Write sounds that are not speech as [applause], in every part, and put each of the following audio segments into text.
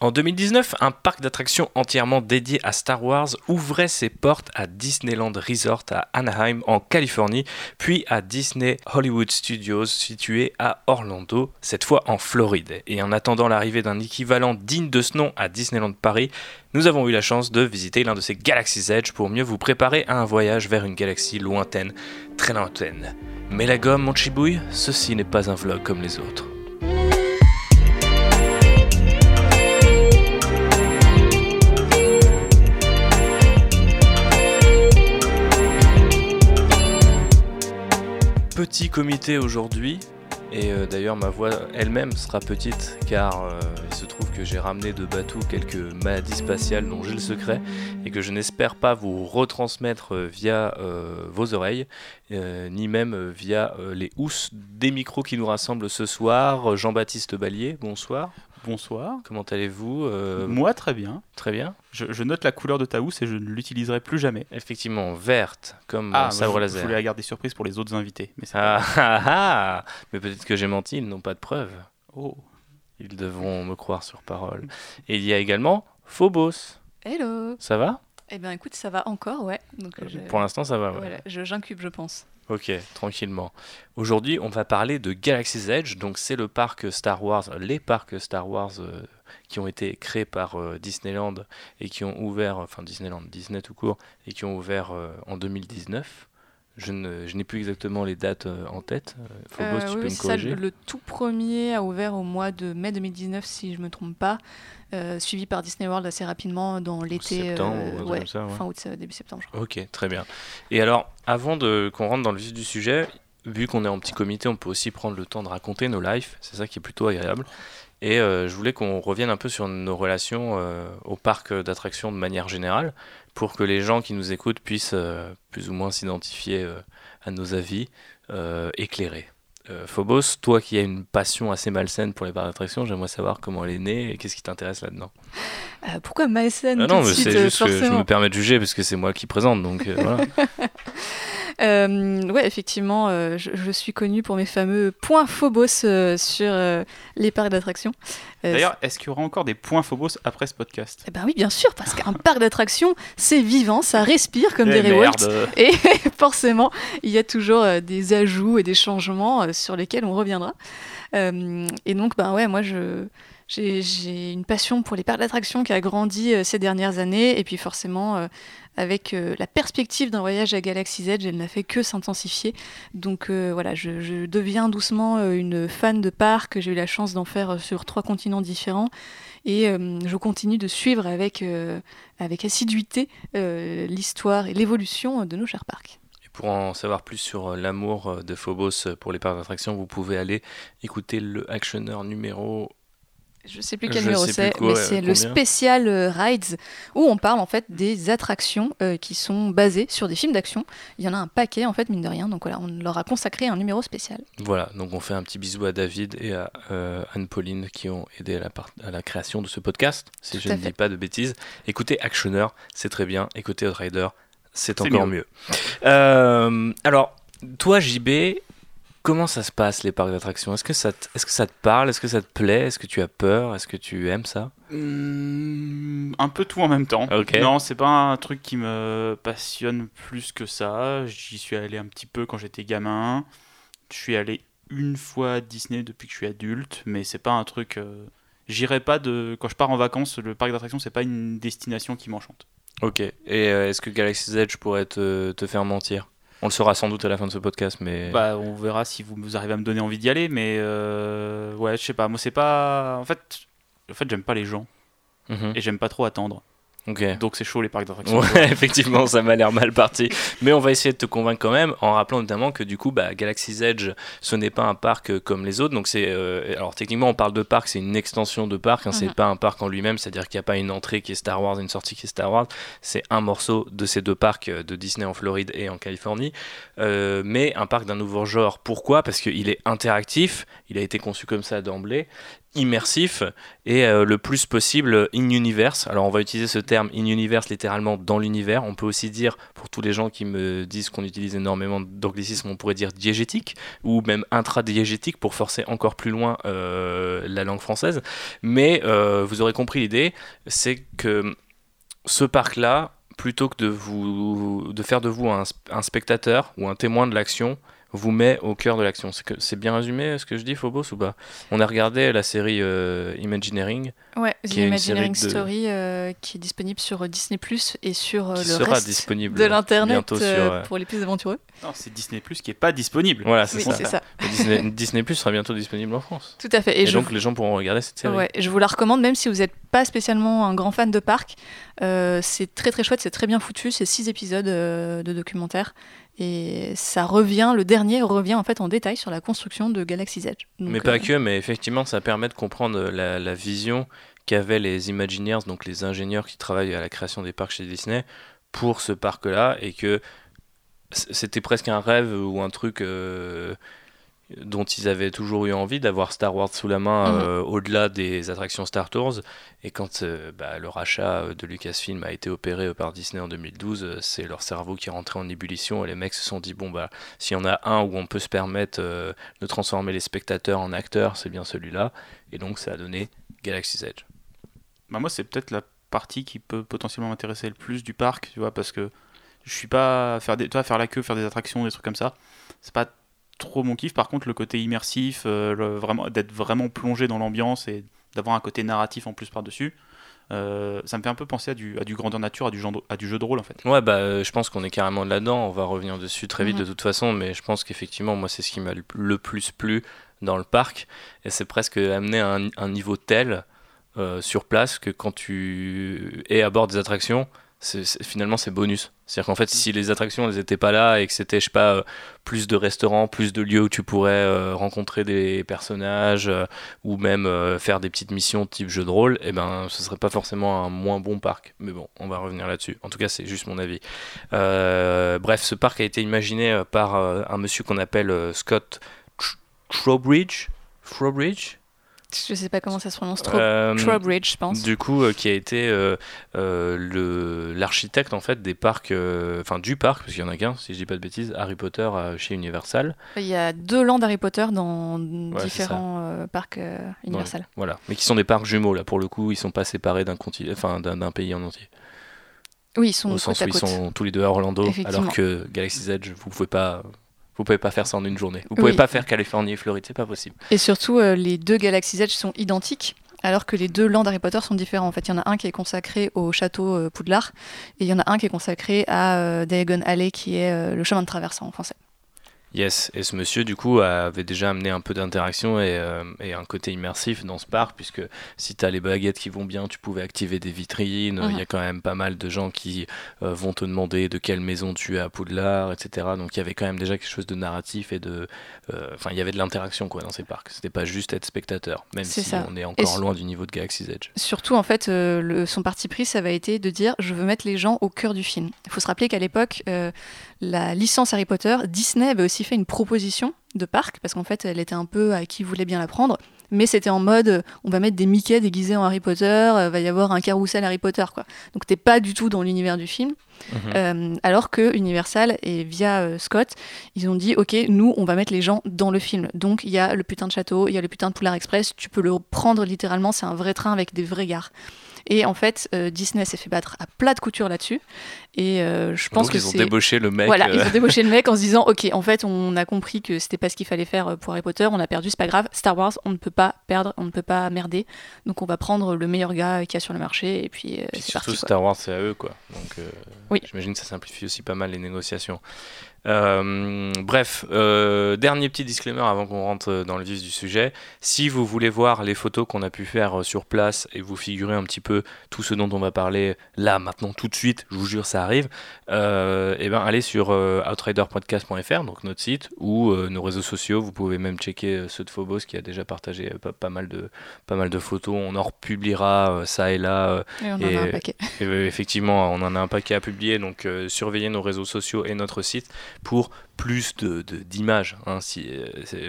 En 2019, un parc d'attractions entièrement dédié à Star Wars ouvrait ses portes à Disneyland Resort à Anaheim en Californie, puis à Disney Hollywood Studios situé à Orlando, cette fois en Floride. Et en attendant l'arrivée d'un équivalent digne de ce nom à Disneyland Paris, nous avons eu la chance de visiter l'un de ces Galaxy's Edge pour mieux vous préparer à un voyage vers une galaxie lointaine, très lointaine. Mais la gomme, mon chibouille, ceci n'est pas un vlog comme les autres. Petit comité aujourd'hui, et euh, d'ailleurs ma voix elle-même sera petite car euh, il se trouve que j'ai ramené de Batou quelques maladies spatiales dont j'ai le secret et que je n'espère pas vous retransmettre euh, via vos oreilles, ni même via les housses des micros qui nous rassemblent ce soir. Jean-Baptiste Ballier, bonsoir. Bonsoir. Comment allez-vous Moi, très bien. Très bien. Je, note la couleur de ta housse et je ne l'utiliserai plus jamais. Effectivement, verte, comme ah, sabre laser. Je voulais la garder surprise pour les autres invités. Mais, ah, [laughs] ah, ah, mais peut-être que j'ai menti, ils n'ont pas de preuves. Oh. Ils devront me croire sur parole. Et il y a également Phobos. Hello. Ça va? Eh bien, écoute, ça va encore, ouais. Donc, Pour l'instant, ça va. Ouais. Voilà, j'incube, je pense. Ok, tranquillement. Aujourd'hui, on va parler de Galaxy's Edge. Donc, c'est le parc Star Wars, les parcs Star Wars euh, qui ont été créés par euh, Disneyland et qui ont ouvert, enfin Disneyland, Disney tout court, et qui ont ouvert euh, en 2019. Je, n'ai plus exactement les dates en tête. Phobos, tu peux me corriger. le tout premier a ouvert au mois de mai 2019, si je ne me trompe pas. Euh, suivi par Disney World assez rapidement dans l'été. Euh, fin août, début septembre. Ok, très bien. Et alors, avant qu'on rentre dans le vif du sujet, vu qu'on est en petit comité, on peut aussi prendre le temps de raconter nos lives. C'est ça qui est plutôt agréable. Et euh, je voulais qu'on revienne un peu sur nos relations au parc d'attractions de manière générale, pour que les gens qui nous écoutent puissent plus ou moins s'identifier à nos avis éclairés. Euh, Phobos, toi qui as une passion assez malsaine pour les parcs d'attractions, j'aimerais savoir comment elle est née et qu'est-ce qui t'intéresse là-dedans. Euh, pourquoi malsaine ah Non, c'est juste que je me permets de juger parce que c'est moi qui présente, donc euh, voilà. [laughs] Euh, ouais, effectivement, euh, je, suis connue pour mes fameux points Phobos euh, sur les parcs d'attractions. D'ailleurs, est-ce qu'il y aura encore des points Phobos après ce podcast? Eh ben oui, bien sûr, parce qu'un parc d'attractions, c'est vivant, ça respire, comme dirait Walt. Et [laughs] forcément, il y a toujours des ajouts et des changements sur lesquels on reviendra. et donc, ben ouais, moi, je j'ai une passion pour les parcs d'attractions qui a grandi ces dernières années. Et puis forcément, avec euh, la perspective d'un voyage à Galaxy's Edge, elle n'a fait que s'intensifier. Donc euh, voilà, je, deviens doucement euh, une fan de parc. J'ai eu la chance d'en faire sur trois continents différents. Et je continue de suivre avec, avec assiduité l'histoire et l'évolution de nos chers parcs. Et pour en savoir plus sur l'amour de Phobos pour les parcs d'attractions, vous pouvez aller écouter le actionneur numéro je sais plus quel numéro c'est, mais c'est le spécial euh, Rides où on parle en fait des attractions euh, qui sont basées sur des films d'action. Il y en a un paquet en fait mine de rien, donc voilà, on leur a consacré un numéro spécial. Voilà, donc on fait un petit bisou à David et à euh, Anne-Pauline qui ont aidé à la, à la, création de ce podcast, si je ne dis pas de bêtises. Écoutez Actionneur, c'est très bien. Écoutez Rider, c'est encore mieux. mieux. alors, toi JB, Comment ça se passe les parcs d'attractions? Est-ce que, ça te, est-ce que ça te parle? Est-ce que ça te plaît? Est-ce que tu as peur? Est-ce que tu aimes ça? Mmh, Un peu tout en même temps. Non, c'est pas un truc qui me passionne plus que ça. J'y suis allé un petit peu quand j'étais gamin. Je suis allé une fois à Disney depuis que je suis adulte, mais c'est pas un truc. Euh, j'irai pas de. Quand je pars en vacances, le parc d'attractions, c'est pas une destination qui m'enchante. Ok. Et euh, est-ce que Galaxy's Edge pourrait te, te faire mentir? On le saura sans doute à la fin de ce podcast, mais. Bah, on verra si vous, arrivez à me donner envie d'y aller, mais euh, ouais, je sais pas. Moi, c'est pas. En fait, en fait, j'aime pas les gens mhm. et j'aime pas trop attendre. Donc c'est chaud les parcs d'attractions. Ouais, [laughs] effectivement, ça m'a l'air mal parti. Mais on va essayer de te convaincre quand même en rappelant notamment que du coup, bah, Galaxy's Edge, ce n'est pas un parc euh, comme les autres. Donc c'est, euh, alors techniquement, on parle de parc, c'est une extension de parc. Hein, C'est mhm. pas un parc en lui-même, c'est-à-dire qu'il n'y a pas une entrée qui est Star Wars, et une sortie qui est Star Wars. C'est un morceau de ces deux parcs euh, de Disney en Floride et en Californie. mais un parc d'un nouveau genre. Pourquoi? Parce qu'il est interactif. Il a été conçu comme ça d'emblée immersif et euh, le plus possible in-universe. Alors on va utiliser ce terme in-universe littéralement dans l'univers. On peut aussi dire, pour tous les gens qui me disent qu'on utilise énormément d'anglicisme, on pourrait dire diégétique ou même intradiégétique pour forcer encore plus loin euh, la langue française. Mais euh, vous aurez compris l'idée, c'est que ce parc-là, plutôt que de, vous, de faire de vous un spectateur ou un témoin de l'action, vous met au cœur de l'action. C'est bien résumé ce que je dis, Phobos, ou pas? On a regardé la série euh, Imagineering. Ouais, The Imagineering Story, euh, qui est disponible sur euh, Disney Plus et sur le reste disponible de l'internet pour les plus aventureux. Non, c'est Disney Plus qui est pas disponible. Voilà, c'est ça. Disney, [laughs] Disney, Plus sera bientôt disponible en France. Tout à fait. Et, donc les gens pourront regarder cette série. Ouais, je vous la recommande, même si vous n'êtes pas spécialement un grand fan de parc. c'est très très chouette, c'est très bien foutu. C'est six épisodes de documentaire et ça revient, le dernier revient en fait en détail sur la construction de Galaxy's Edge. mais pas euh, que, mais effectivement, ça permet de comprendre la, vision qu'avaient les Imagineers, donc les ingénieurs qui travaillent à la création des parcs chez Disney, pour ce parc-là, et que c'était presque un rêve ou un truc euh, dont ils avaient toujours eu envie d'avoir Star Wars sous la main mhm. euh, au-delà des attractions Star Tours. Et quand euh, bah, le rachat euh, de Lucasfilm a été opéré par Disney en 2012, c'est leur cerveau qui est rentré en ébullition et les mecs se sont dit bon bah s'il y en a un où on peut se permettre de transformer les spectateurs en acteurs, c'est bien celui-là. Et donc ça a donné Galaxy's Edge. Bah moi c'est peut-être la partie qui peut potentiellement m'intéresser le plus du parc, tu vois, parce que je suis pas à faire des, toi, faire la queue, faire des attractions, des trucs comme ça. C'est pas trop mon kiff. Par contre, le côté immersif, euh, vraiment, d'être vraiment plongé dans l'ambiance et d'avoir un côté narratif en plus par-dessus, euh, ça me fait un peu penser à du, à du grandeur nature, à du, genre, à du jeu de rôle en fait. Ouais, bah, euh, je pense qu'on est carrément là-dedans. On va revenir dessus très vite mhm. de toute façon, mais je pense qu'effectivement, moi, c'est ce qui m'a le plus plu dans le parc. Et c'est presque amené à un, niveau tel sur place que quand tu es à bord des attractions, finalement c'est bonus. C'est-à-dire qu'en fait, si les attractions n'étaient pas là et que c'était, je sais pas, euh, plus de restaurants, plus de lieux où tu pourrais euh, rencontrer des personnages euh, ou même faire des petites missions type jeu de rôle, eh ben, ce serait pas forcément un moins bon parc. Mais bon, on va revenir là-dessus. En tout cas, c'est juste mon avis. bref, ce parc a été imaginé par un monsieur qu'on appelle Scott Trowbridge? Trowbridge? Je sais pas comment ça se prononce, trop, euh, Trowbridge, je pense. Du coup, euh, qui a été euh, le l'architecte en fait des parcs, enfin du parc, parce qu'il y en a qu'un, si je dis pas de bêtises, Harry Potter chez Universal. Il y a deux lands d'Harry Potter dans différents parcs Universal. voilà, mais qui sont des parcs jumeaux là pour le coup, ils sont pas séparés d'un enfin d'un pays en entier. Oui, ils sont au sens où ils sont tous les deux à Orlando, alors que Galaxy's Edge, vous pouvez pas vous pouvez pas faire ça en une journée. Vous pouvez pas faire Californie et Floride, c'est pas possible. Et surtout, euh, les deux Galaxy's Edge sont identiques, alors que les deux lands d'Harry Potter sont différents. En fait, il y en a un qui est consacré au château euh, Poudlard, et il y en a un qui est consacré à euh, Diagon Alley, qui est le chemin de traversant en français. Yes, et ce monsieur du coup avait déjà amené un peu d'interaction et, euh, et, un côté immersif dans ce parc, puisque si tu as les baguettes qui vont bien, tu pouvais activer des vitrines, il y a mhm. quand même pas mal de gens qui euh, vont te demander de quelle maison tu es à Poudlard, etc. Donc il y avait quand même déjà quelque chose de narratif et de... Euh, enfin, il y avait de l'interaction quoi dans ces parcs, c'était pas juste être spectateur, même si on est encore loin du niveau de Galaxy's Edge. Surtout en fait, le, son parti pris, ça va été de dire je veux mettre les gens au cœur du film. Il faut se rappeler qu'à l'époque, la licence Harry Potter, Disney avait aussi fait une proposition de parc, parce qu'en fait, elle était un peu à qui voulait bien la prendre, mais c'était en mode on va mettre des Mickey déguisés en Harry Potter, euh, va y avoir un carrousel Harry Potter, quoi. Donc t'es pas du tout dans l'univers du film. Mhm. Euh, alors que Universal et via euh, Scott, ils ont dit ok, nous on va mettre les gens dans le film. Donc il y a le putain de château, il y a le putain de Poulard Express, tu peux le prendre littéralement, c'est un vrai train avec des vraies gares. Et en fait, euh, Disney s'est fait battre à plat de couture là-dessus. Et euh, je pense que ils ont débauché le mec. Voilà, ils ont débauché le mec en se disant, ok, en fait, on a compris que c'était pas ce qu'il fallait faire pour Harry Potter, on a perdu, c'est pas grave. Star Wars, on ne peut pas perdre, on ne peut pas merder. Donc on va prendre le meilleur gars qu'il y a sur le marché et puis, euh, c'est parti. Star Wars, c'est à eux, quoi. Donc oui. j'imagine que ça simplifie aussi pas mal les négociations. Euh, bref, euh, dernier petit disclaimer avant qu'on rentre dans le vif du sujet. Si vous voulez voir les photos qu'on a pu faire euh, sur place et vous figurer un petit peu tout ce dont on va parler là, maintenant, tout de suite, je vous jure, ça arrive, et eh ben allez sur outriderpodcast.fr, donc notre site, ou nos réseaux sociaux. Vous pouvez même checker ceux de Phobos qui a déjà partagé pas, mal, de, pas mal de photos. On en republiera ça et là. Et on en a un paquet. [laughs] effectivement, on en a un paquet à publier, donc surveillez nos réseaux sociaux et notre site. Pour plus d'images. De, hein. si,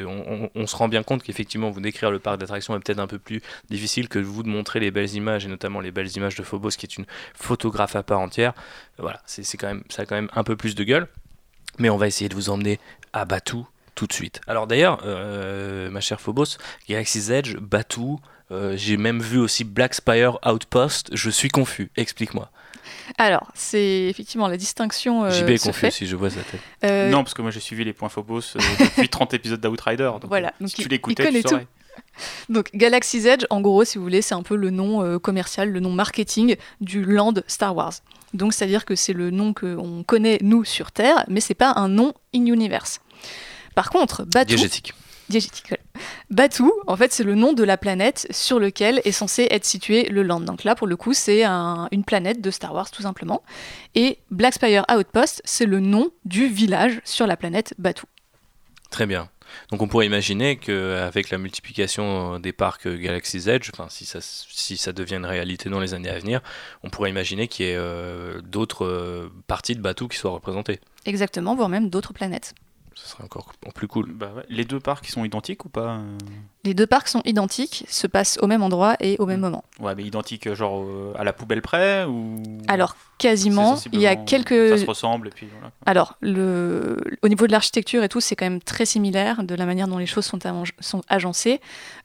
on, on, se rend bien compte qu'effectivement, vous décrire le parc d'attractions est peut-être un peu plus difficile que vous de montrer les belles images, et notamment les belles images de Phobos, qui est une photographe à part entière. Voilà, c'est quand même, ça a quand même un peu plus de gueule. Mais on va essayer de vous emmener à Batou tout de suite. Alors d'ailleurs, euh, ma chère Phobos, Galaxy's Edge, Batou, euh, j'ai même vu aussi Black Spire Outpost, je suis confus, explique-moi. Alors, c'est effectivement la distinction. Euh, JB est confus si je vois sa tête. Euh, non, parce que moi j'ai suivi les points Phobos depuis 30 épisodes d'Outrider. voilà, donc si tu l'écoutais, tu saurais. Donc Galaxy's Edge, en gros, si vous voulez, c'est un peu le nom commercial, le nom marketing du land Star Wars. Donc c'est-à-dire que c'est le nom qu'on connaît nous sur Terre, mais c'est pas un nom in universe. Par contre, Batuu. Diégétique. Diégétique, Batuu, en fait, c'est le nom de la planète sur lequel est censé être situé le land. Donc là, pour le coup, c'est une planète de Star Wars, tout simplement. Et Black Spire Outpost, c'est le nom du village sur la planète Batuu. Très bien. Donc on pourrait imaginer qu'avec la multiplication des parcs Galaxy's Edge, enfin, si, ça, si ça devient une réalité dans les années à venir, on pourrait imaginer qu'il y ait euh, d'autres euh, parties de Batuu qui soient représentées. Exactement, voire même d'autres planètes ce serait encore plus cool. Bah les deux parcs sont identiques ou pas euh Les deux parcs sont identiques, se passent au même endroit et au même hmm. moment. Ouais, mais identiques genre euh, à la poubelle près ou Alors quasiment, il y a quelques ça se ressemble et puis voilà. Alors le au niveau de l'architecture et tout, c'est quand même très similaire de la manière dont les choses sont, sont agencées.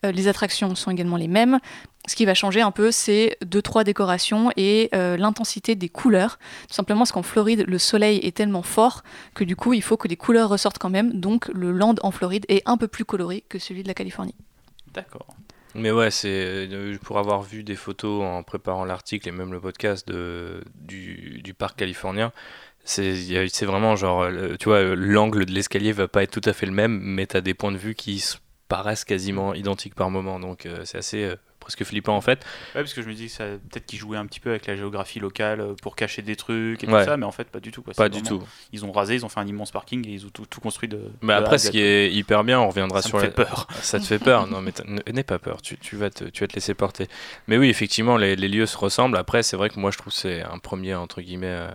Euh, les attractions sont également les mêmes. Ce qui va changer un peu, c'est deux trois décorations et euh, l'intensité des couleurs. Tout simplement parce qu'en Floride, le soleil est tellement fort que du coup, il faut que les couleurs ressortent quand même. Donc, le land en Floride est un peu plus coloré que celui de la Californie. D'accord. Mais ouais, c'est euh, pour avoir vu des photos en préparant l'article et même le podcast de, du, du parc californien, c'est vraiment genre, tu vois, l'angle de l'escalier va pas être tout à fait le même, mais tu as des points de vue qui paraissent quasiment identiques par moment. Donc euh, c'est assez presque flippant en fait. Ouais, parce que je me dis que ça peut-être qu'ils jouaient un petit peu avec la géographie locale euh, pour cacher des trucs et tout ça, mais en fait pas du tout. Quoi. Pas du tout. Ils ont rasé, ils ont fait un immense parking et ils ont tout, construit de. Mais après, ce qui est hyper bien, on reviendra ça sur. Ça fait peur. [laughs] Ça te fait peur. Non, mais n'aie pas peur. Tu, tu, vas te, tu vas te laisser porter. Mais oui, effectivement, les, les lieux se ressemblent. Après, c'est vrai que moi, je trouve c'est un premier entre guillemets. Euh,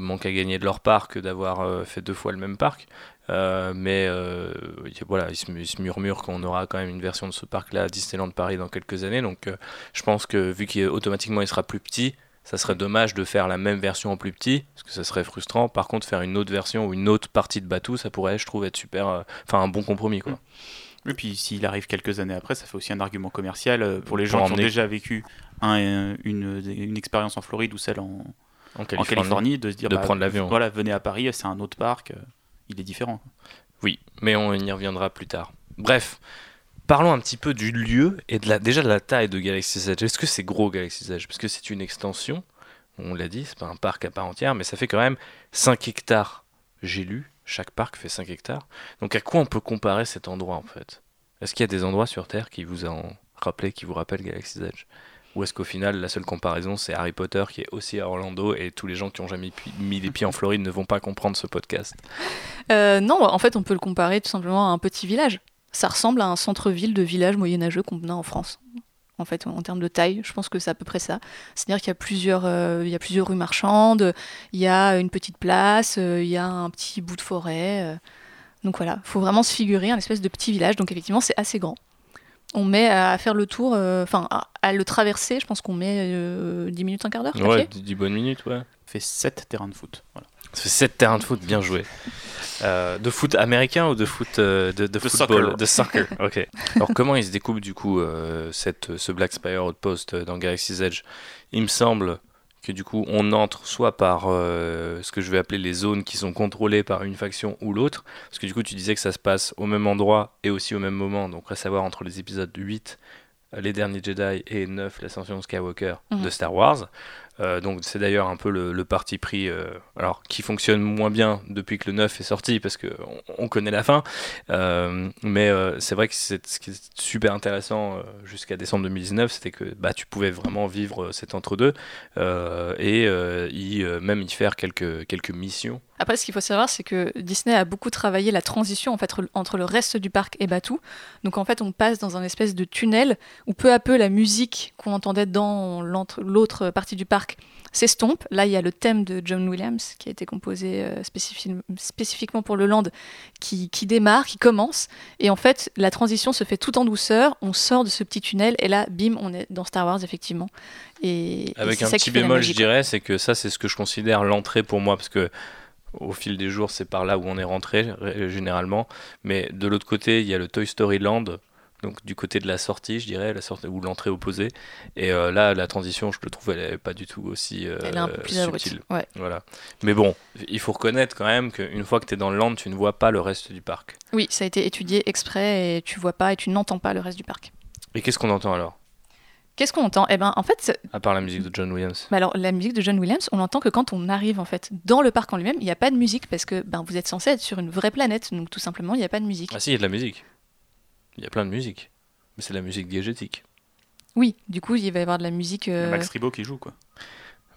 manque à gagner de leur part que d'avoir fait deux fois le même parc. Euh, mais euh, voilà, il se, murmure qu'on aura quand même une version de ce parc-là à Disneyland Paris dans quelques années. Donc euh, je pense que vu qu'automatiquement il sera plus petit, ça serait dommage de faire la même version en plus petit, parce que ça serait frustrant. Par contre, faire une autre version ou une autre partie de Batou, ça pourrait, je trouve, être super, enfin un bon compromis. Quoi. Et puis s'il arrive quelques années après, ça fait aussi un argument commercial pour les gens qui ont déjà vécu un, une, une, expérience en Floride ou celle en, en, Californie. de se dire de bah, prendre l'avion. Voilà, venez à Paris, c'est un autre parc il est différent. Oui, mais on y reviendra plus tard. Bref, parlons un petit peu du lieu et de la, déjà de la taille de Galaxy's Edge. Est-ce que c'est gros Galaxy's Edge Parce que c'est une extension, on l'a dit, c'est pas un parc à part entière, mais ça fait quand même 5 hectares. J'ai lu, chaque parc fait 5 hectares. Donc à quoi on peut comparer cet endroit en fait? Est-ce qu'il y a des endroits sur Terre qui vous ont rappelé, qui vous rappellent Galaxy's Edge ou est-ce qu'au final, la seule comparaison, c'est Harry Potter qui est aussi à Orlando et tous les gens qui ont jamais mis les pieds en Floride ne vont pas comprendre ce podcast? Euh, Non, en fait, on peut le comparer tout simplement à un petit village. Ça ressemble à un centre-ville de village moyenâgeux qu'on a en France. En fait, en termes de taille, je pense que c'est à peu près ça. C'est-à-dire qu'il y a plusieurs, euh, il y a plusieurs rues marchandes, il y a une petite place, euh, il y a un petit bout de forêt. donc voilà, il faut vraiment se figurer un espèce de petit village. Donc effectivement, c'est assez grand on met à faire le tour, euh, enfin à, le traverser, je pense qu'on met 10 euh, minutes, un quart d'heure. Ouais, 10 bonnes minutes, ouais. Ça fait 7 terrains de foot. Voilà. Ça fait 7 terrains de foot, bien joué. Euh, de foot américain ou de foot de, de, football De soccer, [laughs] ok. Alors comment il se découpe du coup cette, ce Black Spire Outpost dans Galaxy's Edge? Il me semble que du coup on entre soit par euh, ce que je vais appeler les zones qui sont contrôlées par une faction ou l'autre, parce que du coup tu disais que ça se passe au même endroit et aussi au même moment, donc à savoir entre les épisodes 8 les derniers Jedi et 9, l'ascension de Skywalker de mhm. Star Wars. Euh, donc c'est d'ailleurs un peu le, parti pris, euh, alors qui fonctionne moins bien depuis que le 9 est sorti parce que on, connaît la fin. Euh, mais c'est vrai que c'est, ce qui est super intéressant jusqu'à décembre 2019, c'était que bah, tu pouvais vraiment vivre cet entre-deux et y, même y faire quelques, quelques missions Après, ce qu'il faut savoir, c'est que Disney a beaucoup travaillé la transition en fait, entre le reste du parc et Batuu. Donc en fait, on passe dans un espèce de tunnel où peu à peu la musique qu'on entendait dans l'autre partie du parc s'estompe. Là, il y a le thème de John Williams qui a été composé euh, spécifiquement pour le Land qui, qui, démarre, qui commence. Et en fait, la transition se fait tout en douceur. On sort de ce petit tunnel et là, bim, on est dans Star Wars, effectivement. Et, Avec un petit bémol, je dirais, c'est que ça, c'est ce que je considère l'entrée pour moi parce que au fil des jours, c'est par là où on est rentré généralement. Mais de l'autre côté, il y a le Toy Story Land, donc du côté de la sortie, je dirais, la sortie ou l'entrée opposée. Et euh, là, la transition, je le trouve, elle n'est pas du tout aussi euh, elle est un peu plus subtile. Voilà. Mais bon, il faut reconnaître quand même qu'une fois que tu es dans le land, tu ne vois pas le reste du parc. Oui, ça a été étudié exprès et tu vois pas et tu n'entends pas le reste du parc. Et qu'est-ce qu'on entend alors? Qu'est-ce qu'on entend? Eh ben, en fait. À part la musique de John Williams. alors, la musique de John Williams, on l'entend que quand on arrive en fait dans le parc en lui-même, il n'y a pas de musique parce que ben, vous êtes censé être sur une vraie planète, donc tout simplement, il n'y a pas de musique. Ah si, il y a de la musique. Il y a plein de musique. Mais c'est de la musique diégétique. Oui, du coup, il va y avoir de la musique. Euh... Max Ribot qui joue, quoi.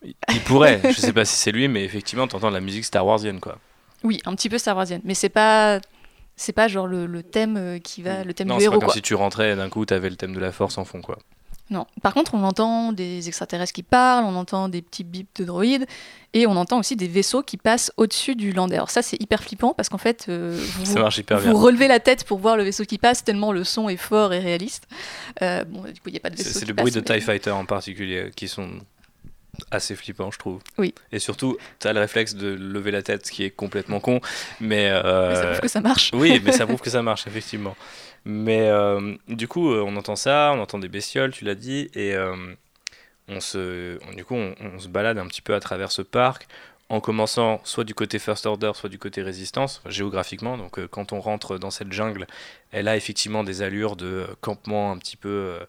Il pourrait, je sais pas si c'est lui, mais effectivement, tu entends de la musique Star Warsienne, quoi. Oui, un petit peu Star Warsienne, mais c'est pas c'est pas genre le, thème euh, qui va le thème non, du héros pas comme si tu rentrais d'un coup tu avais le thème de la force en fond quoi non. Par contre, on entend des extraterrestres qui parlent, on entend des petits bips de droïdes, et on entend aussi des vaisseaux qui passent au-dessus du lander. Alors ça, c'est hyper flippant parce qu'en fait, euh, vous, relevez la tête pour voir le vaisseau qui passe, tellement le son est fort et réaliste. Euh, bon, du coup, il n'y a pas de vaisseau. C'est le bruit de TIE Fighter en particulier qui sont assez flippants, je trouve. Oui. Et surtout, tu as le réflexe de lever la tête, ce qui est complètement con, mais... Euh, mais ça prouve que ça marche. oui, mais ça [laughs] prouve que ça marche, effectivement. Mais euh, du coup, euh, on entend ça, on entend des bestioles, tu l'as dit, et euh, on se, du coup, on, se balade un petit peu à travers ce parc en commençant soit du côté First Order, soit du côté Résistance, géographiquement. Donc quand on rentre dans cette jungle, elle a effectivement des allures de campement un petit peu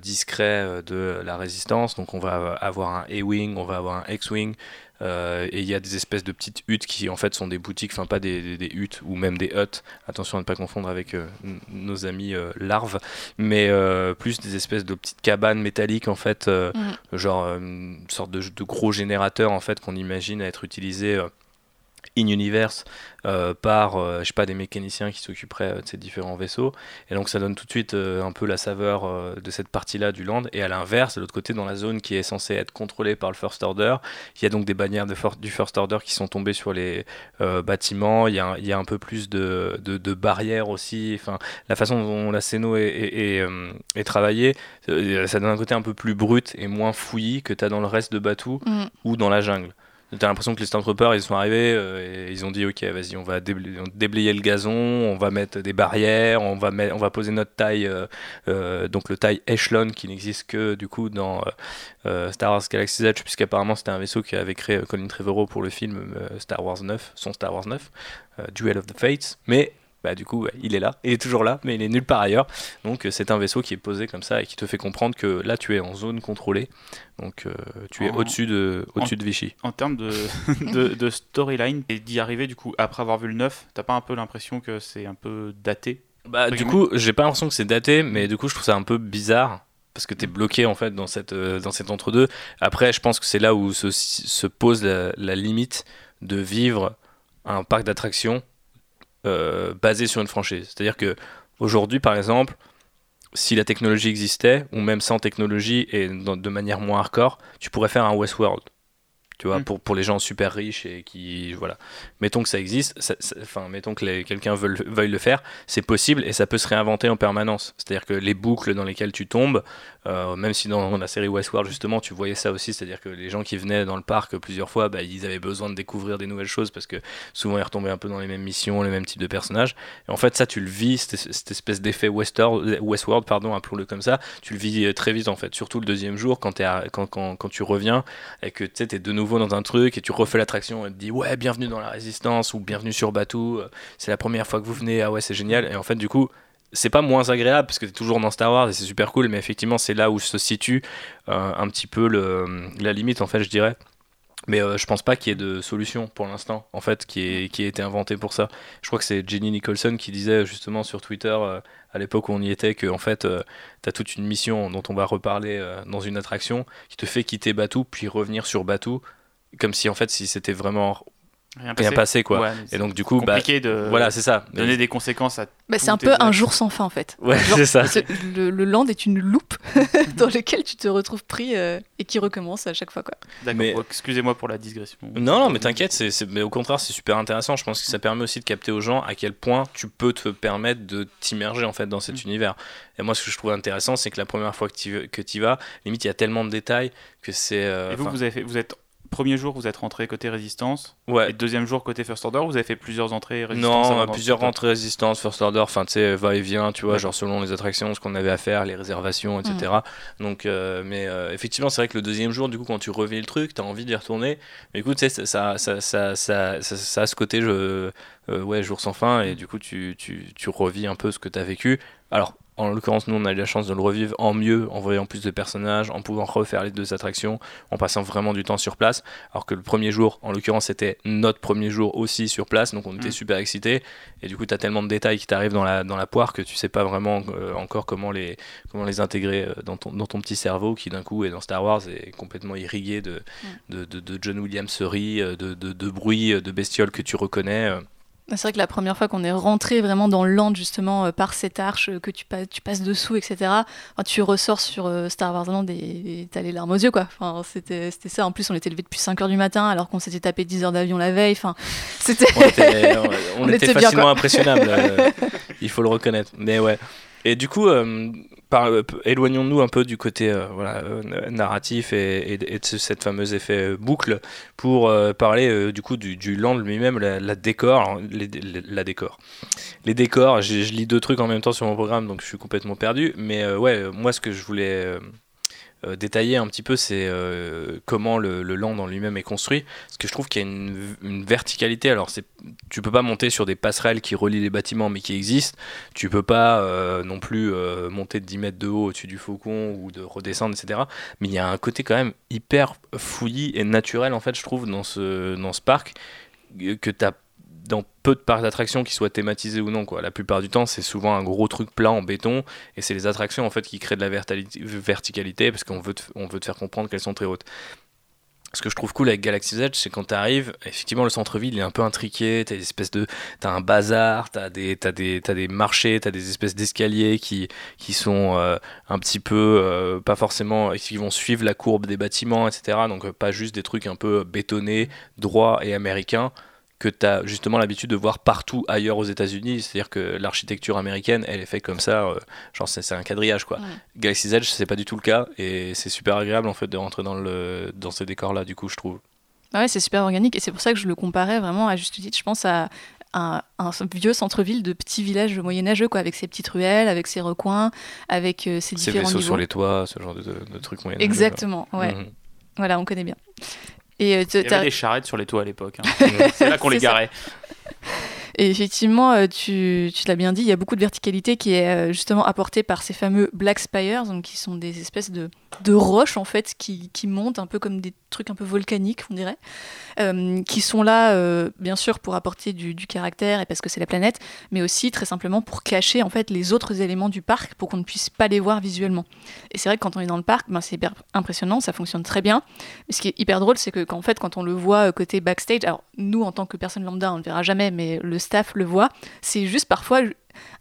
discret de la Résistance. Donc on va avoir un A-Wing, on va avoir un X-Wing, euh, et il y a des espèces de petites huttes qui en fait sont des boutiques, enfin pas des, des, huttes ou même des huttes. Attention à ne pas confondre avec euh, nos amis euh, larves, mais plus des espèces de petites cabanes métalliques en fait, mhm. genre une sorte de, de, gros générateur en fait qu'on imagine être utilisé in-universe euh, par euh, je sais pas des mécaniciens qui s'occuperaient euh, de ces différents vaisseaux. Et donc ça donne tout de suite un peu la saveur de cette partie là du land. Et à l'inverse de l'autre côté dans la zone qui est censée être contrôlée par le first order il y a donc des bannières de du first order qui sont tombées sur les bâtiments. Il y, a, il y, a, un peu plus de, de, barrières aussi. Enfin la façon dont la scéno est, est, est, travaillée ça donne un côté un peu plus brut et moins fouillis que tu as dans le reste de Batou mm. ou dans la jungle T'as l'impression que les Stormtroopers, ils sont arrivés euh, et ils ont dit ok, vas-y, on va déblayer, le gazon, on va mettre des barrières, on va, on va poser notre taille, euh, euh, donc le taille Echelon qui n'existe que du coup dans Star Wars Galaxy's Edge, puisqu'apparemment c'était un vaisseau qui avait créé Colin Trevorrow pour le film Star Wars 9, son Star Wars 9, Duel of the Fates. Mais bah du coup il est là, il est toujours là, mais il est nulle part ailleurs. Donc euh, c'est un vaisseau qui est posé comme ça et qui te fait comprendre que là tu es en zone contrôlée, donc euh, tu es au-dessus de, au de Vichy. En termes [laughs] de, de, storyline, et d'y arriver du coup après avoir vu le 9, t'as pas un peu l'impression que c'est un peu daté? Bah du coup j'ai pas l'impression que c'est daté, mais du coup je trouve ça un peu bizarre parce que tu es bloqué en fait dans cette euh, dans cet entre-deux. Après, je pense que c'est là où se, se pose la, la, limite de vivre un parc d'attractions euh, basé sur une franchise. C'est-à-dire que aujourd'hui, par exemple, si la technologie existait, ou même sans technologie et de manière moins hardcore, tu pourrais faire un Westworld tu vois, mm. pour, pour les gens super riches et qui, voilà. Mettons que ça existe, enfin, mettons que quelqu'un veuille, le faire, c'est possible et ça peut se réinventer en permanence. C'est-à-dire que les boucles dans lesquelles tu tombes, euh, même si dans la série Westworld, justement, tu voyais ça aussi, c'est-à-dire que les gens qui venaient dans le parc plusieurs fois, bah, ils avaient besoin de découvrir des nouvelles choses parce que souvent ils retombaient un peu dans les mêmes missions, les mêmes types de personnages. Et en fait, ça, tu le vis, cette, espèce d'effet Westworld, Westworld, pardon, appelons-le comme ça, tu le vis euh, très vite en fait, surtout le deuxième jour quand, es quand, quand, quand tu reviens et que tu es de nouveau dans un truc et tu refais l'attraction et te dis ouais bienvenue dans la résistance ou bienvenue sur Batou euh, c'est la première fois que vous venez ah ouais c'est génial et en fait du coup c'est pas moins agréable parce que tu es toujours dans Star Wars et c'est super cool mais effectivement c'est là où se situe euh, un petit peu le, la limite en fait je dirais mais euh, je pense pas qu'il y ait de solution pour l'instant, en fait, qui ait, qui ait été inventée pour ça. Je crois que c'est Jenny Nicholson qui disait justement sur Twitter, à l'époque où on y était, que en fait, tu as toute une mission dont on va reparler dans une attraction qui te fait quitter Batou, puis revenir sur Batou, comme si en fait, si c'était vraiment rien passé, quoi. et donc du coup, bah, de voilà, c'est ça. Donner des conséquences à. Bah, c'est un peu un jour sans fin en fait. Ouais, c'est ça. Le, land est une loupe [laughs] [laughs] dans laquelle tu te retrouves pris euh, et qui recommence à chaque fois, quoi. D'accord. Excusez-moi pour la digression. Non, non, mais t'inquiète. C'est, mais au contraire, c'est super intéressant. Je pense que ça permet aussi de capter aux gens à quel point tu peux te permettre de t'immerger en fait dans cet mm. univers. Et moi, ce que je trouve intéressant, c'est que la première fois que tu que y vas, limite, il y a tellement de détails que c'est. Euh, et vous, vous avez fait, vous êtes premier jour, vous êtes rentré côté résistance. Ouais. Et deuxième jour, côté First Order, vous avez fait plusieurs entrées résistance Non, plusieurs entrées résistance, First Order, enfin, tu sais, va-et-vient, tu vois, genre selon les attractions, ce qu'on avait à faire, les réservations, etc. Mm. Donc, euh, mais euh, effectivement, c'est vrai que le deuxième jour, du coup, quand tu revis le truc, t'as envie d'y retourner. Mais écoute, tu sais, ça, ça, ça, ça, ça, a ce côté, je, euh, ouais, jour sans fin, et du coup, tu, tu, tu revis un peu ce que t'as vécu. Alors, en l'occurrence, nous, on a eu la chance de le revivre en mieux, en voyant plus de personnages, en pouvant refaire les deux attractions, en passant vraiment du temps sur place. Alors que le premier jour, en l'occurrence, c'était notre premier jour aussi sur place, donc on était mm. super excités. Et du coup, tu as tellement de détails qui t'arrivent dans la, dans la poire que tu sais pas vraiment euh, encore comment les, comment les intégrer euh, dans, ton, dans ton petit cerveau qui, d'un coup, est dans Star Wars et complètement irrigué de, mm. de, de, John Williams de, de, de bruit, de bestioles que tu reconnais. C'est vrai que la première fois qu'on est rentré vraiment dans le land, justement, euh, par cette arche, euh, que tu, passes, tu passes dessous, etc., tu ressors sur euh, Star Wars Land et t'as les larmes aux yeux, quoi. Enfin, c'était ça. En plus, on était levé depuis 5 h du matin, alors qu'on s'était tapé 10 heures d'avion la veille. Enfin, c'était. On était, [laughs] facilement impressionnable, [laughs] il faut le reconnaître. Mais ouais. Et du coup, euh, éloignons-nous un peu du côté euh, euh, narratif et, de cette fameuse effet boucle pour parler du coup du, land lui-même, la, décor, les, la décor. Les décors, je lis deux trucs en même temps sur mon programme, donc je suis complètement perdu. Mais ouais, moi ce que je voulais euh, détailler un petit peu c'est euh, comment le, land en lui-même est construit. Parce que je trouve qu'il y a une, verticalité. Alors c'est tu peux pas monter sur des passerelles qui relient les bâtiments mais qui existent. Tu peux pas euh, non plus monter de 10 mètres de haut au-dessus du faucon ou de redescendre etc mais il y a un côté quand même hyper fouillis et naturel en fait je trouve dans ce, dans ce parc que tu as dans peu de parcs d'attractions qui soient thématisés ou non. Quoi. La plupart du temps, c'est souvent un gros truc plat en béton, et c'est les attractions en fait qui créent de la verticalité parce qu'on veut, te, veut te faire comprendre qu'elles sont très hautes. Ce que je trouve cool avec Galaxy's Edge, c'est quand tu arrives, effectivement, le centre-ville est un peu intriqué, t'as des espèces de, t'as un bazar, t'as des, as des, as des marchés, t'as des espèces d'escaliers qui, qui sont euh, un petit peu, euh, pas forcément, qui vont suivre la courbe des bâtiments, etc. Donc pas juste des trucs un peu bétonnés, droits et américains que tu as justement l'habitude de voir partout ailleurs aux États-Unis. C'est-à-dire que l'architecture américaine, elle est faite comme ça, euh, genre c'est un quadrillage quoi. Galaxy's Edge, c'est pas du tout le cas et c'est super agréable en fait de rentrer dans, le, dans ces décors-là, du coup, je trouve. Ah ouais, c'est super organique et c'est pour ça que je le comparais vraiment à juste titre. Je pense à un, vieux centre-ville de petits villages moyenâgeux, quoi, avec ses petites ruelles, avec ses recoins, avec euh, ses différents vaisseaux sur les toits, ce genre de, de, trucs moyenâgeux. Exactement, ouais. Mhm. Voilà, on connaît bien. Et euh, Il y avait des charrettes sur les toits à l'époque. Hein. [laughs] c'est là qu'on les garait. Et effectivement, euh, tu, l'as bien dit, il y a beaucoup de verticalité qui est euh, justement apportée par ces fameux Black Spires, donc qui sont des espèces de, roches en fait qui, montent un peu comme des trucs un peu volcaniques, on dirait, euh, qui sont là bien sûr pour apporter du, caractère et parce que c'est la planète, mais aussi très simplement pour cacher en fait les autres éléments du parc pour qu'on ne puisse pas les voir visuellement. Et c'est vrai que quand on est dans le parc, ben, c'est hyper impressionnant, ça fonctionne très bien. Ce qui est hyper drôle, c'est que qu'en fait quand on le voit côté backstage, alors nous en tant que personne lambda on ne le verra jamais, mais le staff le voit, c'est juste parfois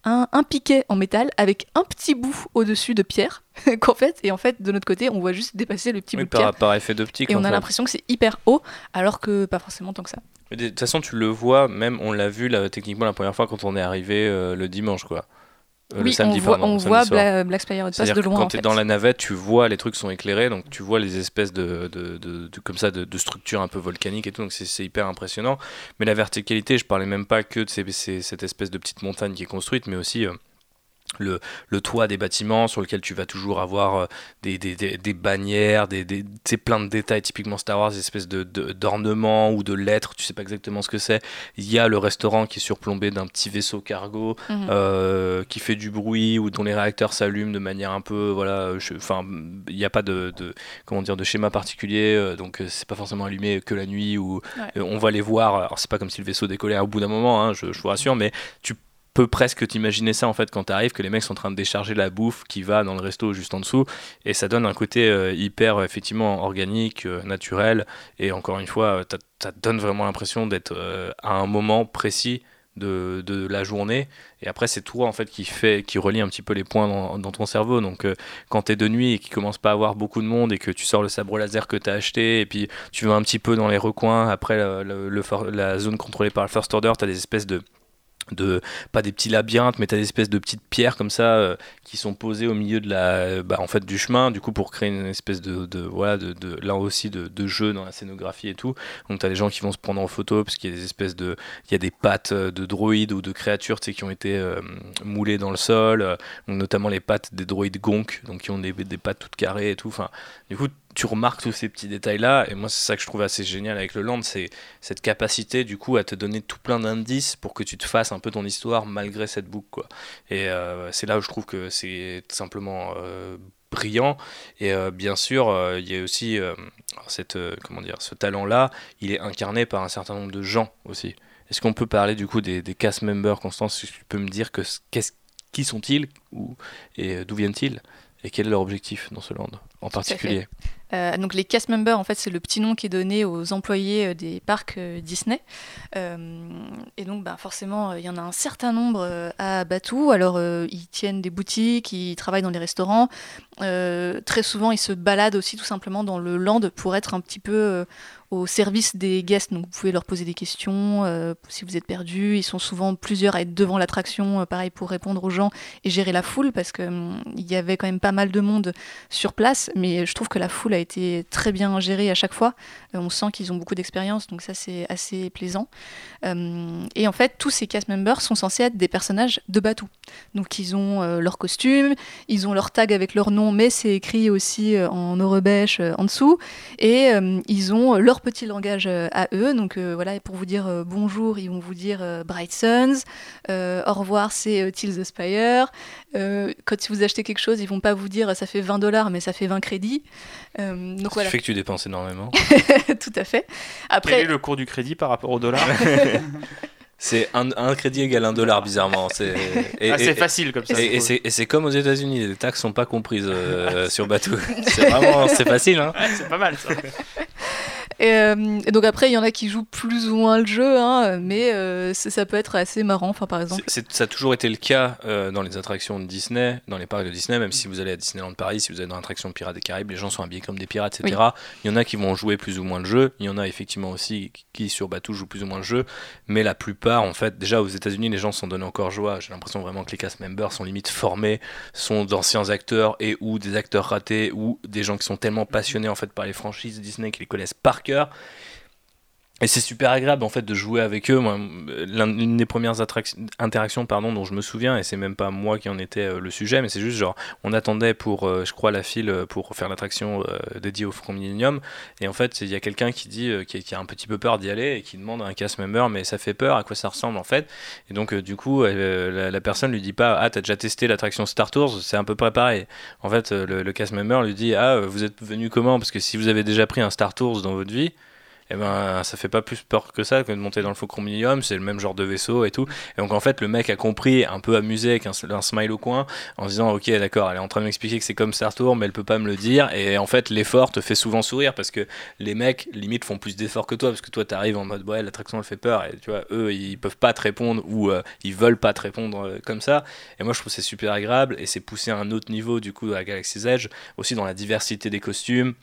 un, piquet en métal avec un petit bout au-dessus de pierre [laughs] qu'en fait et en fait de notre côté on voit juste dépasser le petit bout de par, pierre. par effet d'optique et on a l'impression que c'est hyper haut alors que pas forcément tant que ça. De toute façon tu le vois même on l'a vu là, techniquement la première fois quand on est arrivé euh, le dimanche quoi euh, oui, on voit, on voit Black Spire de loin. Quand tu es dans la navette, tu vois les trucs sont éclairés, donc tu vois les espèces de, de, de, comme ça de, structures un peu volcaniques et tout, donc c'est hyper impressionnant. Mais la verticalité, je parlais même pas que de cette espèce de petite montagne qui est construite, mais aussi euh, le, le, toit des bâtiments sur lequel tu vas toujours avoir euh, des, des, des, bannières, des, des plein de détails typiquement Star Wars, des espèces de, d'ornements ou de lettres, tu sais pas exactement ce que c'est. Il y a le restaurant qui est surplombé d'un petit vaisseau cargo mhm. euh, qui fait du bruit ou dont les réacteurs s'allument de manière un peu voilà, enfin il n'y a pas de, de, comment dire de schéma particulier, euh, donc c'est pas forcément allumé que la nuit ou on va les voir. Alors c'est pas comme si le vaisseau décollait au bout d'un moment, hein, je, je vous rassure, mais tu peux presque t'imaginer ça en fait quand t'arrives que les mecs sont en train de décharger la bouffe qui va dans le resto juste en dessous et ça donne un côté euh, hyper effectivement organique, euh, naturel et encore une fois ça donne vraiment l'impression d'être à un moment précis de, de, la journée et après c'est toi en fait qui fait qui relie un petit peu les points dans, ton cerveau. Donc quand tu es de nuit et qu'il commence pas à avoir beaucoup de monde et que tu sors le sabre laser que tu as acheté et puis tu vas un petit peu dans les recoins après le, la zone contrôlée par le first order tu as des espèces de de pas des petits labyrinthes mais tu as des espèces de petites pierres comme ça euh, qui sont posées au milieu de la bah, en fait du chemin du coup pour créer une espèce de, de voilà de, de, là aussi de, de, jeu dans la scénographie et tout. Donc tu as des gens qui vont se prendre en photo parce qu'il y a des espèces de il y a des pattes euh, de droïdes ou de créatures qui ont été euh, moulées dans le sol notamment les pattes des droïdes gonk donc qui ont des, des pattes toutes carrées et tout. Enfin du coup tu remarques tous ces petits détails là et moi c'est ça que je trouve assez génial avec le land c'est cette capacité du coup à te donner tout plein d'indices pour que tu te fasses un peu ton histoire malgré cette boucle quoi. Et euh, c'est là où je trouve que c'est simplement euh, brillant. Et euh, bien sûr il y a aussi cette comment dire ce talent là il est incarné par un certain nombre de gens aussi. Est-ce qu'on peut parler du coup des, des cast members Constance tu peux me dire que qu'est-ce qui sont-ils et d'où viennent-ils et quel est leur objectif dans ce land en particulier? Euh, donc les cast members, en fait, c'est le petit nom qui est donné aux employés euh, des parcs euh, Disney. et donc, bah, forcément, il y en a un certain nombre à Batou. Alors, ils tiennent des boutiques, ils travaillent dans les restaurants. très souvent, ils se baladent aussi tout simplement dans le land pour être un petit peu au service des guests. Donc vous pouvez leur poser des questions euh, si vous êtes perdu. Ils sont souvent plusieurs à être devant l'attraction, euh, pareil pour répondre aux gens et gérer la foule parce que hum, il y avait quand même pas mal de monde sur place. Mais je trouve que la foule été très bien gérée à chaque fois. Euh, on sent qu'ils ont beaucoup d'expérience, donc ça c'est assez plaisant. Hum, et en fait, tous ces cast members sont censés être des personnages de Batou. Donc ils ont leur costume, ils ont leur tag avec leur nom, mais c'est écrit aussi en orebèche en dessous. Et ils ont leur petit langage euh, à eux. Donc euh, voilà, pour vous dire euh, bonjour, ils vont vous dire Bright Suns. au revoir, c'est Till the Spire. quand vous achetez quelque chose, ils vont pas vous dire ça fait 20 dollars, mais ça fait 20 crédits. Donc voilà. fait que tu dépenses énormément. [laughs] Tout à fait. Après, Quel est le cours du crédit par rapport au dollar [laughs] C'est un, crédit égale un dollar, bizarrement. C'est ah, facile comme ça. Et, c'est comme aux États-Unis, les taxes sont pas comprises [laughs] sur bateau. C'est vraiment c'est facile. Hein. c'est pas mal ça. Euh, et, donc après, il y en a qui jouent plus ou moins le jeu, hein, mais euh, ça peut être assez marrant. Enfin, par exemple, ça a toujours été le cas euh, dans les attractions de Disney, dans les parcs de Disney. Même si vous allez à Disneyland Paris, si vous allez dans l'attraction Pirates des Caraïbes, les gens sont habillés comme des pirates, etc. Il y en a qui vont jouer plus ou moins le jeu. Il y en a effectivement aussi qui sur bateau jouent plus ou moins le jeu, mais la plupart, en fait, déjà aux États-Unis, les gens s'en donnent encore joie. J'ai l'impression vraiment que les cast members sont limite formés, sont d'anciens acteurs et ou des acteurs ratés ou des gens qui sont tellement passionnés en fait par les franchises Disney qu'ils les connaissent par cœur Walker et c'est super agréable en fait de jouer avec eux. L'une des premières interactions pardon, dont je me souviens, et c'est même pas moi qui en était euh, le sujet, mais c'est juste genre on attendait pour, euh, je crois, la file euh, pour faire l'attraction dédiée au Millennium. Et en fait, il y a quelqu'un qui dit qui, a un petit peu peur d'y aller et qui demande à un cast member, mais ça fait peur, à quoi ça ressemble en fait? Et donc, du coup, la, personne lui dit pas Ah, t'as déjà testé l'attraction Star Tours? C'est un peu préparé. En fait, le, le cast lui dit Ah, vous êtes venu comment? Parce que si vous avez déjà pris un Star Tours dans votre vie, eh ben ça fait pas plus peur que ça que de monter dans le Faucon Millennium, c'est le même genre de vaisseau et tout. Et donc en fait le mec a compris, un peu amusé avec un, smile au coin, en disant ok d'accord, elle est en train de m'expliquer que c'est comme Star Tour, mais elle peut pas me le dire. Et en fait l'effort te fait souvent sourire parce que les mecs limite font plus d'efforts que toi parce que toi t'arrives en mode ouais l'attraction elle fait peur et tu vois eux ils peuvent pas te répondre ou euh, ils veulent pas te répondre euh, comme ça. Et moi je trouve c'est super agréable et c'est poussé à un autre niveau du coup à Galaxy's Edge aussi dans la diversité des costumes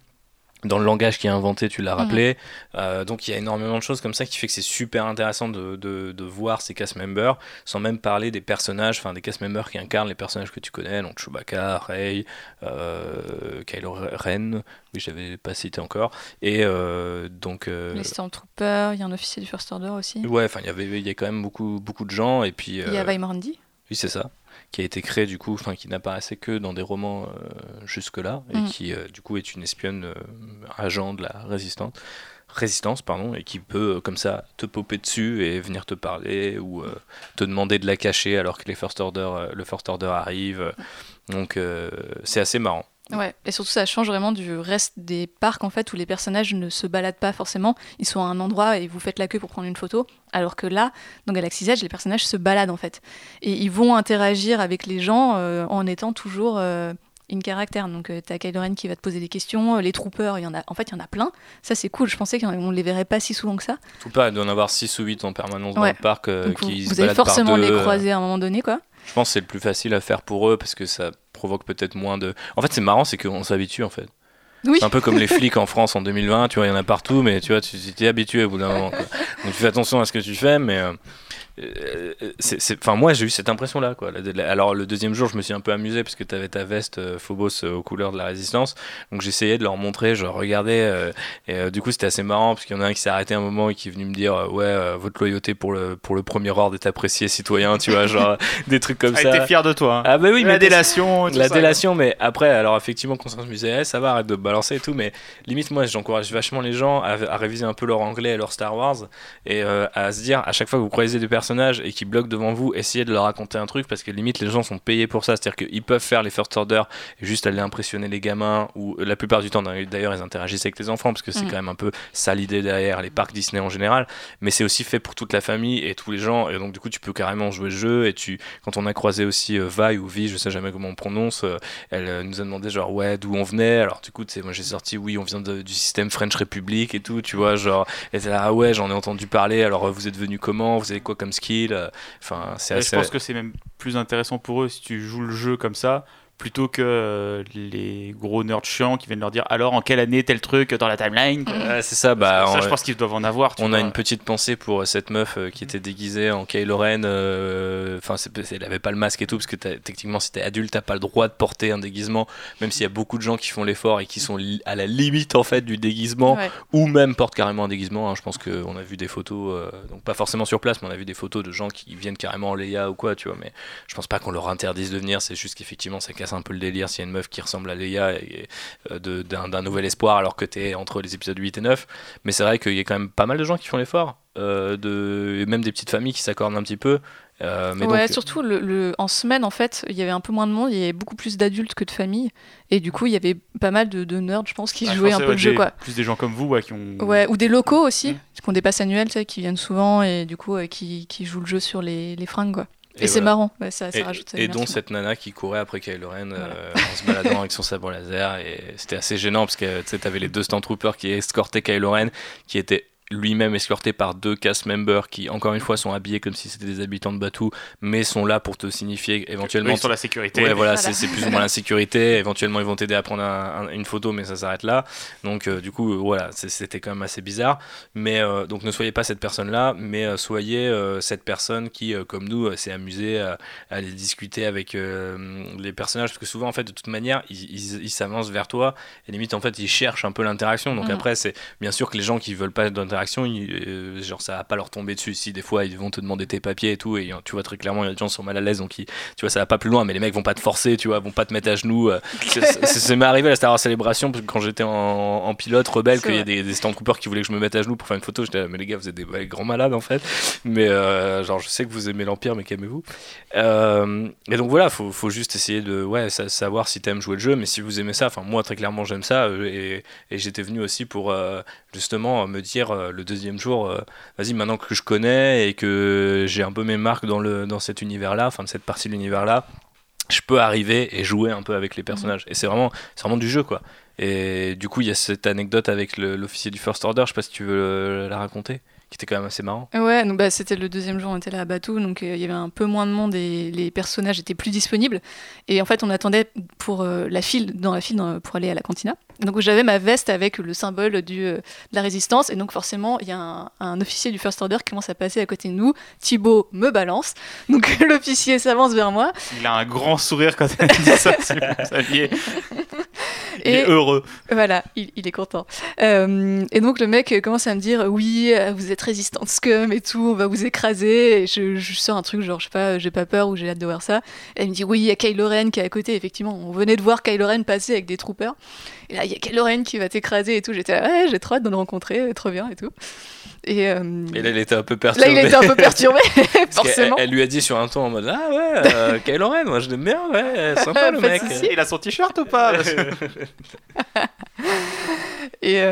dans le langage qui est inventé, tu l'as mhm. rappelé. Euh, donc il y a énormément de choses comme ça qui fait que c'est super intéressant de, de, voir ces cast members, sans même parler des personnages, enfin des cast members qui incarnent les personnages que tu connais, donc Chewbacca, Rey, euh, Kylo Ren, oui j'avais pas cité encore, et euh, donc... Euh, les Stormtroopers, il y a un officier du First Order aussi. Ouais, enfin il y avait il y a quand même beaucoup, beaucoup de gens, et puis... Il y a Vaimorandi Oui c'est ça qui a été créé du coup, enfin qui n'apparaissait que dans des romans euh, jusque-là et mm. qui euh, du coup est une espionne euh, agent de la résistance, résistance pardon, et qui peut comme ça te popper dessus et venir te parler ou te demander de la cacher alors que les first order, le first order arrive. Donc c'est assez marrant. Ouais, et surtout ça change vraiment du reste des parcs en fait où les personnages ne se baladent pas forcément, ils sont à un endroit et vous faites la queue pour prendre une photo, alors que là, dans Galaxy's Edge, les personnages se baladent en fait et ils vont interagir avec les gens euh, en étant toujours euh, in caractère. Donc euh, t'as Kylo Ren qui va te poser des questions, les troopers, il y en a, en fait il y en a plein. Ça c'est cool. Je pensais qu'on les verrait pas si souvent que ça. Troopers, il doit en avoir 6 ou 8 en permanence dans le parc qui vous, allez forcément les croiser à un moment donné quoi. Je pense que c'est le plus facile à faire pour eux parce que ça provoque peut-être moins de. En fait, c'est marrant, c'est qu'on s'habitue en fait. Oui. C'est un peu comme les [laughs] flics en France en 2020, tu vois, il y en a partout, mais tu vois, tu t'es habitué au bout d'un moment. Donc tu fais attention à ce que tu fais, mais euh, euh, enfin moi j'ai eu cette impression là quoi alors le deuxième jour je me suis un peu amusé parce que tu avais ta veste euh, Phobos euh, aux couleurs de la résistance. Donc j'essayais de leur montrer je regardais et du coup c'était assez marrant parce qu'il y en a un qui s'est arrêté un moment et qui est venu me dire ouais votre loyauté pour le pour le premier ordre est appréciée citoyen tu vois genre [laughs] des trucs comme ça. t'es fier de toi hein. ah bah oui la délation la délation mais après alors effectivement quand on se disait ça va arrête de balancer et tout mais limite moi j'encourage vachement les gens à, à, réviser un peu leur anglais et leur Star Wars et à se dire à chaque fois que vous croisez des personnes et qui bloquent devant vous, essayez de leur raconter un truc parce que limite les gens sont payés pour ça. C'est-à-dire qu'ils peuvent faire les first order et juste aller impressionner les gamins ou la plupart du temps d'ailleurs ils interagissent avec les enfants parce que c'est mm. quand même un peu ça l'idée derrière les parcs Disney en général. Mais c'est aussi fait pour toute la famille et tous les gens et donc du coup tu peux carrément jouer le jeu et tu quand on a croisé aussi euh, Vi ou Vi, je sais jamais comment on prononce, euh, elle euh, nous a demandé genre ouais d'où on venait. Alors du coup tu sais moi j'ai sorti oui on vient du système French Republic et tout tu vois genre et là ah ouais j'en ai entendu parler alors vous êtes venu comment? Vous avez quoi comme skill Enfin, c'est Je pense que c'est même plus intéressant pour eux si tu joues le jeu comme ça plutôt que euh, les gros nerds chiants qui viennent leur dire alors en quelle année tel truc dans la timeline c'est ça bah ça, je pense qu'ils doivent en avoir on a une petite pensée pour euh, cette meuf euh, qui était déguisée en Kylo Ren enfin elle avait pas le masque et tout parce que techniquement si t'es adulte t'as pas le droit de porter un déguisement même s'il y a beaucoup de gens qui font l'effort et qui sont à la limite en fait du déguisement ou même portent carrément un déguisement hein. je pense qu'on a vu des photos donc pas forcément sur place mais on a vu des photos de gens qui viennent carrément en Leia ou quoi tu vois mais je pense pas qu'on leur interdise de venir c'est juste qu'effectivement ça un peu le délire s'il y a une meuf qui ressemble à Leia et, euh, d'un nouvel espoir alors que t'es entre les épisodes 8 et 9. Mais c'est vrai qu'il y a quand même pas mal de gens qui font l'effort, euh, de, même des petites familles qui s'accordent un petit peu. Euh, mais ouais, surtout le, en semaine en fait, il y avait un peu moins de monde, il y avait beaucoup plus d'adultes que de familles, et du coup il y avait pas mal de, nerds, je pense, qui jouaient un peu le jeu quoi. Plus des gens comme vous qui ont. Ouais, ou des locaux aussi, qui ont des passes annuelles, tu sais, qui viennent souvent et du coup qui, qui, jouent le jeu sur les, les fringues quoi. Et, c'est marrant, ça, ça et, rajoute Et dont cette nana qui courait après Kylo Ren euh, en se baladant avec son sabre laser. Et c'était assez gênant parce que tu avais les deux Stormtroopers qui escortaient Kylo Ren, qui étaient lui-même escorté par deux cast members qui, encore une fois, sont habillés comme si c'était des habitants de Batou, mais sont là pour te signifier éventuellement. sur la sécurité. Ouais, voilà, c'est plus ou moins la sécurité. Éventuellement, ils vont t'aider à prendre une photo, mais ça s'arrête là. Donc, euh, du coup, euh, voilà, c'était quand même assez bizarre. Mais euh, donc, ne soyez pas cette personne-là, mais soyez cette personne qui, comme nous, s'est amusée à, aller discuter avec les personnages, parce que souvent, en fait, de toute manière, ils s'avancent vers toi et limite, en fait, ils cherchent un peu l'interaction. Donc, mm. après, c'est bien sûr que les gens qui veulent pas d'interaction euh, genre ça va pas leur tomber dessus. Si des fois ils vont te demander tes papiers et tout, et tu vois très clairement, il y a des gens qui sont mal à l'aise, donc tu vois, ça va pas plus loin, mais les mecs vont pas te forcer, tu vois, vont pas te mettre à genoux. Euh. [laughs] c'est m'est arrivé à la Star Wars Célébration, quand j'étais en, pilote rebelle, qu'il y a des, des stand qui voulaient que je me mette à genoux pour faire une photo. J'étais mais les gars, vous êtes des, grands malades en fait. Mais euh, genre, je sais que vous aimez l'Empire, mais calmez-vous. et donc voilà, faut, faut juste essayer de ouais, savoir si t'aimes jouer le jeu, mais si vous aimez ça, enfin, moi très clairement, j'aime ça, et, et j'étais venu aussi pour justement me dire euh, le deuxième jour, euh, vas-y, maintenant que je connais et que j'ai un peu mes marques dans, le, dans cet univers-là, enfin de cette partie de l'univers-là, je peux arriver et jouer un peu avec les personnages. Et c'est vraiment, vraiment du jeu, quoi. Et du coup, il y a cette anecdote avec l'officier du First Order, je sais pas si tu veux la raconter qui était quand même assez marrant. Ouais, donc bah, c'était le deuxième jour, on était là à Batou, donc euh, il y avait un peu moins de monde et les personnages étaient plus disponibles. Et en fait, on attendait pour la file, dans la file pour aller à la cantina. Donc j'avais ma veste avec le symbole du, euh, de la résistance et donc forcément il y a un, officier du First Order qui commence à passer à côté de nous. Thibaut me balance, [laughs] donc l'officier s'avance vers moi. Il a un grand sourire quand il dit ça, [laughs] Il est heureux. Voilà, il, est content. Euh, et donc le mec commence à me dire oui, vous êtes résistante scum et tout, on va vous écraser. Et je, je sors un truc genre je sais pas, j'ai pas peur ou j'ai hâte de voir ça. Et il me dit oui, il y a Kylo Ren qui est à côté. Effectivement, on venait de voir Kylo Ren passer avec des troopers. Et là, il y a Kylo qui va t'écraser et tout. J'étais là, ouais, j'ai trop hâte de le rencontrer, trop bien et tout. Et, là, il était un peu perturbé. Là, il était un peu perturbé, [laughs] forcément. Elle, lui a dit sur un ton en mode Ah ouais, euh, [laughs] Kylo Ren, moi je l'aime bien, ouais, sympa le mec. Il a son t-shirt ou pas [laughs] Et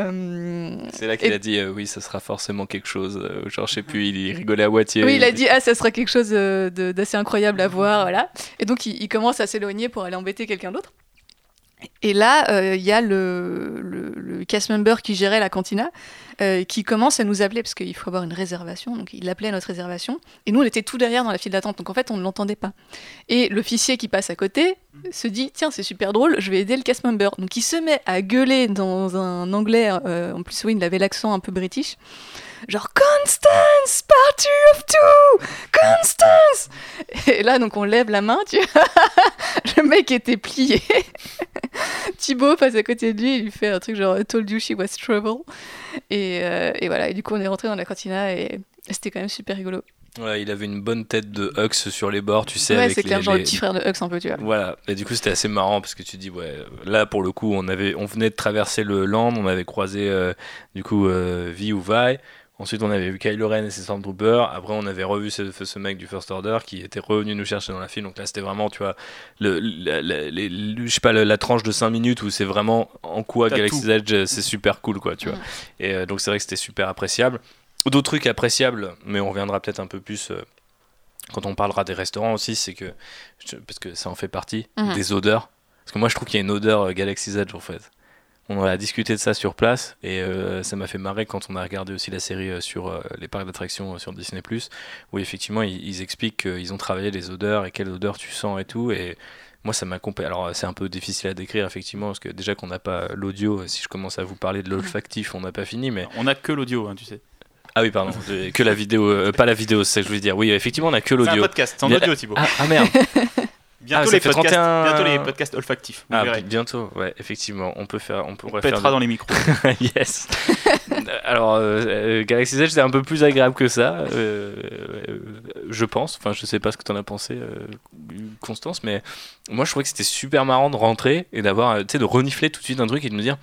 c'est là qu'il a dit oui, ça sera forcément quelque chose. genre, je sais plus, il rigolait à moitié. Oui, il a dit ah, ça sera quelque chose d'assez incroyable à voir, voilà. Et donc il, il commence à s'éloigner pour aller embêter quelqu'un d'autre. Et là, il euh, y a le, le, cast member qui gérait la cantina euh, qui commence à nous appeler parce qu'il faut avoir une réservation. Donc il appelait à notre réservation. Et nous, on était tout derrière dans la file d'attente. Donc en fait, on ne l'entendait pas. Et l'officier qui passe à côté se dit Tiens, c'est super drôle, je vais aider le cast member. Donc il se met à gueuler dans un anglais. Euh, en plus, oui, il avait l'accent un peu british genre Constance, party of two, Constance. Et là, donc on lève la main, tu vois. [laughs] le mec était plié. [laughs] Thibaut passe à côté de lui, il lui fait un truc genre Told you she was trouble. Et, euh, et voilà, et du coup, on est rentré dans la cantina et, c'était quand même super rigolo. Ouais, il avait une bonne tête de Hux sur les bords, tu sais. Ouais, c'est clair, genre le petit frère de Hux un peu, tu vois. Voilà, et du coup c'était assez marrant parce que tu dis, ouais, là pour le coup, on, avait, on venait de traverser le land, on avait croisé euh, du coup euh, Vi ou Vi, Ensuite, on avait vu Kylo Ren et ses Stormtroopers. Après, on avait revu ce, ce, mec du First Order qui était revenu nous chercher dans la file. Donc là, c'était vraiment, tu vois, le, je sais pas, la, tranche de 5 minutes où c'est vraiment en quoi Galaxy's Edge, c'est super cool, quoi, tu vois. Et euh, donc, c'est vrai que c'était super appréciable. D'autres trucs appréciables, mais on reviendra peut-être un peu plus euh, quand on parlera des restaurants aussi, c'est que, parce que ça en fait partie, mhm. des odeurs. Parce que moi, je trouve qu'il y a une odeur euh, Galaxy's Edge, en fait on a discuté de ça sur place et euh, ça m'a fait marrer quand on a regardé aussi la série euh, sur euh, les parcs d'attractions sur Disney où effectivement ils, expliquent qu'ils ont travaillé les odeurs et quelles odeurs tu sens et tout et moi ça m'a compé alors c'est un peu difficile à décrire effectivement parce que déjà qu'on n'a pas l'audio si je commence à vous parler de l'olfactif on n'a pas fini mais on n'a que l'audio hein, tu sais ah oui, pardon, que la vidéo, pas la vidéo, c'est ce que je voulais dire. Oui, effectivement, on a que l'audio. C'est un podcast, en audio, Thibaut. Ah, ah merde. [laughs] Bientôt, ah, les podcasts, bientôt les podcasts olfactifs. Ah, bientôt, ouais, effectivement. On peut faire. On, pourrait on faire dans les micros. [laughs] yes. Alors, euh, euh, Galaxy Edge, c'est un peu plus agréable que ça, euh, je pense. Enfin, je sais pas ce que tu en as pensé, Constance, mais moi, je trouvais que c'était super marrant de rentrer et d'avoir, tu sais, de renifler tout de suite un truc et de me dire,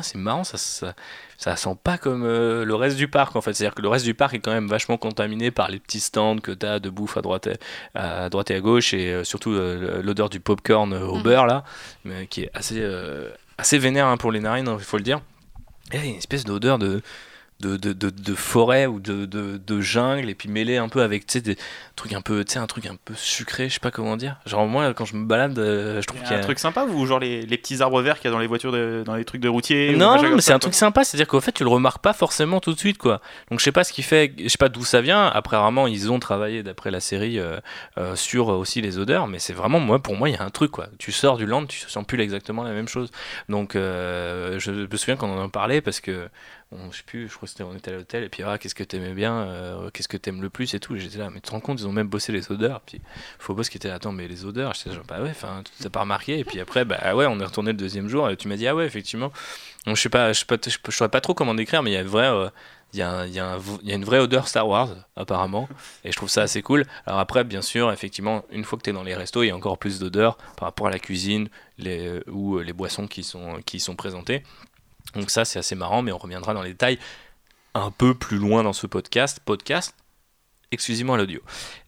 c'est marrant, ça, ça, ça sent pas comme euh, le reste du parc en fait. C'est-à-dire que le reste du parc est quand même vachement contaminé par les petits stands que tu as de bouffe à droite et à, droite et à gauche et euh, surtout euh, l'odeur du popcorn au mhm. beurre là, mais, qui est assez, assez vénère hein, pour les narines, hein, il faut le dire. Et il y a une espèce d'odeur de de, de, de, forêt ou de, de, jungle et puis mêlé un peu avec des trucs un peu un truc un peu sucré je sais pas comment dire. Genre moi quand je me balade euh, je trouve qu'il y a un truc sympa ou genre les, les petits arbres verts qu'il y a dans les voitures dans les trucs de routier non, non mais c'est un truc sympa c'est à dire qu'en fait tu le remarques pas forcément tout de suite quoi. Donc je sais pas ce qui fait je sais pas d'où ça vient. Après rarement ils ont travaillé d'après la série euh, euh, sur aussi les odeurs mais c'est vraiment moi pour moi il y a un truc quoi. Tu sors du land tu sens plus exactement la même chose. Donc je me souviens qu'on en parlait parce que on, je sais plus, je crois que c'était on était à l'hôtel et puis ah qu'est-ce que t'aimais bien, euh, qu'est-ce que t'aimes le plus et tout. J'étais là, mais tu te rends compte ils ont même bossé les odeurs. Puis Phobos qui était là, attends mais les odeurs, j'étais genre bah ouais, enfin t'as pas remarqué. Et puis après bah ouais on est retourné le deuxième jour et tu m'as dit ah ouais effectivement. Je sais pas, je sais pas, je, saurais pas trop comment décrire, mais il y a vrai. Euh, il y, a, a y, a une vraie odeur Star Wars, apparemment, et je trouve ça assez cool. Alors après, bien sûr, effectivement, une fois que tu es dans les restos, il y a encore plus d'odeur par rapport à la cuisine les, ou les boissons qui sont, qui sont présentées. Donc ça, c'est assez marrant, mais on reviendra dans les détails un peu plus loin dans ce podcast. Podcast exclusivement à l'audio.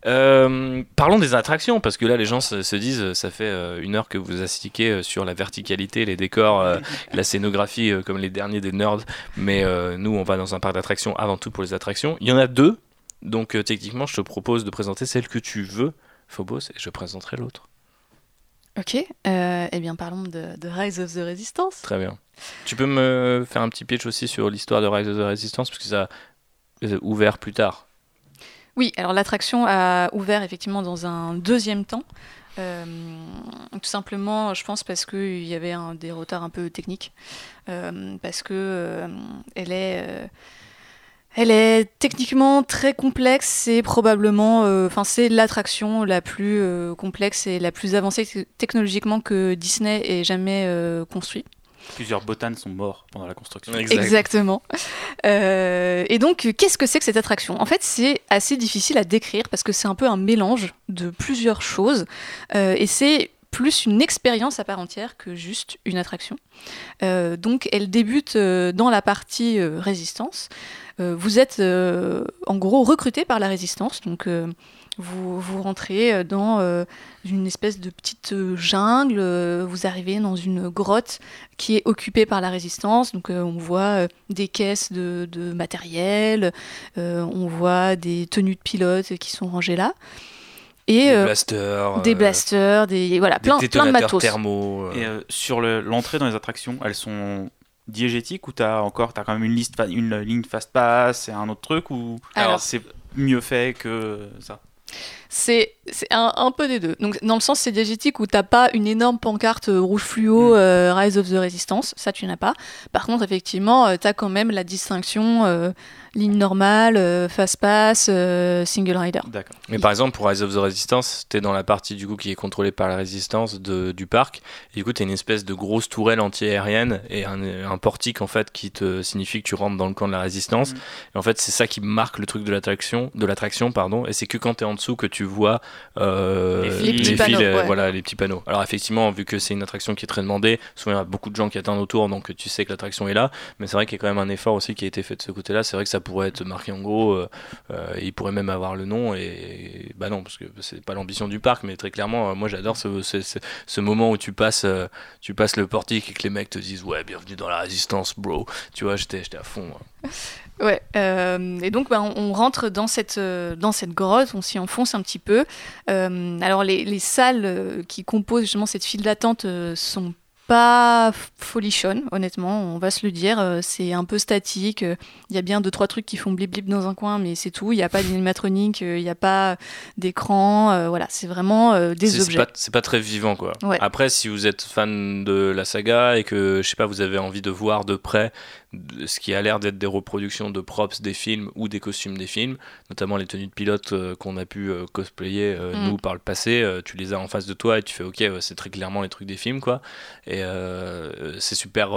Euh, parlons des attractions, parce que là, les gens se, disent, ça fait euh, une heure que vous astiquez euh, sur la verticalité, les décors, [laughs] la scénographie, comme les derniers des nerds, mais nous, on va dans un parc d'attractions avant tout pour les attractions. Il y en a deux, donc techniquement, je te propose de présenter celle que tu veux, Phobos, et je présenterai l'autre. Ok, eh bien parlons de, de Rise of the Resistance. Très bien. Tu peux me faire un petit pitch aussi sur l'histoire de Rise of the Resistance, parce que ça a ouvert plus tard. Oui, alors l'attraction a ouvert effectivement dans un deuxième temps. Euh, tout simplement, je pense parce qu'il y avait un, des retards un peu techniques, euh, parce que euh, elle est, elle est techniquement très complexe. C'est probablement, enfin, c'est l'attraction la plus complexe et la plus avancée technologiquement que Disney ait jamais construit. Plusieurs botanes sont morts pendant la construction. Exactement. Euh, et donc, qu'est-ce que c'est que cette attraction? En fait, c'est assez difficile à décrire parce que c'est un peu un mélange de plusieurs choses. Euh, et c'est plus une expérience à part entière que juste une attraction. Euh, donc elle débute dans la partie résistance, vous êtes en gros recruté par la résistance, donc vous, vous rentrez dans une espèce de petite jungle, vous arrivez dans une grotte qui est occupée par la résistance, donc on voit des caisses de, de matériel, on voit des tenues de pilote qui sont rangées là. Et, des blasters, des blasters, des voilà, plein, plein de matos. thermo. Et sur l'entrée dans les attractions, elles sont diégétique ou t'as encore as quand même une liste une ligne fast pass et un autre truc ou alors c'est mieux fait que ça? C'est un, un, peu des deux. Donc, dans le sens, c'est diégétique où t'as pas une énorme pancarte euh, rouge fluo mm. euh, Rise of the Resistance, ça tu n'as pas. Par contre, effectivement, euh, tu as quand même la distinction ligne normale, euh, fast pass, euh, single rider. D'accord. Mais par exemple, pour Rise of the Resistance, tu es dans la partie du coup qui est contrôlée par la résistance de, du parc. Et du coup, tu une espèce de grosse tourelle anti-aérienne et un, un, portique en fait qui te signifie que tu rentres dans le camp de la résistance. Mm. Et en fait, c'est ça qui marque le truc de l'attraction, de l'attraction pardon. Et c'est que quand tu es en dessous que tu vois euh, les, petits panneaux, voilà, les petits panneaux. Alors effectivement, vu que c'est une attraction qui est très demandée, souvent il y a beaucoup de gens qui attendent autour, donc tu sais que l'attraction est là. Mais c'est vrai qu'il y a quand même un effort aussi qui a été fait de ce côté-là. C'est vrai que ça pourrait être marqué en gros, euh, euh, il pourrait même avoir le nom, et, bah non, parce que c'est pas l'ambition du parc, mais très clairement, euh, moi j'adore ce, ce, moment où tu passes, tu passes le portique et que les mecs te disent ouais, bienvenue dans la résistance, bro. Tu vois, j'étais à fond. [laughs] Ouais, et donc bah, on, rentre dans cette, dans cette grotte, on s'y enfonce un petit peu. alors les, les, salles qui composent justement cette file d'attente sont pas folichonne, honnêtement, on va se le dire. Euh, c'est un peu statique. Il y a bien deux, trois trucs qui font blip blip dans un coin, mais c'est tout. Il n'y a pas d'animatronique, euh, il n'y a pas d'écran. Euh, voilà, c'est vraiment des objets. C'est pas, très vivant, quoi. Après, si vous êtes fan de la saga et que, je sais pas, vous avez envie de voir de près ce qui a l'air d'être des reproductions de props des films ou des costumes des films, notamment les tenues de pilote euh, qu'on a pu euh, cosplayer euh, mm. nous par le passé, tu les as en face de toi et tu fais ok, c'est très clairement les trucs des films quoi. Et c'est super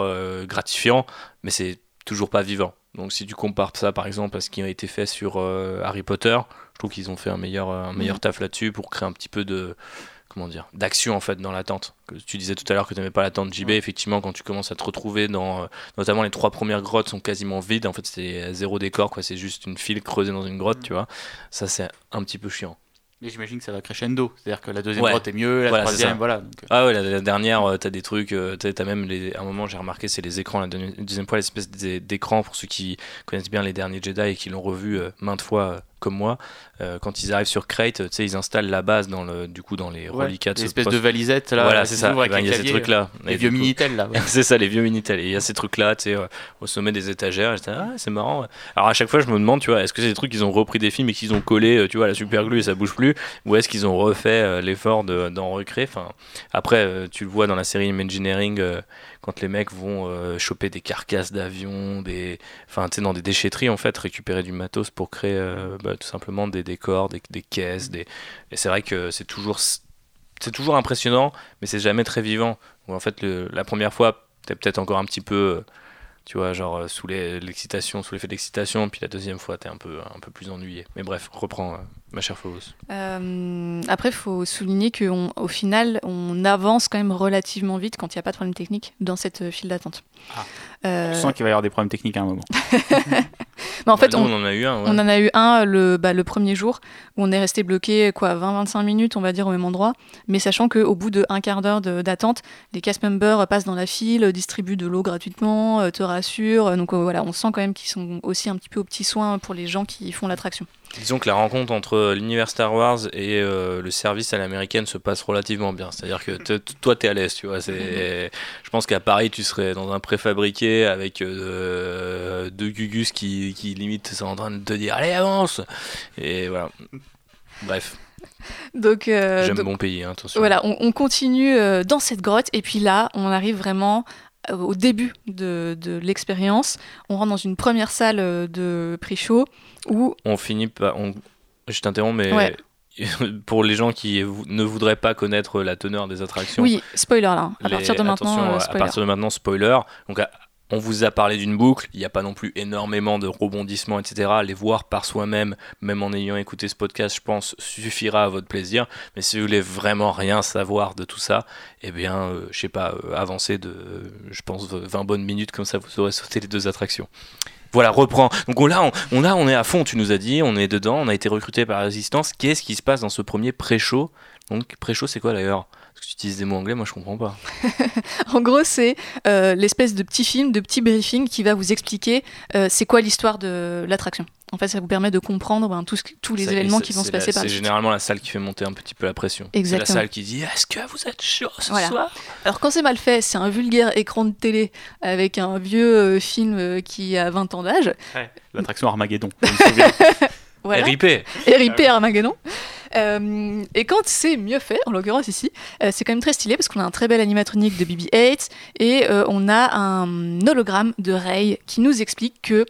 gratifiant, mais c'est toujours pas vivant. Donc si tu compares ça par exemple à ce qui a été fait sur Harry Potter, je trouve qu'ils ont fait un meilleur, un meilleur mm. taf là-dessus pour créer un petit peu de comment dire d'action en fait dans l'attente. Tu disais tout à l'heure que tu n'aimais pas l'attente JB. Effectivement, quand tu commences à te retrouver dans, euh, notamment les trois premières grottes sont quasiment vides. En fait, c'est zéro décor, quoi. C'est juste une file creusée dans une grotte, tu vois. Ça, c'est un petit peu chiant. Mais j'imagine que ça va crescendo. C'est-à-dire que la deuxième grotte est mieux, la troisième, voilà. Euh. Ah ouais, la, dernière, euh, t'as des trucs, t'as même les, à un moment j'ai remarqué, c'est les écrans, la deuxième fois, l'espèce d'écran pour ceux qui connaissent bien les derniers Jedi et qui l'ont revu maintes fois comme moi, euh, quand ils arrivent sur Crate, tu sais, ils installent la base dans le, du coup, dans les reliquats espèce de valisette là. Voilà, c'est ça. Eh ben, il y a ces trucs là. Les vieux minitel là. [laughs] c'est ça, les vieux minitel. Et il y a ces trucs là, tu sais, euh, au sommet des étagères. Ah, c'est marrant. Alors à chaque fois, je me demande, tu vois, est-ce que c'est des trucs qu'ils ont repris des films et qu'ils ont collé, euh, tu vois, la super glue et ça bouge plus, ou est-ce qu'ils ont refait l'effort d'en recréer. Enfin, après, tu le vois dans la série Imagineering quand les mecs vont euh, choper des carcasses d'avions, des, enfin, dans des déchetteries en fait, récupérer du matos pour créer euh, bah, tout simplement des décors, des, caisses, des... et c'est vrai que c'est toujours, c'est toujours impressionnant, mais c'est jamais très vivant. en fait, la première fois, t'es peut-être encore un petit peu tu vois, genre euh, sous l'excitation, sous l'effet d'excitation, puis la deuxième fois, t'es un peu, un peu plus ennuyé. Mais bref, reprends, euh, ma chère Phobos. Euh, après, il faut souligner qu'au final, on avance quand même relativement vite quand il n'y a pas de problème technique dans cette file d'attente. Ah. Euh... Je sens qu'il va y avoir des problèmes techniques à un moment. [laughs] Mais en fait, on, en a eu un. On en a eu un le, bah, le premier jour où on est resté bloqué quoi 20-25 minutes, on va dire, au même endroit. Mais sachant qu'au bout d'un quart d'heure d'attente, les cast members passent dans la file, distribuent de l'eau gratuitement, euh, te rassurent. Donc euh, voilà, on sent quand même qu'ils sont aussi un petit peu aux petits soins pour les gens qui font l'attraction. Disons que la rencontre entre l'univers Star Wars et euh, le service à l'américaine se passe relativement bien. C'est-à-dire que toi, tu es à l'aise, tu vois. Je pense qu'à Paris, tu serais dans un préfabriqué avec euh, deux gugus qui, qui limite sont en train de te dire Allez, avance Et voilà. Bref. Donc, euh, J'aime mon pays, hein, attention. Voilà, on, on continue dans cette grotte et puis là, on arrive vraiment au début de, de l'expérience. On rentre dans une première salle de pré-show où... On finit par... On... Je t'interromps, mais... [laughs] pour les gens qui ne voudraient pas connaître la teneur des attractions. Oui, spoiler là. À partir de maintenant, euh, à partir de maintenant, spoiler. Donc on vous a parlé d'une boucle, il n'y a pas non plus énormément de rebondissements, etc. Les voir par soi-même, même en ayant écouté ce podcast, je pense, suffira à votre plaisir. Mais si vous voulez vraiment rien savoir de tout ça, eh bien, euh, je sais pas, euh, avancez de, je pense, 20 bonnes minutes, comme ça vous aurez sauté les deux attractions. Voilà, reprend. Donc là, on, on est à fond, tu nous as dit, on est dedans, on a été recruté par la Résistance. Qu'est-ce qui se passe dans ce premier pré-show? Donc, pré-show, c'est quoi d'ailleurs? Parce que tu utilises des mots anglais, moi je comprends pas. [laughs] en gros, c'est euh, l'espèce de petit film, de petit briefing qui va vous expliquer euh, c'est quoi l'histoire de l'attraction. En fait, ça vous permet de comprendre ben, tous, tous les événements qui vont se passer par C'est généralement la salle qui fait monter un petit peu la pression. Exactement. C'est la salle qui dit Est-ce que vous êtes chaud ce soir? Alors, quand c'est mal fait, c'est un vulgaire écran de télé avec un vieux euh, film qui a 20 ans d'âge. Ouais, l'attraction Armageddon. [laughs] voilà. RIP. RIP Armageddon. Euh, et quand c'est mieux fait, en l'occurrence ici, euh, c'est quand même très stylé parce qu'on a un très bel animatronique de BB-8 et euh, on a un hologramme de Ray qui nous explique que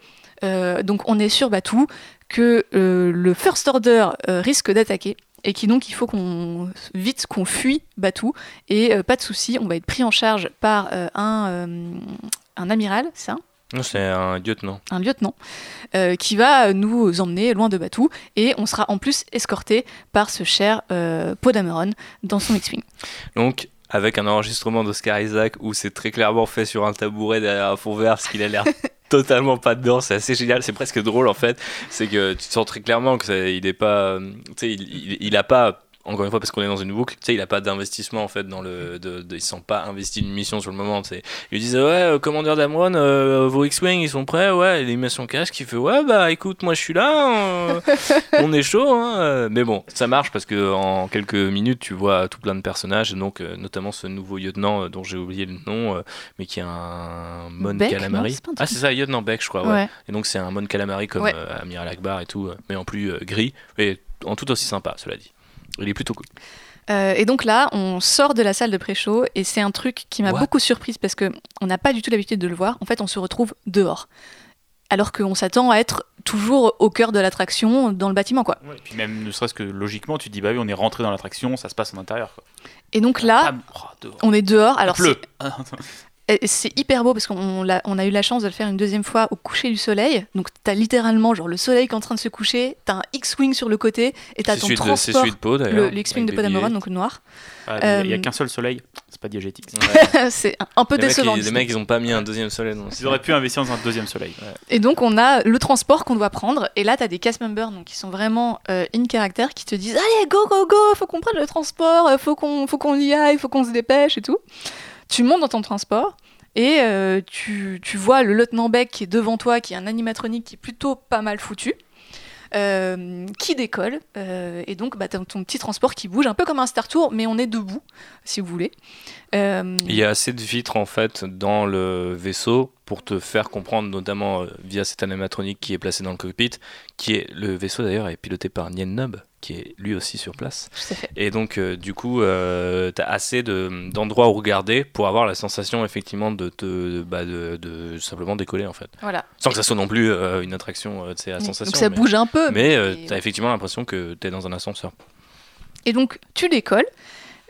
donc on est sur Batuu, que le First Order risque d'attaquer et qui donc il faut qu'on vite qu'on fuit Batuu et pas de souci, on va être pris en charge par un, un amiral, c'est ça? C'est un lieutenant. Un lieutenant euh, qui va nous emmener loin de Batou et on sera en plus escorté par ce cher euh, Podameron dans son X-Wing. Donc, avec un enregistrement d'Oscar Isaac où c'est très clairement fait sur un tabouret derrière un fond vert parce qu'il a l'air [laughs] totalement pas dedans, c'est assez génial, c'est presque drôle en fait. C'est que tu sens très clairement qu'il est pas. Tu sais, il, il, il a pas encore une fois parce qu'on est dans une boucle, tu sais, il a pas d'investissement en fait dans le, de, de, ils sont pas investis une mission sur le moment, tu sais. Ils disent ouais, euh, commandeur d'Amron, euh, vos X-wing ils sont prêts, ouais, il met son casque, il fait ouais bah écoute moi je suis là, euh, [laughs] on est chaud, hein. mais bon ça marche parce que en quelques minutes tu vois tout plein de personnages, donc notamment ce nouveau lieutenant dont j'ai oublié le nom, mais qui est un Mon Calamari. ah c'est ça, lieutenant Beck je crois, ouais. Et donc c'est un Mon Calamari comme Amiral Akbar et tout, mais en plus gris et en tout aussi sympa cela dit. Il est plutôt cool. Euh, et donc là, on sort de la salle de pré-show et c'est un truc qui m'a beaucoup surprise parce que on n'a pas du tout l'habitude de le voir. En fait, on se retrouve dehors, alors qu'on s'attend à être toujours au cœur de l'attraction dans le bâtiment, quoi. et puis même ne serait-ce que logiquement, tu te dis bah oui, on est rentré dans l'attraction, ça se passe en intérieur. Et donc là, oh, on est dehors. Alors c'est [laughs] c'est hyper beau parce qu'on a, on a eu la chance de le faire une deuxième fois au coucher du soleil. Donc t'as littéralement genre le soleil qui est en train de se coucher, t'as un X-wing sur le côté et t'as ton transport, de, le, le X-wing de Podameron, donc le noir. Ah, il n'y a euh, qu'un seul soleil, c'est pas diégétique. [laughs] c'est un, peu décevant. les mecs ils ont pas mis un deuxième soleil. Ils auraient pu investir dans un deuxième soleil. Et donc on a le transport qu'on doit prendre et là t'as des cast members donc qui sont vraiment euh, in character qui te disent allez go go go, faut qu'on prenne le transport, faut qu'on faut qu'on y aille, faut qu'on se dépêche et tout tu montes dans ton transport et euh, tu, vois le lieutenant Beck qui est devant toi, qui est un animatronique qui est plutôt pas mal foutu. Euh, qui décolle euh, et donc bah, ton petit transport qui bouge un peu comme un Star Tour mais on est debout si vous voulez il y a assez de vitres en fait dans le vaisseau pour te faire comprendre, notamment via cet animatronique qui est placé dans le cockpit, qui est le vaisseau d'ailleurs est piloté par Nien Nub, qui est lui aussi sur place. Et donc, euh, du coup, euh, tu as assez d'endroits où regarder pour avoir la sensation, effectivement, de, te, bah, de, de, simplement décoller, en fait. Voilà. Sans que ça soit non plus euh, une attraction, tu à sensation. Donc ça bouge un peu. Mais, tu as effectivement l'impression que tu es dans un ascenseur. Et donc, tu décolles.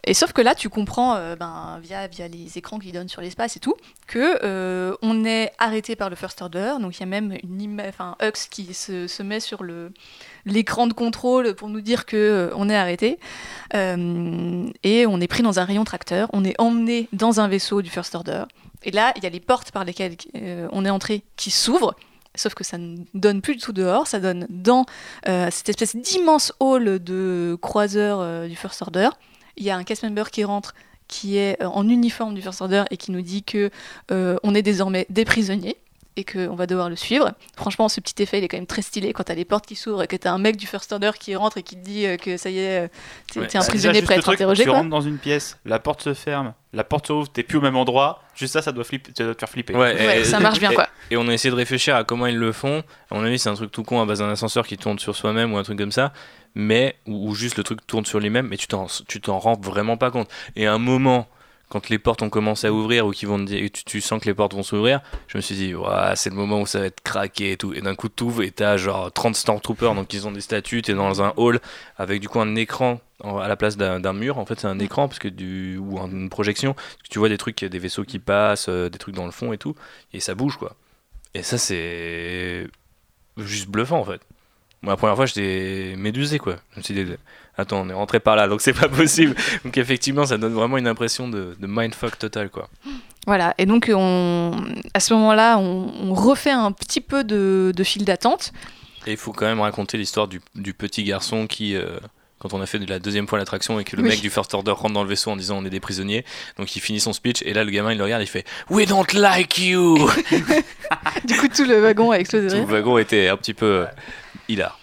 Et sauf que là, tu comprends, euh, ben, via, via les écrans qui donnent sur l'espace et tout, que euh, on est arrêté par le First Order. Donc il y a même une enfin, Hux qui se, se met sur le, l'écran de contrôle pour nous dire que euh, on est arrêté. et on est pris dans un rayon tracteur. On est emmené dans un vaisseau du First Order. Et là, il y a les portes par lesquelles on est entré qui s'ouvrent. Sauf que ça ne donne plus du tout dehors, ça donne dans cette espèce d'immense hall de croiseurs du First Order il y a un cast member qui rentre qui est euh, en uniforme du First Order et qui nous dit que euh, on est désormais des prisonniers et qu'on va devoir le suivre. Franchement, ce petit effet, il est quand même très stylé quand t'as les portes qui s'ouvrent et que t'as un mec du First Order qui rentre et qui te dit euh, que ça y est, t'es un bah, prisonnier prêt à être interrogé. Tu rentres dans une pièce, la porte se ferme, la porte s'ouvre, t'es plus au même endroit. Juste ça, ça doit, flipper, ça doit te faire flipper. Ouais, ça marche bien quoi. Et on a essayé de réfléchir à comment ils le font. À mon avis, c'est un truc tout con à base d'un ascenseur qui tourne sur soi-même ou un truc comme ça mais ou, juste le truc tourne sur lui-même, mais tu t'en tu t'en rends vraiment pas compte. Et à un moment quand les portes ont commencé à ouvrir ou qui vont dire, tu, sens que les portes vont s'ouvrir, je me suis dit, c'est le moment où ça va être craqué et tout. Et d'un coup, tu ouvres et t'as genre 30 Stormtroopers, donc ils ont des statues, t'es dans un hall avec du coup un écran à la place d'un mur. En fait, c'est un écran parce que du, ou une projection. tu vois des trucs, des vaisseaux qui passent, euh, des trucs dans le fond et tout. Et ça bouge quoi. Et ça, c'est juste bluffant en fait. Moi, la première fois, j'étais médusé quoi. Je me suis dit, attends, on est rentré par là, donc c'est pas possible. [laughs] donc effectivement, ça donne vraiment une impression de, de mindfuck total, quoi. Voilà, et donc on, à ce moment-là, on, refait un petit peu de, de file d'attente. Et il faut quand même raconter l'histoire du, du, petit garçon qui, euh, quand on a fait la deuxième fois l'attraction et que le mec du First Order rentre dans le vaisseau en disant on est des prisonniers, donc il finit son speech et là le gamin il le regarde, il fait We don't like you [laughs] Du coup tout le wagon a explosé. Tout le wagon était un petit peu euh, hilar.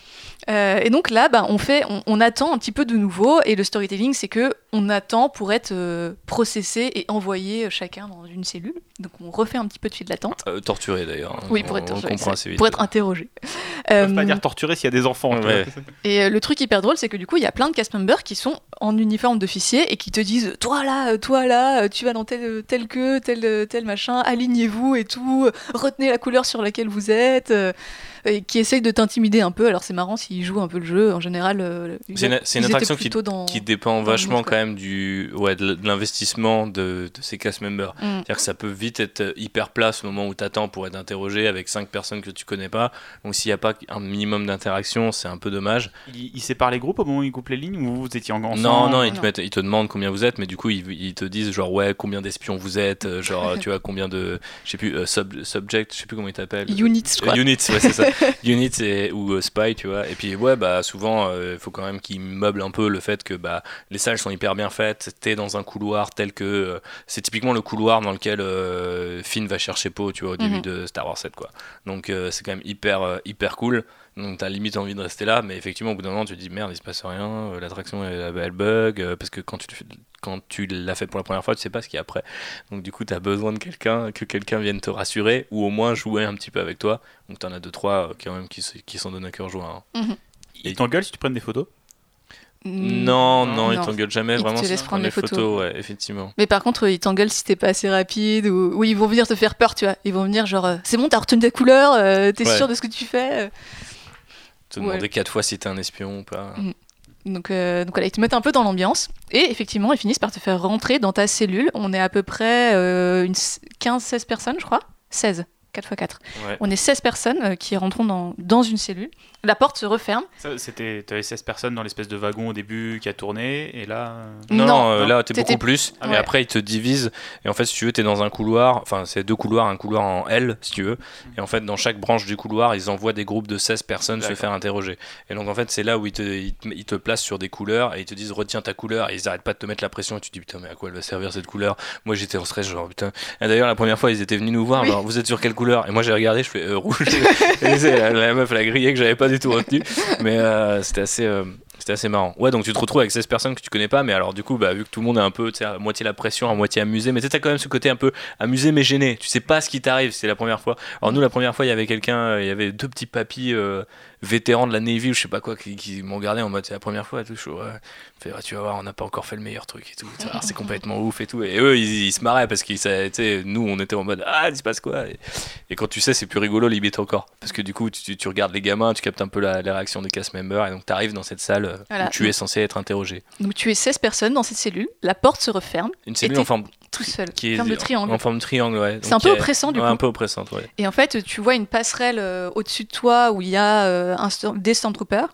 Euh, et donc là, bah, on, fait, on, attend un petit peu de nouveau, et le storytelling, c'est que on attend pour être euh, processé et envoyé euh, chacun dans une cellule. Donc on refait un petit peu de fil d'attente. torturé d'ailleurs. Hein. Oui, pour être torturé. Pour être interrogé. On peut pas dire torturé s'il y a des enfants. [laughs] Et le truc hyper drôle, c'est que du coup, il y a plein de cast members qui sont en uniforme d'officier et qui te disent Toi là, toi là, tu vas dans tel, tel que, tel, tel machin, alignez-vous et tout, retenez la couleur sur laquelle vous êtes et qui essaye de t'intimider un peu. Alors c'est marrant s'il joue un peu le jeu. En général, euh, c'est une, attraction qui, qui, dépend vachement quand même du, ouais, de, l'investissement de, de, ses cast members. Mm. C'est-à-dire que ça peut vite être hyper place au moment où tu attends pour être interrogé avec cinq personnes que tu connais pas. Donc s'il n'y a pas un minimum d'interaction, c'est un peu dommage. Il, il, sépare les groupes au moment où il coupe les lignes ou vous étiez ensemble Non, non, ils te, mettent, ils te demandent combien vous êtes, mais du coup ils, ils, te disent genre ouais combien d'espions vous êtes, euh, genre [laughs] tu vois combien de, je sais plus, euh, sub, subject, je sais plus comment ils t'appellent. Units, je crois. units, ouais c'est ça. [laughs] Units et, ou euh, Spy, tu vois. Et puis, ouais, bah, souvent, il euh, faut quand même qu'ils meublent un peu le fait que bah, les salles sont hyper bien faites. T'es dans un couloir tel que. Euh, c'est typiquement le couloir dans lequel Finn va chercher Poe, tu vois, au début mhm. de Star Wars 7, quoi. Donc, c'est quand même hyper, hyper cool. Donc t'as limite envie de rester là, mais effectivement au bout d'un moment tu te dis merde il se passe rien, l'attraction elle, elle, bug, parce que quand tu quand tu l'as fait pour la première fois, tu sais pas ce qu'il y a après. Donc du coup, tu as besoin de quelqu'un, que quelqu'un vienne te rassurer ou au moins jouer un petit peu avec toi. Donc tu en as deux trois euh, quand même qui, qui s'en donnent à cœur joie. Hein. Mhm. Il t'engueule si tu prennes des photos? Non, non, il t'engueule jamais vraiment si tu prendre des photos. ouais, effectivement. Mais par contre, il t'engueule si t'es pas assez rapide ou... ils vont venir te faire peur, tu vois. Ils vont venir genre, euh, c'est bon, t'as retenu ta couleur, euh, t'es sûr de ce que tu fais. Te demander quatre fois si t'es un espion ou pas. Mhm. Donc, euh, donc voilà, ils te mettent un peu dans l'ambiance. Et effectivement, ils finissent par te faire rentrer dans ta cellule. On est à peu près euh, une 15-16 personnes, je crois. 16. 4 x 4. On est 16 personnes euh, qui rentrons dans, dans une cellule la porte se referme. C'était, avais 16 personnes dans l'espèce de wagon au début qui a tourné, et là. Euh, non, non, euh, là, t'es beaucoup plus. Mais après, ils te divisent. Et en fait, si tu veux, t'es dans un couloir. Enfin, c'est deux couloirs, un couloir en L, si tu veux. Et en fait, dans chaque branche du couloir, ils envoient des groupes de 16 personnes se faire interroger. Et donc, en fait, c'est là où ils te, ils, te, placent sur des couleurs et ils te disent retiens ta couleur. Et ils arrêtent pas de te mettre la pression. Et tu te dis putain, mais à quoi elle va servir cette couleur? Moi, j'étais en stress, genre putain. Et d'ailleurs, la première fois, ils étaient venus nous voir. vous êtes sur quelle couleur? Et moi, j'ai regardé, je fais euh, rouge. [laughs] la, la, meuf, elle a grillé que j'avais pas tout retenu mais euh, c'était assez. Euh, c'était assez marrant. Ouais, donc tu te retrouves avec 16 personnes que tu connais pas, mais alors du coup, bah, vu que tout le monde est un peu, à moitié la pression, à moitié amusé, mais tu as quand même ce côté un peu amusé mais gêné. Tu sais pas ce qui t'arrive, c'est la première fois. Alors nous, la première fois, il y avait quelqu'un, euh, il y avait deux petits papis vétérans de la Navy ou je sais pas quoi qui, m'ont regardé en mode c'est la première fois et tout. fait, tu vas voir, on n'a pas encore fait le meilleur truc et tout. C'est complètement ouf et tout. Et eux, ils, se marraient parce que nous, on était en mode ah, il se passe quoi? Et, quand tu sais, c'est plus rigolo, limite encore. Parce que du coup, tu, tu, regardes les gamins, tu captes un peu la, réaction des cast members et donc tu arrives dans cette salle où tu es censé être interrogé. Donc tu es 16 personnes dans cette cellule, la porte se referme. Une cellule en forme tout seul, qui est forme de triangle. En forme de triangle, ouais. C'est un peu oppressant du coup. Un peu oppressant, ouais. Et en fait, tu vois une passerelle euh, au-dessus de toi où il y a euh, un, des Stormtroopers.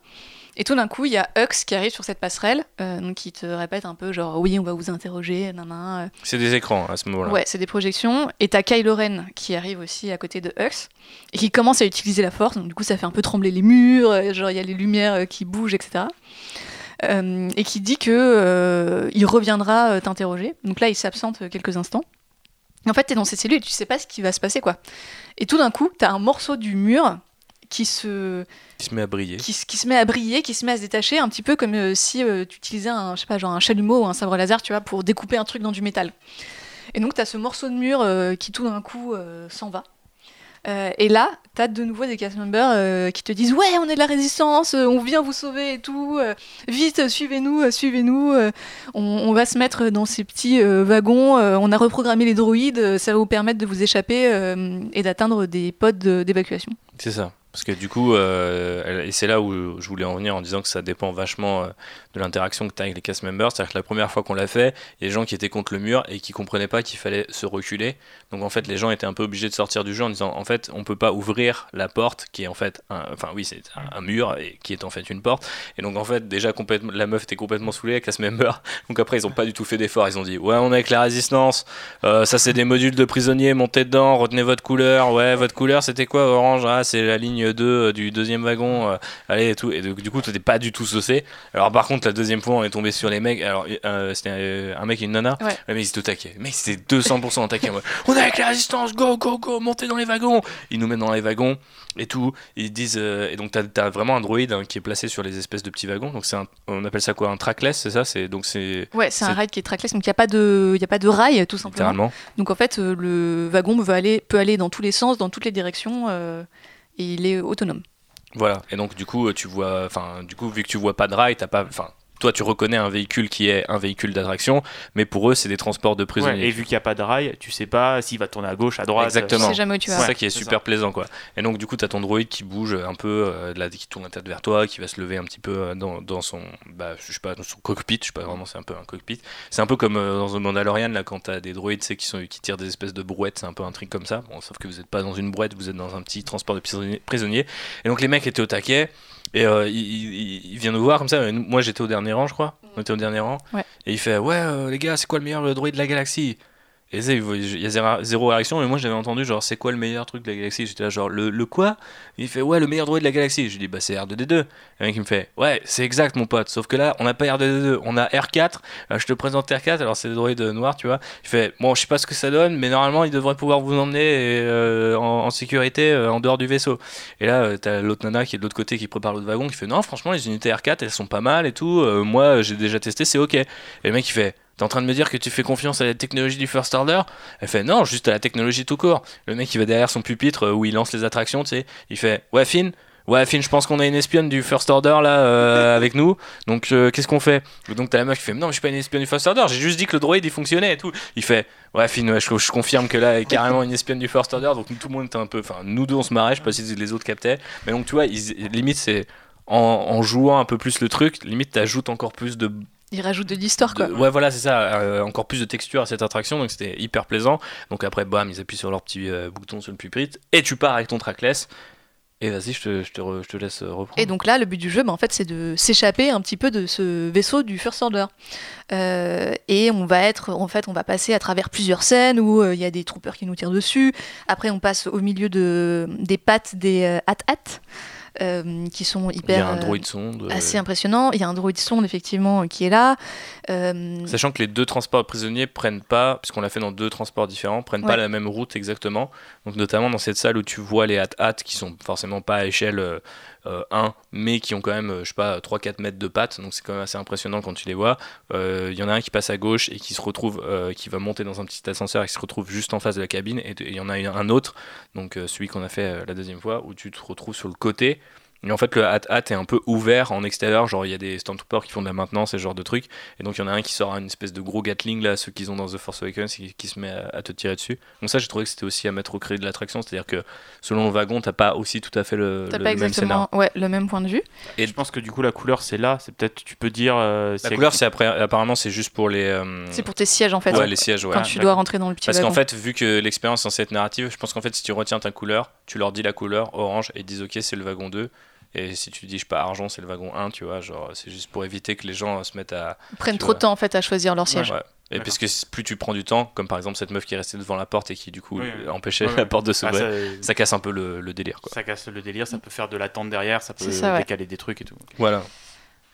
Et tout d'un coup, il y a Hux qui arrive sur cette passerelle, euh, donc qui te répète un peu genre oui, on va vous interroger, nanana. C'est des écrans à ce moment-là. Ouais, c'est des projections. Et t'as Kylo Ren qui arrive aussi à côté de Hux et qui commence à utiliser la force. Donc du coup, ça fait un peu trembler les murs, genre il y a les lumières qui bougent, etc. et qui dit que il reviendra t'interroger. Donc là, il s'absente quelques instants. En fait, tu es dans cette cellule et tu sais pas ce qui va se passer, quoi. Et tout d'un coup, tu as un morceau du mur qui se... Qui se met à briller. Qui, se met à briller, qui se met à se détacher, un petit peu comme euh, si euh, tu utilisais un, je sais pas, genre un chalumeau ou un sabre laser, tu vois, pour découper un truc dans du métal. Et donc, tu as ce morceau de mur euh, qui tout d'un coup s'en va. Et là, t'as de nouveau des cast members qui te disent Ouais, on est de la résistance, on vient vous sauver et tout, vite, suivez-nous, suivez-nous, on, on, va se mettre dans ces petits wagons, on a reprogrammé les droïdes, ça va vous permettre de vous échapper et d'atteindre des pods d'évacuation. C'est ça. Parce que du coup, euh, et c'est là où je voulais en venir en disant que ça dépend vachement euh, de l'interaction que tu as avec les cast members. C'est-à-dire que la première fois qu'on l'a fait, il y a des gens qui étaient contre le mur et qui comprenaient pas qu'il fallait se reculer. Donc en fait, les gens étaient un peu obligés de sortir du jeu en disant en fait, on peut pas ouvrir la porte qui est en fait, un, enfin oui, c'est un, mur et qui est en fait une porte. Et donc en fait, déjà complètement, la meuf était complètement saoulée, les cast members. [laughs] Donc après, ils ont pas du tout fait d'effort. Ils ont dit ouais, on est avec la résistance. Euh, ça c'est des modules de prisonniers, montez dedans, retenez votre couleur. Ouais, votre couleur c'était quoi? Orange Ah, c'est la ligne 2 du deuxième wagon, euh, allez et tout. Et du coup, t'étais pas du tout saucé. Alors par contre, la deuxième fois, on est tombé sur les mecs. Alors euh, c'était euh, un mec et une nana. Ouais. Le mec c'était au taquet. Le mec c'était 200% au taquet. on est avec la résistance, go, go, go, montez dans les wagons. Ils nous mettent dans les wagons et tout. Ils disent et donc t'as as vraiment un droïde hein, qui est placé sur les espèces de petits wagons. Donc c'est on appelle ça quoi? Un trackless, c'est ça? C'est donc c'est. Ouais, c'est un ride qui est trackless. Donc il y a pas de il a pas de rail tout simplement. Donc en fait le wagon veut aller peut aller dans tous les sens, dans toutes les directions il est autonome. Voilà, et donc du coup, tu vois, enfin, du coup, vu que tu vois pas de rail, t'as pas, enfin, toi tu reconnais un véhicule qui est un véhicule d'attraction, mais pour eux c'est des transports de prisonniers. et vu qu'il n'y a pas de rail, tu sais pas s'il va tourner à gauche, à droite. Exactement. Tu jamais où tu vas. C'est ça qui est, super plaisant quoi. Et donc du coup tu as ton droïde qui bouge un peu, euh, là, qui tourne la tête vers toi, qui va se lever un petit peu euh, dans, dans, son, bah, je sais pas, dans son cockpit, je sais pas vraiment, c'est un peu un cockpit. C'est un peu comme euh, dans The Mandalorian là quand tu as des droïdes qui, sont, qui tirent des espèces de brouettes, c'est un peu un truc comme ça. Bon, sauf que vous n'êtes pas dans une brouette, vous êtes dans un petit transport de prisonniers. Et donc les mecs étaient au taquet. Et euh, il, vient nous voir comme ça. Moi, j'étais au dernier rang, je crois. On était au dernier rang. Et il fait Ouais, euh, les gars, c'est quoi le meilleur droïde de la galaxie? Et il y a zéro réaction, mais moi j'avais entendu genre c'est quoi le meilleur truc de la galaxie? J'étais là genre le, quoi? Il fait ouais le meilleur droïde de la galaxie. Je lui dis bah c'est R2D2. Et le mec il me fait ouais c'est exact mon pote, sauf que là on n'a pas R2D2, on a R4. Euh, je te présente R4, alors c'est le droïde noir tu vois. Il fait bon je sais pas ce que ça donne, mais normalement il devrait pouvoir vous emmener euh, en, sécurité euh, en dehors du vaisseau. Et là t'as l'autre nana qui est de l'autre côté qui prépare l'autre wagon qui fait non franchement les unités R4 elles sont pas mal et tout. moi j'ai déjà testé c'est ok. Et le mec il fait T'es en train de me dire que tu fais confiance à la technologie du First Order? Elle fait non, juste à la technologie tout court. Le mec il va derrière son pupitre euh, où il lance les attractions, tu sais. Il fait ouais Finn, ouais Finn, je pense qu'on a une espionne du First Order là euh, avec nous. Donc euh, qu'est-ce qu'on fait? Donc t'as la meuf qui fait non, je suis pas une espionne du First Order. J'ai juste dit que le droïde il fonctionnait et tout. Il fait ouais Finn, je, confirme que là est carrément une espionne du First Order. Donc tout le monde était un peu, enfin nous deux on se marrait, je sais pas si les autres captaient. Mais donc tu vois, limite c'est en, en, jouant un peu plus le truc, limite t'ajoutes encore plus de il rajoute de l'histoire quoi. ouais voilà c'est ça, euh, encore plus de texture à cette attraction donc c'était hyper plaisant. Donc après bam ils appuient sur leur petit euh, bouton sur le pupitre et tu pars avec ton trackless. Et vas-y, je te, je, te je te, laisse reprendre. Et donc là, le but du jeu, bah, en fait, c'est de s'échapper un petit peu de ce vaisseau du First Order. Euh, et on va être, en fait, on va passer à travers plusieurs scènes où il y a des troopers qui nous tirent dessus. Après, on passe au milieu de, des pattes des hat-hat. Euh, qui sont hyper. Il y a un euh, droïde sonde. Assez impressionnant. Il y a un droïde sonde, effectivement, qui est là. Euh, Sachant que les deux transports prisonniers prennent pas, puisqu'on l'a fait dans deux transports différents, prennent pas la même route exactement. Donc, notamment dans cette salle où tu vois les hat-hat qui sont forcément pas à échelle 1, euh, mais qui ont quand même, euh, je sais pas, 3-4 mètres de pattes, donc c'est quand même assez impressionnant quand tu les vois. Il euh, y en a un qui passe à gauche et qui se retrouve, qui va monter dans un petit ascenseur et qui se retrouve juste en face de la cabine, et il y en a un autre, donc celui qu'on a fait la deuxième fois, où tu te retrouves sur le côté et en fait, le hat-hat est un peu ouvert en extérieur, genre il y a des stormtroopers qui font de la maintenance et ce genre de trucs. Et donc il y en a un qui sort une espèce de gros Gatling, là, ceux qu'ils ont dans The Force Awakens, qui, qui se met à, te tirer dessus. Donc ça, j'ai trouvé que c'était aussi à mettre au crédit de l'attraction, c'est-à-dire que selon le wagon, t'as pas aussi tout à fait le, le, pas même scénario. Ouais, le même point de vue. Et je pense que du coup, la couleur, c'est là, c'est peut-être, tu peux dire. Euh, la couleur, c'est après, apparemment, c'est juste pour les. Euh, c'est pour tes sièges en fait. Ouais, les sièges, ouais. Quand tu dois rentrer dans le petit Parce qu'en fait, vu que l'expérience est censée être narrative, je pense qu'en fait, si tu retiens ta couleur, tu leur dis la couleur orange et ils disent ok, c'est le wagon 2 et si tu dis, je sais pas, argent, c'est le wagon 1, tu vois, genre, c'est juste pour éviter que les gens se mettent à. Ils prennent trop de temps, en fait, à choisir leur siège. Ouais. Et puisque plus tu prends du temps, comme par exemple cette meuf qui est restée devant la porte et qui du coup empêchait la porte de s'ouvrir, ah, ça, casse un peu le, délire. Quoi. Ça casse le délire, ça peut faire de l'attente derrière, ça peut décaler des trucs et tout. Voilà.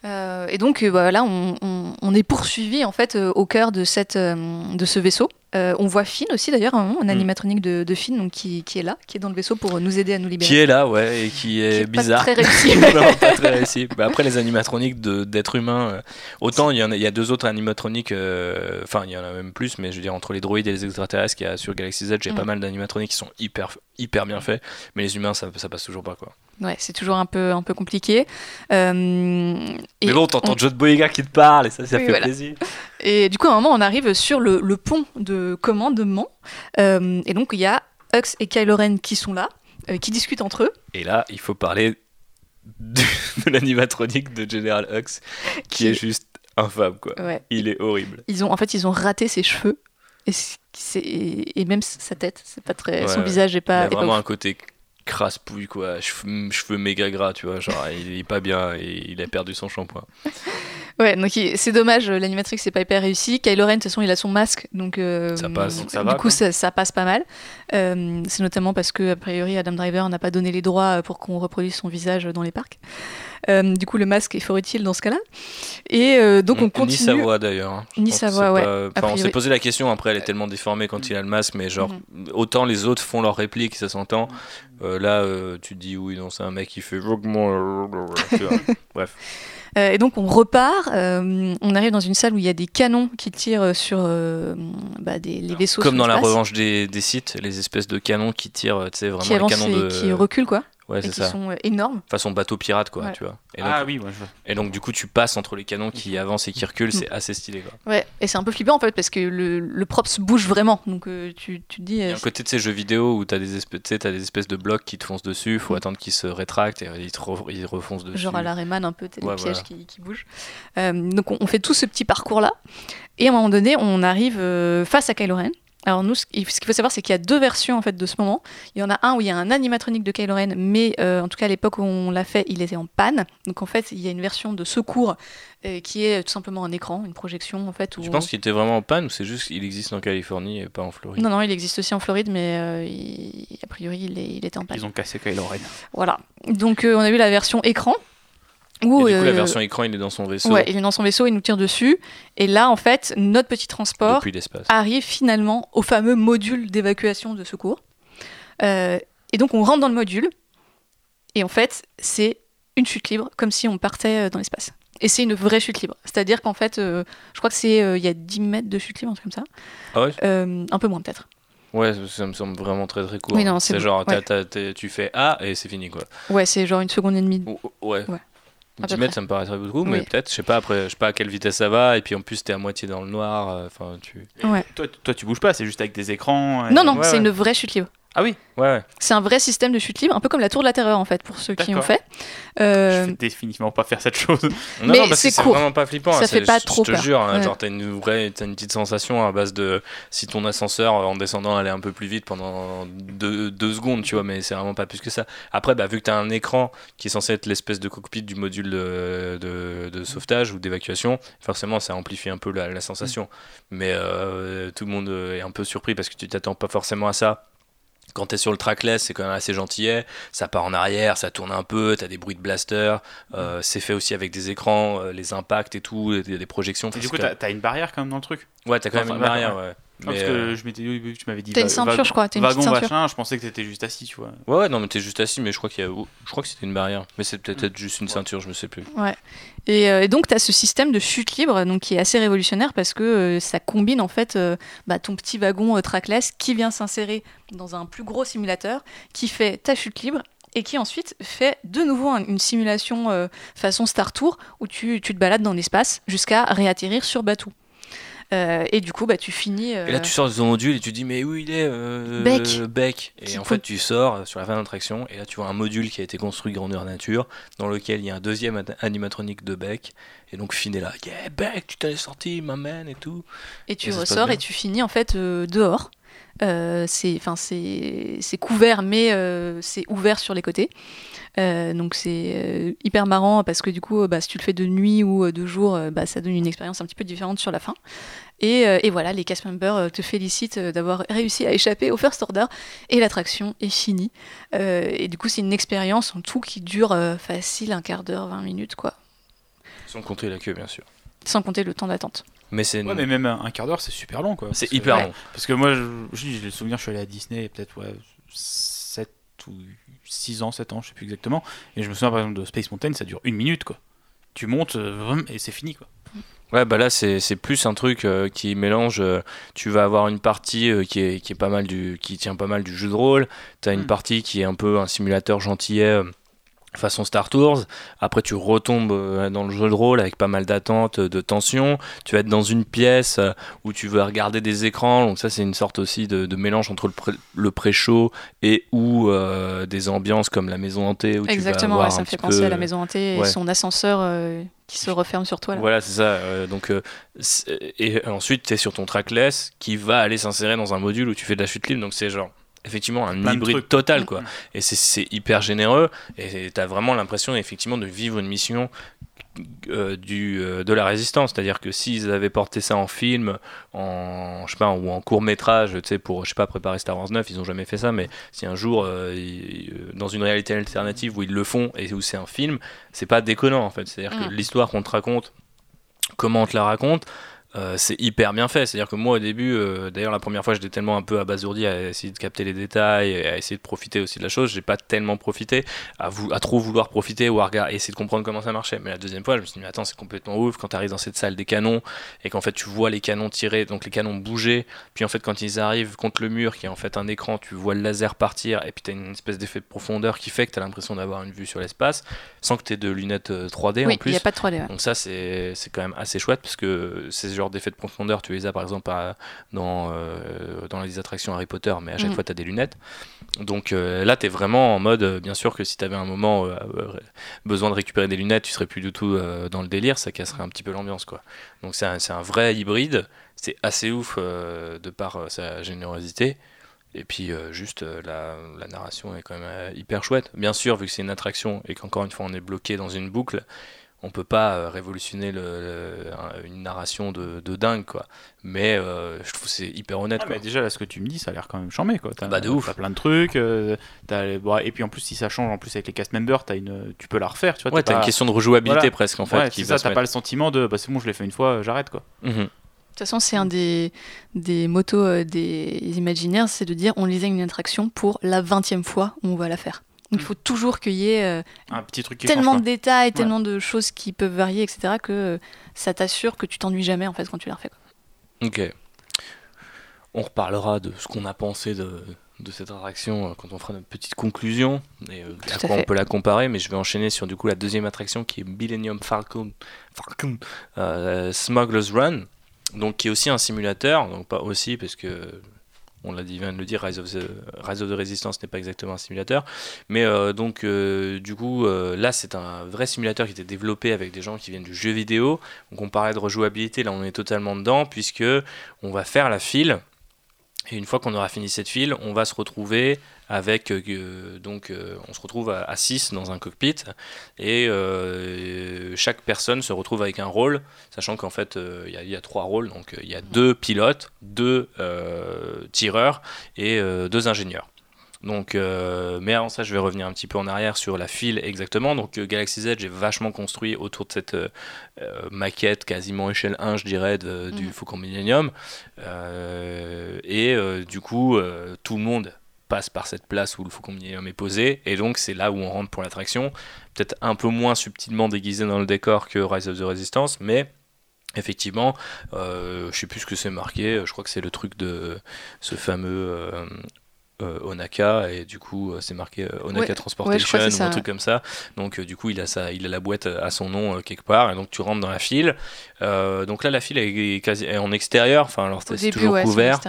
Euh, et donc voilà, euh, bah, on, on, est poursuivi en fait euh, au cœur de, cette, de ce vaisseau. Euh, on voit Finn aussi d'ailleurs, un, mm. animatronique de, de Finn donc, qui, est là, qui est dans le vaisseau pour nous aider à nous libérer. Qui est là, ouais, et qui est, bizarre. Pas très réussi. [laughs] pas très réussi. Bah, après, les animatroniques d'êtres humains, euh, autant il y, en a, il y a deux autres animatroniques, euh, enfin il y en a même plus, mais je veux dire, entre les droïdes et les extraterrestres qu'il y a sur Galaxy Z, j'ai mm. pas mal d'animatroniques qui sont hyper, hyper bien faits, mais les humains, ça, ça passe toujours pas. quoi. Ouais, c'est toujours un peu, un peu compliqué. Euh, mais bon, t'entends ouais. John Boyega qui te parle et ça, ça fait plaisir. Et du coup, à un moment, on arrive sur le, le pont de commandement. Euh, et donc, il y a Hux et Kylo Ren qui sont là, euh, qui discutent entre eux. Et là, il faut parler de, [laughs] l'animatronique de General Hux, qui, est juste infâme, quoi. Il est horrible. Ils ont, en fait, ils ont raté ses cheveux. Et, et même sa tête, c'est pas très. son visage est pas. Il a vraiment un côté crasse-pouille, quoi. Cheveux, cheveux méga gras, tu vois. Genre, il est pas bien et il a perdu son shampoing. [laughs] Ouais, donc c'est dommage, l'animatrix c'est pas hyper réussi. Kylo Ren, de toute façon, il a son masque, donc euh, ça passe. ça du coup, ça, passe pas mal. Euh, c'est notamment parce que, a priori, Adam Driver n'a pas donné les droits pour qu'on reproduise son visage dans les parcs. Euh, du coup, le masque est fort utile dans ce cas-là. Et donc, on continue. Ni sa voix d'ailleurs. Hein. Ni sa voix, ouais. on s'est posé la question, après, elle est tellement déformée quand il a le masque, mais genre, mm-hmm. autant les autres font leur réplique, ça s'entend. là, tu te dis, oui, non, c'est un mec qui fait. [laughs] Bref. Euh, et donc on repart, euh, on arrive dans une salle où il y a des canons qui tirent sur euh, bah, des, les vaisseaux. Comme dans la revanche des, des, sites, les espèces de canons qui tirent, tu sais, vraiment qui les canons de... qui reculent quoi. Ouais, c'est ça. sont énormes. Façon bateau pirate, quoi, tu vois. Et donc, ah oui, moi je vois. Et donc, du coup, tu passes entre les canons qui avancent et qui reculent, c'est assez stylé, quoi. Ouais, et c'est un peu flippant en fait, parce que le, le props bouge vraiment. Donc, euh, tu, tu te dis. Il y a un côté de ces jeux vidéo où tu as, des espèces, as des espèces de blocs qui te foncent dessus, il faut mm. attendre qu'ils se rétractent et ils, te ils refoncent dessus. Genre à la Rayman, un peu, t'as des pièges qui, qui, bougent. Euh, donc, on, fait tout ce petit parcours-là. Et à un moment donné, on arrive euh, face à Kylo Ren. Alors nous, ce qu'il faut savoir, c'est qu'il y a deux versions en fait de ce moment. Il y en a un où il y a un animatronique de Kylo Ren, mais euh, en tout cas à l'époque où on l'a fait, il était en panne. Donc en fait, il y a une version de secours euh, qui est tout simplement un écran, une projection en fait. Où Je pense qu'il était vraiment en panne ou c'est juste qu'il existe en Californie et pas en Floride? Non, non, il existe aussi en Floride, mais euh, a priori il, il, était en panne. Ils ont cassé Kylo Ren. Voilà. Donc on a eu la version écran et du coup, la euh, version écran, il est dans son vaisseau. Ouais, il est dans son vaisseau, il nous tire dessus. Et là, en fait, notre petit transport arrive finalement au fameux module d'évacuation de secours. Euh, et donc, on rentre dans le module. Et en fait, c'est une chute libre, comme si on partait euh, dans l'espace. Et c'est une vraie chute libre. C'est-à-dire qu'en fait, je crois que c'est il y a 10 mètres de chute libre, un truc comme ça. Ah ouais? Un peu moins, peut-être. Ouais, ça me semble vraiment très très court. Oui, c'est genre, tu fais A et c'est fini quoi. Ouais, c'est genre une seconde et demie. ouais. ouais. 10 mètres, ça me paraîtrait beaucoup, mais peut-être, je sais pas, après, je sais pas à quelle vitesse ça va, et puis en plus, t'es à moitié dans le noir, euh, enfin, tu... Toi, toi, tu bouges pas, c'est juste avec des écrans. Non, non, c'est une vraie chute libre. Ah oui, ouais. C'est un vrai système de chute libre, un peu comme la tour de la terreur en fait, pour ceux qui ont fait. Euh... Je vais définitivement pas faire cette chose. [laughs] Non, mais c'est vraiment pas flippant. Ça fait pas trop Je te jure, hein, genre t'as une vraie, as une petite sensation à base de si ton ascenseur en descendant allait un peu plus vite pendant deux, deux secondes, tu vois, mais c'est vraiment pas plus que ça. Après, bah, vu que t'as un écran qui est censé être l'espèce de cockpit du module de, de, de sauvetage ou d'évacuation, forcément ça amplifie un peu la, la sensation. Mm. Mais euh, tout le monde est un peu surpris parce que tu t'attends pas forcément à ça quand t'es sur le trackless, c'est quand même assez gentillet. Ça part en arrière, ça tourne un peu, t'as des bruits de blaster. Euh, c'est fait aussi avec des écrans, euh, les impacts et tout, des, des projections. Et du coup, t'as une barrière quand même dans le truc? Ouais, t'as quand même une barrière, ouais. Parce que euh, je m'étais, tu m'avais dit. T'as une ceinture, je crois. As une wagon ceinture. machin. Je pensais que t'étais juste assis, tu vois. Ouais, ouais, non, mais t'es juste assis, mais je crois qu'il y a, je crois que c'était une barrière, mais c'est peut-être juste une ceinture, je me sais plus. Ouais. Et, euh, et donc t'as ce système de chute libre, donc qui est assez révolutionnaire parce que euh, ça combine en fait bah, ton petit wagon trackless qui vient s'insérer dans un plus gros simulateur, qui fait ta chute libre et qui ensuite fait de nouveau une simulation façon Star Tour où tu, tu te balades dans l'espace jusqu'à réatterrir sur Batuu. Euh, et du coup, bah, tu finis. Et là, tu sors de ton module et tu dis, mais où il est euh, Beck. Beck. Et en fait, tu sors sur la fin de l'attraction et là, tu vois un module qui a été construit grandeur nature dans lequel il y a un deuxième animatronique de Beck. Et donc, Finn est là, yeah, Beck, tu t'en es sorti, ma man et tout. Et tu ressors et tu finis en fait euh, dehors. c'est couvert, mais c'est ouvert sur les côtés. Euh, donc c'est euh, hyper marrant parce que du coup, bah, si tu le fais de nuit ou euh, de jour, bah, ça donne une expérience un petit peu différente sur la fin. Et, et voilà, les cast members te félicitent d'avoir réussi à échapper au first order et l'attraction est finie. et du coup, c'est une expérience en tout qui dure facile un quart d'heure, 20 minutes quoi. Sans compter la queue, bien sûr. Sans compter le temps d'attente. Mais c'est mais même un quart d'heure, c'est super long, quoi. C'est hyper long. Parce que moi, j'ai le souvenir, je suis allé à Disney, peut-être ouais, 7 ou 6 ans, 7 ans, je sais plus exactement. Et je me souviens par exemple de Space Mountain, ça dure une minute, quoi. Tu montes euh, et c'est fini, quoi. Ouais, bah là, c'est plus un truc euh, qui mélange. Euh, tu vas avoir une partie qui, est, qui, est pas mal du, qui tient pas mal du jeu de rôle. Tu as une mm. partie qui est un peu un simulateur gentillet façon Star Tours. Après, tu retombes euh, dans le jeu de rôle avec pas mal d'attentes, de tension. Tu vas être dans une pièce euh, où tu veux regarder des écrans. Donc ça, c'est une sorte aussi de, mélange entre le, pré-show et ou euh, des ambiances comme la maison hantée. Où Exactement, ça me fait penser à la maison hantée et son ascenseur qui se referme sur toi. Voilà, c'est ça. donc, et ensuite, tu es sur ton trackless qui va aller s'insérer dans un module où tu fais de la chute libre. Donc c'est genre effectivement un hybride total quoi. Mm. Et c'est hyper généreux et tu as vraiment l'impression effectivement de vivre une mission euh, du, euh, de la résistance. C'est-à-dire que s'ils avaient porté ça en film, en, je sais pas, ou en court métrage, tu sais, pour je sais pas, préparer Star Wars 9, ils ont jamais fait ça, mais si un jour, euh, dans une réalité alternative où ils le font et où c'est un film, c'est pas déconnant en fait. C'est-à-dire que mm. l'histoire qu'on te raconte, comment on te la raconte, euh, c'est hyper bien fait. C'est-à-dire que moi, au début, euh, d'ailleurs, la première fois, j'étais tellement un peu abasourdi à essayer de capter les détails et à essayer de profiter aussi de la chose. J'ai pas tellement profité à, à trop vouloir profiter ou à regarder, essayer de comprendre comment ça marchait. Mais la deuxième fois, je me suis dit, mais attends, c'est complètement ouf quand tu arrives dans cette salle des canons et qu'en fait, tu vois les canons tirer, donc les canons bouger. Puis en fait, quand ils arrivent contre le mur, qui est en fait un écran, tu vois le laser partir et puis tu as une espèce d'effet de profondeur qui fait que tu as l'impression d'avoir une vue sur l'espace sans que tu aies de lunettes 3D euh, en plus. Il n'y a pas de 3D. Donc ça, c'est quand même assez chouette parce que c'est ce genre d'effet de profondeur tu les as par exemple dans, euh, dans les attractions Harry Potter, mais à chaque mm. fois tu as des lunettes. Donc euh, là, tu es vraiment en mode, euh, bien sûr que si tu avais un moment besoin de récupérer des lunettes, tu serais plus du tout dans le délire, ça casserait un petit peu l'ambiance. quoi. Donc c'est un, un, vrai hybride, c'est assez ouf de par sa générosité. Et puis juste la, la, narration est quand même hyper chouette. Bien sûr, vu que c'est une attraction et qu'encore une fois on est bloqué dans une boucle, on peut pas euh, révolutionner le, une narration de, dingue quoi. Mais euh, je trouve c'est hyper honnête ah, déjà là ce que tu me dis ça a l'air quand même chambé quoi. As, bah de ouf. as plein de trucs euh, et puis en plus si ça change en plus avec les cast members as une tu peux la refaire tu vois ouais t'as une question de rejouabilité presque en fait ouais, qui ça t'as pas le sentiment de bah c'est bon je l'ai fait une fois j'arrête quoi. Mhm. De toute façon, c'est un des, des motos des imaginaires, c'est de dire on lisait une attraction pour la 20 fois où on va la faire. Il faut toujours qu'il y ait euh, un petit truc tellement de détails, tellement de choses qui peuvent varier, etc., que euh, ça t'assure que tu t'ennuies jamais en fait quand tu la refais. Ok. On reparlera de ce qu'on a pensé de, de, cette attraction euh, quand on fera notre petite conclusion et à quoi on peut la comparer. Mais je vais enchaîner sur du coup la deuxième attraction qui est Millennium Falcon, Falcon Smuggler's Run, donc qui est aussi un simulateur, donc pas aussi parce que on l'a dit, vient de le dire, Rise of the, Resistance n'est pas exactement un simulateur. Mais euh, donc, euh, du coup, euh, là, c'est un vrai simulateur qui était développé avec des gens qui viennent du jeu vidéo. Donc, on parlait de rejouabilité, là, on est totalement dedans, puisque on va faire la file. Et une fois qu'on aura fini cette file, on va se retrouver avec euh, donc euh, on se retrouve à 6 dans un cockpit et euh, chaque personne se retrouve avec un rôle, sachant qu'en fait il y, a trois rôles, donc il y a deux pilotes, deux tireurs et deux ingénieurs. Donc, mais avant ça, je vais revenir un petit peu en arrière sur la file exactement. Donc, Galaxy Edge est vachement construit autour de cette maquette quasiment échelle 1, je dirais, du mmh. Faucon Millennium. et du coup, tout le monde passe par cette place où le Faucon Millennium est posé, et donc c'est là où on rentre pour l'attraction, peut-être un peu moins subtilement déguisé dans le décor que Rise of the Resistance, mais effectivement, euh, je sais plus ce que c'est marqué, je crois que c'est le truc de ce fameux euh, euh, Onaka et du coup euh, c'est marqué euh, Onaka Transportation ou un truc comme ça. Donc du coup il a ça il a la boîte à son nom quelque part et donc tu rentres dans la file. Donc là la file est, quasi en extérieur enfin alors c'est toujours couvert.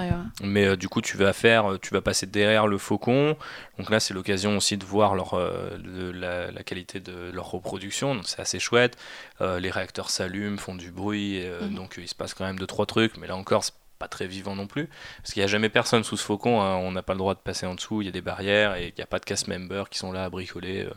mais du coup tu vas faire tu vas passer derrière le faucon. Donc là c'est l'occasion aussi de voir leur la, qualité de leur reproduction. Donc c'est assez chouette. Les réacteurs s'allument font du bruit mhm. donc il se passe quand même deux trois trucs. Mais là encore pas très vivant non plus, parce qu'il n'y a jamais personne sous ce faucon, hein. on n'a pas le droit de passer en dessous, il y a des barrières et il n'y a pas de cast members qui sont là à bricoler. Euh,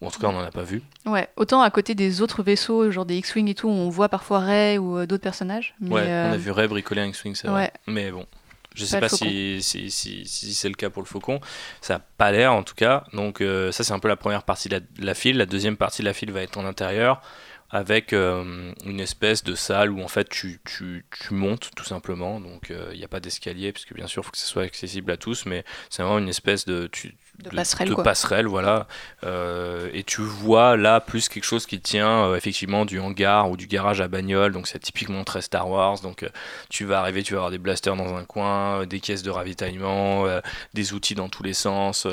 ou en tout cas, on n'en a pas vu. Ouais, autant à côté des autres vaisseaux, genre des X-Wing et tout, on voit parfois Rey ou euh, d'autres personnages. ouais, on a euh, vu Rey bricoler un X-Wing, c'est vrai. Mais bon, je sais pas, si, si, si, c'est le cas pour le faucon. Ça n'a pas l'air en tout cas. Donc ça c'est un peu la première partie de la, de la, file. La deuxième partie de la file va être en intérieur. Avec une espèce de salle où en fait tu, tu, tu montes tout simplement. Donc il n'y a pas d'escalier, puisque bien sûr il faut que ce soit accessible à tous, mais c'est vraiment une espèce de, tu, de, passerelle, de passerelle, voilà. Euh, et tu vois là plus quelque chose qui tient euh, effectivement du hangar ou du garage à bagnole, donc c'est typiquement très Star Wars. Donc euh, tu vas arriver, tu vas avoir des blasters dans un coin, des caisses de ravitaillement, des outils dans tous les sens,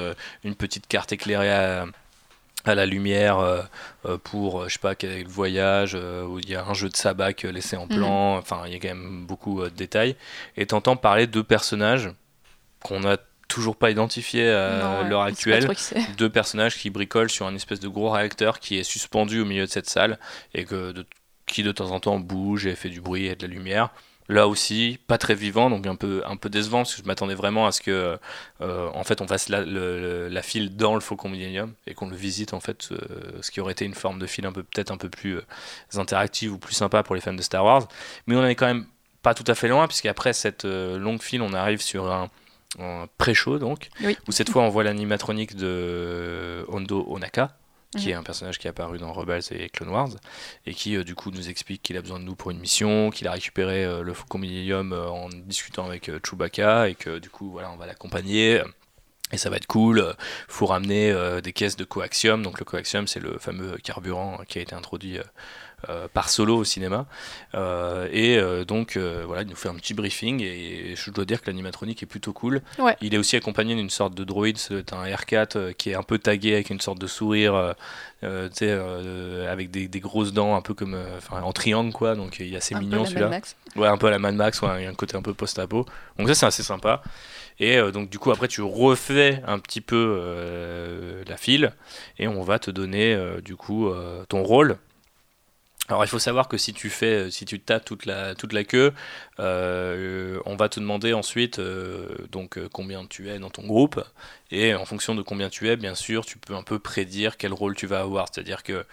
une petite carte éclairée à, la lumière pour je sais pas quel voyage où il y a un jeu de sabac laissé en mhm. plan enfin il y a quand même beaucoup de détails et t'entends parler de personnages qu'on a toujours pas identifié à l'heure actuelle. Deux personnages qui bricolent sur un espèce de gros réacteur qui est suspendu au milieu de cette salle et que qui de temps en temps bouge et fait du bruit et de la lumière. Là aussi, pas très vivant, donc un peu, un peu décevant, parce que je m'attendais vraiment à ce que, euh, en fait, on fasse la, la, file dans le Faucon Millennium et qu'on le visite, en fait, euh, ce qui aurait été une forme de file un peu, peut-être un peu plus euh, interactive ou plus sympa pour les fans de Star Wars. Mais on est quand même pas tout à fait loin, puisqu'après cette longue file, on arrive sur un, pré-show donc, où cette fois on voit l'animatronique de Hondo Onaka, qui mhm. est un personnage qui est apparu dans Rebels et Clone Wars, et qui euh, du coup nous explique qu'il a besoin de nous pour une mission, qu'il a récupéré euh, le Faucon Millennium euh, en discutant avec Chewbacca, et que du coup voilà on va l'accompagner. Et ça va être cool. Faut ramener des caisses de coaxium. Donc le coaxium, c'est le fameux carburant qui a été introduit par solo au cinéma. Euh, et euh, donc voilà, il nous fait un petit briefing et je dois dire que l'animatronique est plutôt cool. Il est aussi accompagné d'une sorte de droïde, c'est un R4 qui est un peu tagué avec une sorte de sourire. avec des, grosses dents un peu comme en triangle quoi donc il est assez mignon celui-là ouais un peu à la Mad Max ouais, un côté un peu post-apo donc ça c'est assez sympa et donc du coup après tu refais un petit peu la file et on va te donner du coup ton rôle alors il faut savoir que si tu fais, si tu tapes toute la, toute la queue, euh, on va te demander ensuite euh, donc euh, combien tu es dans ton groupe et en fonction de combien tu es, bien sûr, tu peux un peu prédire quel rôle tu vas avoir. C'est-à-dire que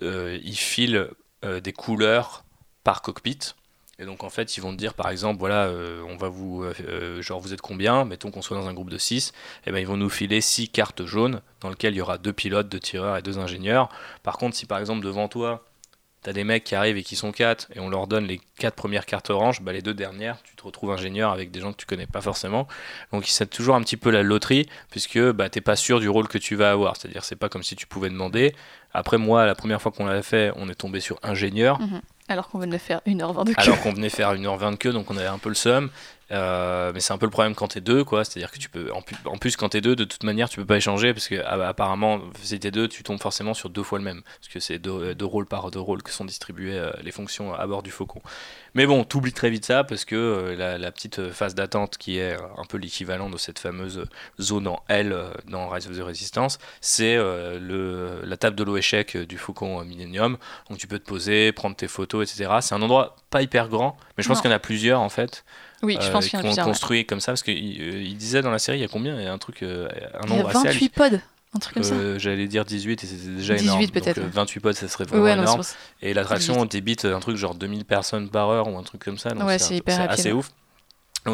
il file des couleurs par cockpit. Et donc en fait, ils vont te dire par exemple, voilà, on va vous, genre vous êtes combien? Mettons qu'on soit dans un groupe de 6, et eh ben ils vont nous filer 6 cartes jaunes dans lesquelles il y aura deux pilotes, deux tireurs et deux ingénieurs. Par contre, si par exemple devant toi t'as des mecs qui arrivent et qui sont 4 et on leur donne les 4 premières cartes oranges, bah les deux dernières, tu te retrouves ingénieur avec des gens que tu connais pas forcément. Donc c'est toujours un petit peu la loterie puisque bah, t'es pas sûr du rôle que tu vas avoir. C'est-à-dire c'est pas comme si tu pouvais demander. Après moi, la première fois qu'on l'avait fait, on est tombé sur ingénieur. Mhm. Alors qu'on venait de faire 1h20 de queue. Alors qu'on venait faire 1h20 de queue, donc on avait un peu le seum. Euh, mais c'est un peu le problème quand t'es deux, quoi. C'est-à-dire que tu peux, en plus, en plus quand t'es deux, de toute manière, tu peux pas échanger parce que ah, apparemment, si t'es deux, tu tombes forcément sur deux fois le même, parce que c'est deux, deux, rôles par deux rôles que sont distribués euh, les fonctions à bord du Faucon. Mais bon, t'oublies très vite ça parce que euh, la, petite phase d'attente qui est un peu l'équivalent de cette fameuse zone en L dans Rise of the Resistance, c'est le, la table de l'eau échec du Faucon Millennium. Donc tu peux te poser, prendre tes photos, etc. C'est un endroit pas hyper grand, mais je pense qu'il y en a plusieurs en fait. Oui, je pense euh, qu'il y en a construit comme ça, parce qu'il euh, disait dans la série, il y a combien? Il y a un truc, euh, un nombre il y a 28 pods. Un truc comme ça. J'allais dire 18 et c'était déjà 18 énorme. peut-être. 28 pods, ça serait vraiment énorme. et l'attraction débite un truc genre 2000 personnes par heure ou un truc comme ça. Donc ouais, c'est hyper assez ouf.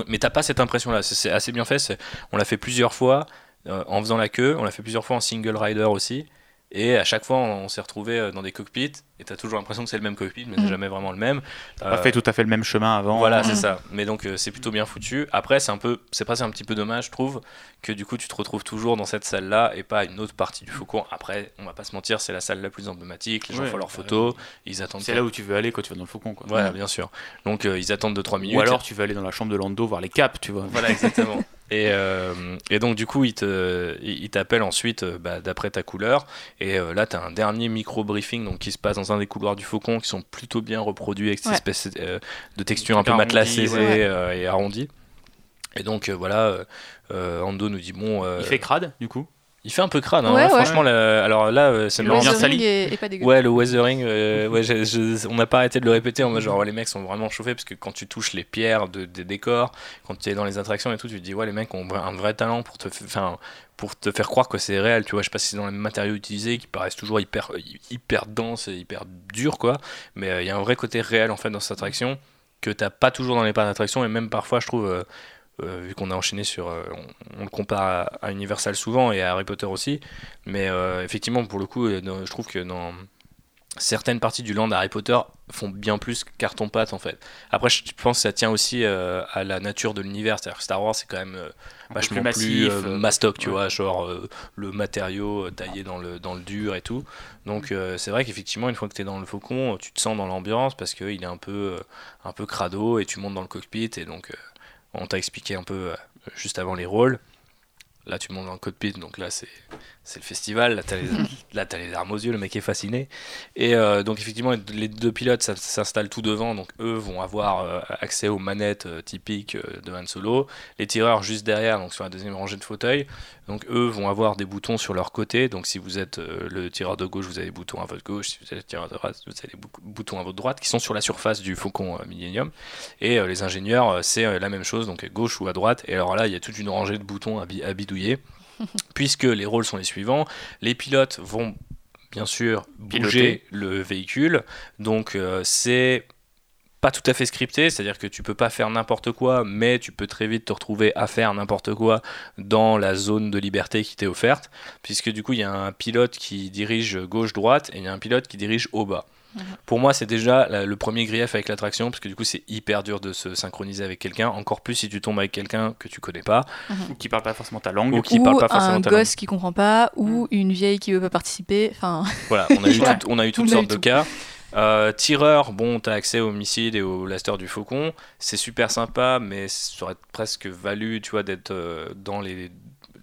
Mais t'as pas cette impression-là. C'est assez bien fait. On l'a fait plusieurs fois en faisant la queue. On l'a fait plusieurs fois en single rider aussi. Et à chaque fois, on s'est retrouvé dans des cockpits et t'as toujours l'impression que c'est le même cockpit, mais c'est mhm. jamais vraiment le même. T'as pas fait tout à fait le même chemin avant. Voilà, c'est mhm. ça. Mais donc euh, c'est plutôt bien foutu. Après, c'est un peu, c'est presque un petit peu dommage, je trouve, que du coup tu te retrouves toujours dans cette salle-là et pas une autre partie du Faucon. Après, on va pas se mentir, c'est la salle la plus emblématique. Les gens font leurs photos, ils attendent. C'est là où tu veux aller quand tu vas dans le Faucon, quoi. Voilà, bien sûr. Donc euh, ils attendent 2-3 minutes. Ou alors tu veux aller dans la chambre de Lando voir les caps, tu vois. Voilà, exactement. [laughs] Et, euh, et, donc du coup, il t'appelle il ensuite bah, d'après ta couleur. Et là, tu as un dernier micro-briefing donc, qui se passe dans un des couloirs du Faucon qui sont plutôt bien reproduits avec cette espèce euh, de texture un peu matelassée euh, et arrondie. Et donc euh, voilà, Ando nous dit bon. il fait crade du coup? Il fait un peu crade, hein. franchement. alors là, c'est bien sali. Est, pas ouais, le weathering, ouais, on n'a pas arrêté de le répéter. En mode genre, les mecs sont vraiment chauffés parce que quand tu touches les pierres de, des décors, quand tu es dans les attractions et tout, tu te dis, ouais, les mecs ont un vrai talent pour te, enfin, pour te faire croire que c'est réel. Tu vois, je sais pas si c'est dans les matériaux utilisés qui paraissent toujours hyper, hyper denses et hyper durs, quoi. Mais euh, il y a un vrai côté réel en fait dans cette attraction que t'as pas toujours dans les parcs d'attraction et même parfois, je trouve. Euh, euh, vu qu'on a enchaîné sur. On, le compare à, Universal souvent et à Harry Potter aussi. Mais effectivement, pour le coup, je trouve que dans, certaines parties du land Harry Potter font bien plus carton-pâte en fait. Après, je pense que ça tient aussi euh, à la nature de l'univers. C'est-à-dire que Star Wars, c'est quand même euh, vachement plus, euh, mastoc, tu vois, genre le matériau taillé dans le, dans le dur et tout. Donc, c'est vrai qu'effectivement, une fois que tu es dans le faucon, tu te sens dans l'ambiance parce qu'il est un peu, un peu crado et tu montes dans le cockpit. Et donc, on t'a expliqué un peu juste avant les rôles. Là, tu montes le cockpit, donc là, c'est c'est le festival, là t'as les, [laughs] là, as les larmes aux yeux, le mec est fasciné. Et euh, donc effectivement, les deux pilotes s'installent tout devant, donc eux vont avoir euh, accès aux manettes euh, typiques de Han Solo. Les tireurs juste derrière, donc sur la deuxième rangée de fauteuils, donc eux vont avoir des boutons sur leur côté. Donc si vous êtes le tireur de gauche, vous avez des boutons à votre gauche. Si vous êtes le tireur de droite, vous avez des boutons à votre droite, qui sont sur la surface du Faucon Millennium. Et les ingénieurs, c'est la même chose, donc à gauche ou à droite. Et alors là, il y a toute une rangée de boutons à bidouiller. Puisque les rôles sont les suivants. Les pilotes vont bien sûr bouger le véhicule, donc euh, c'est pas tout à fait scripté, c'est-à-dire que tu peux pas faire n'importe quoi, mais tu peux très vite te retrouver à faire n'importe quoi dans la zone de liberté qui t'est offerte, puisque du coup il y a un pilote qui dirige gauche-droite et il y a un pilote qui dirige au Mhm. Pour moi, c'est déjà le premier grief avec l'attraction, parce que du coup, c'est hyper dur de se synchroniser avec quelqu'un, encore plus si tu tombes avec quelqu'un que tu connais pas, mhm. ou qui parle pas forcément ta langue, ou qui parle pas forcément un gosse qui comprend pas, ou mhm. une vieille qui veut pas participer. Enfin, [laughs] voilà, on a eu, [laughs] on a eu toutes sortes de cas. Euh, tireur, bon, t'as accès aux missiles et au laster du faucon, c'est super sympa, mais ça aurait presque valu, tu vois, d'être euh, dans les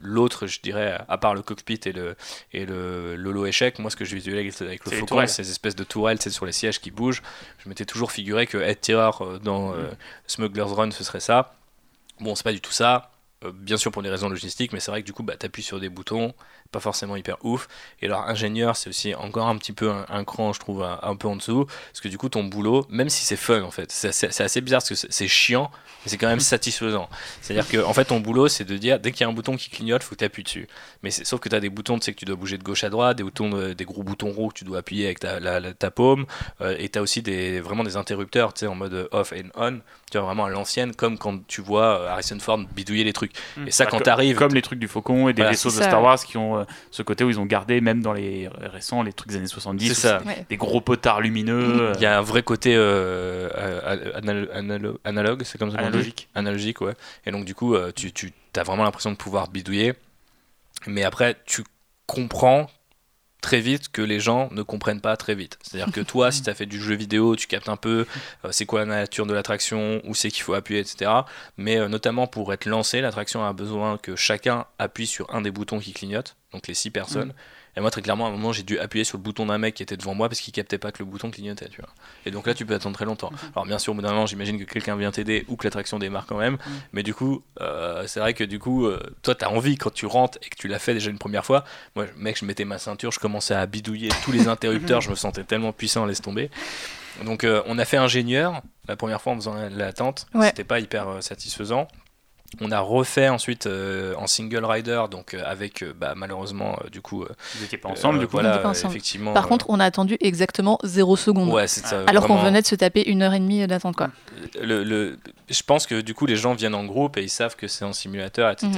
l'autre, je dirais, à part le cockpit et le, et le lolo échec, moi ce que je visualise avec le Faucon, c'est ces espèces de tourelles sur les sièges qui bougent. Je m'étais toujours figuré que être tireur euh, dans euh, Smuggler's Run, ce serait ça. Bon, c'est pas du tout ça. Euh, bien sûr pour des raisons logistiques, mais c'est vrai que du coup, bah, tu appuies sur des boutons, pas forcément hyper ouf. Et alors, ingénieur, c'est aussi encore un petit peu un, cran, je trouve, un, peu en dessous, parce que du coup, ton boulot, même si c'est fun en fait, c'est assez, bizarre parce que c'est chiant, mais c'est quand même satisfaisant. C'est-à-dire que en fait, ton boulot, c'est de dire, dès qu'il y a un bouton qui clignote, faut que tu appuies dessus. Mais sauf que tu as des boutons, tu sais que tu dois bouger de gauche à droite, des, boutons, des gros boutons rouges que tu dois appuyer avec ta, ta paume, euh, et tu as aussi des, vraiment des interrupteurs, tu sais, en mode off and on, tu vois, vraiment à l'ancienne, comme quand tu vois euh, Harrison Ford bidouiller les trucs. Mmh. Et ça, quand tu arrives. Comme les trucs du Faucon et des vaisseaux de Star Wars qui ont euh, ce côté où ils ont gardé, même dans les récents, les trucs des années 70, ça. des gros potards lumineux. Il y a un vrai côté euh, analogue, c'est comme ça Analogique. Analogique, ouais. Et donc, du coup, tu, tu as vraiment l'impression de pouvoir bidouiller. Mais après, tu comprends très vite que les gens ne comprennent pas très vite. C'est-à-dire que toi, si tu as fait du jeu vidéo, tu captes un peu euh, c'est quoi la nature de l'attraction, où c'est qu'il faut appuyer, etc. Mais euh, notamment pour être lancé, l'attraction a besoin que chacun appuie sur un des boutons qui clignotent, donc les six personnes. Et moi, très clairement, à un moment, j'ai dû appuyer sur le bouton d'un mec qui était devant moi parce qu'il captait pas que le bouton clignotait, tu vois. Et donc là, tu peux attendre très longtemps. Mhm. Alors, bien sûr, au bout d'un moment, j'imagine que quelqu'un vient t'aider ou que l'attraction démarre quand même. Mhm. Mais du coup, euh, c'est vrai que du coup, euh, toi, tu as envie quand tu rentres et que tu l'as fait déjà une première fois. Moi, mec, je mettais ma ceinture, je commençais à bidouiller tous les interrupteurs, je me sentais tellement puissant, laisse tomber. Donc, euh, on a fait ingénieur la première fois en faisant l'attente. C'était pas hyper satisfaisant. On a refait ensuite euh, en single rider, donc euh, avec euh, bah, malheureusement du coup. Vous n'étiez pas ensemble, du coup. Voilà, effectivement. Par contre, on a attendu exactement 0 secondes. Ouais, ça, alors qu'on venait de se taper une heure et demie d'attente, quoi. Le, le, je pense que du coup, les gens viennent en groupe et ils savent que c'est en simulateur, etc.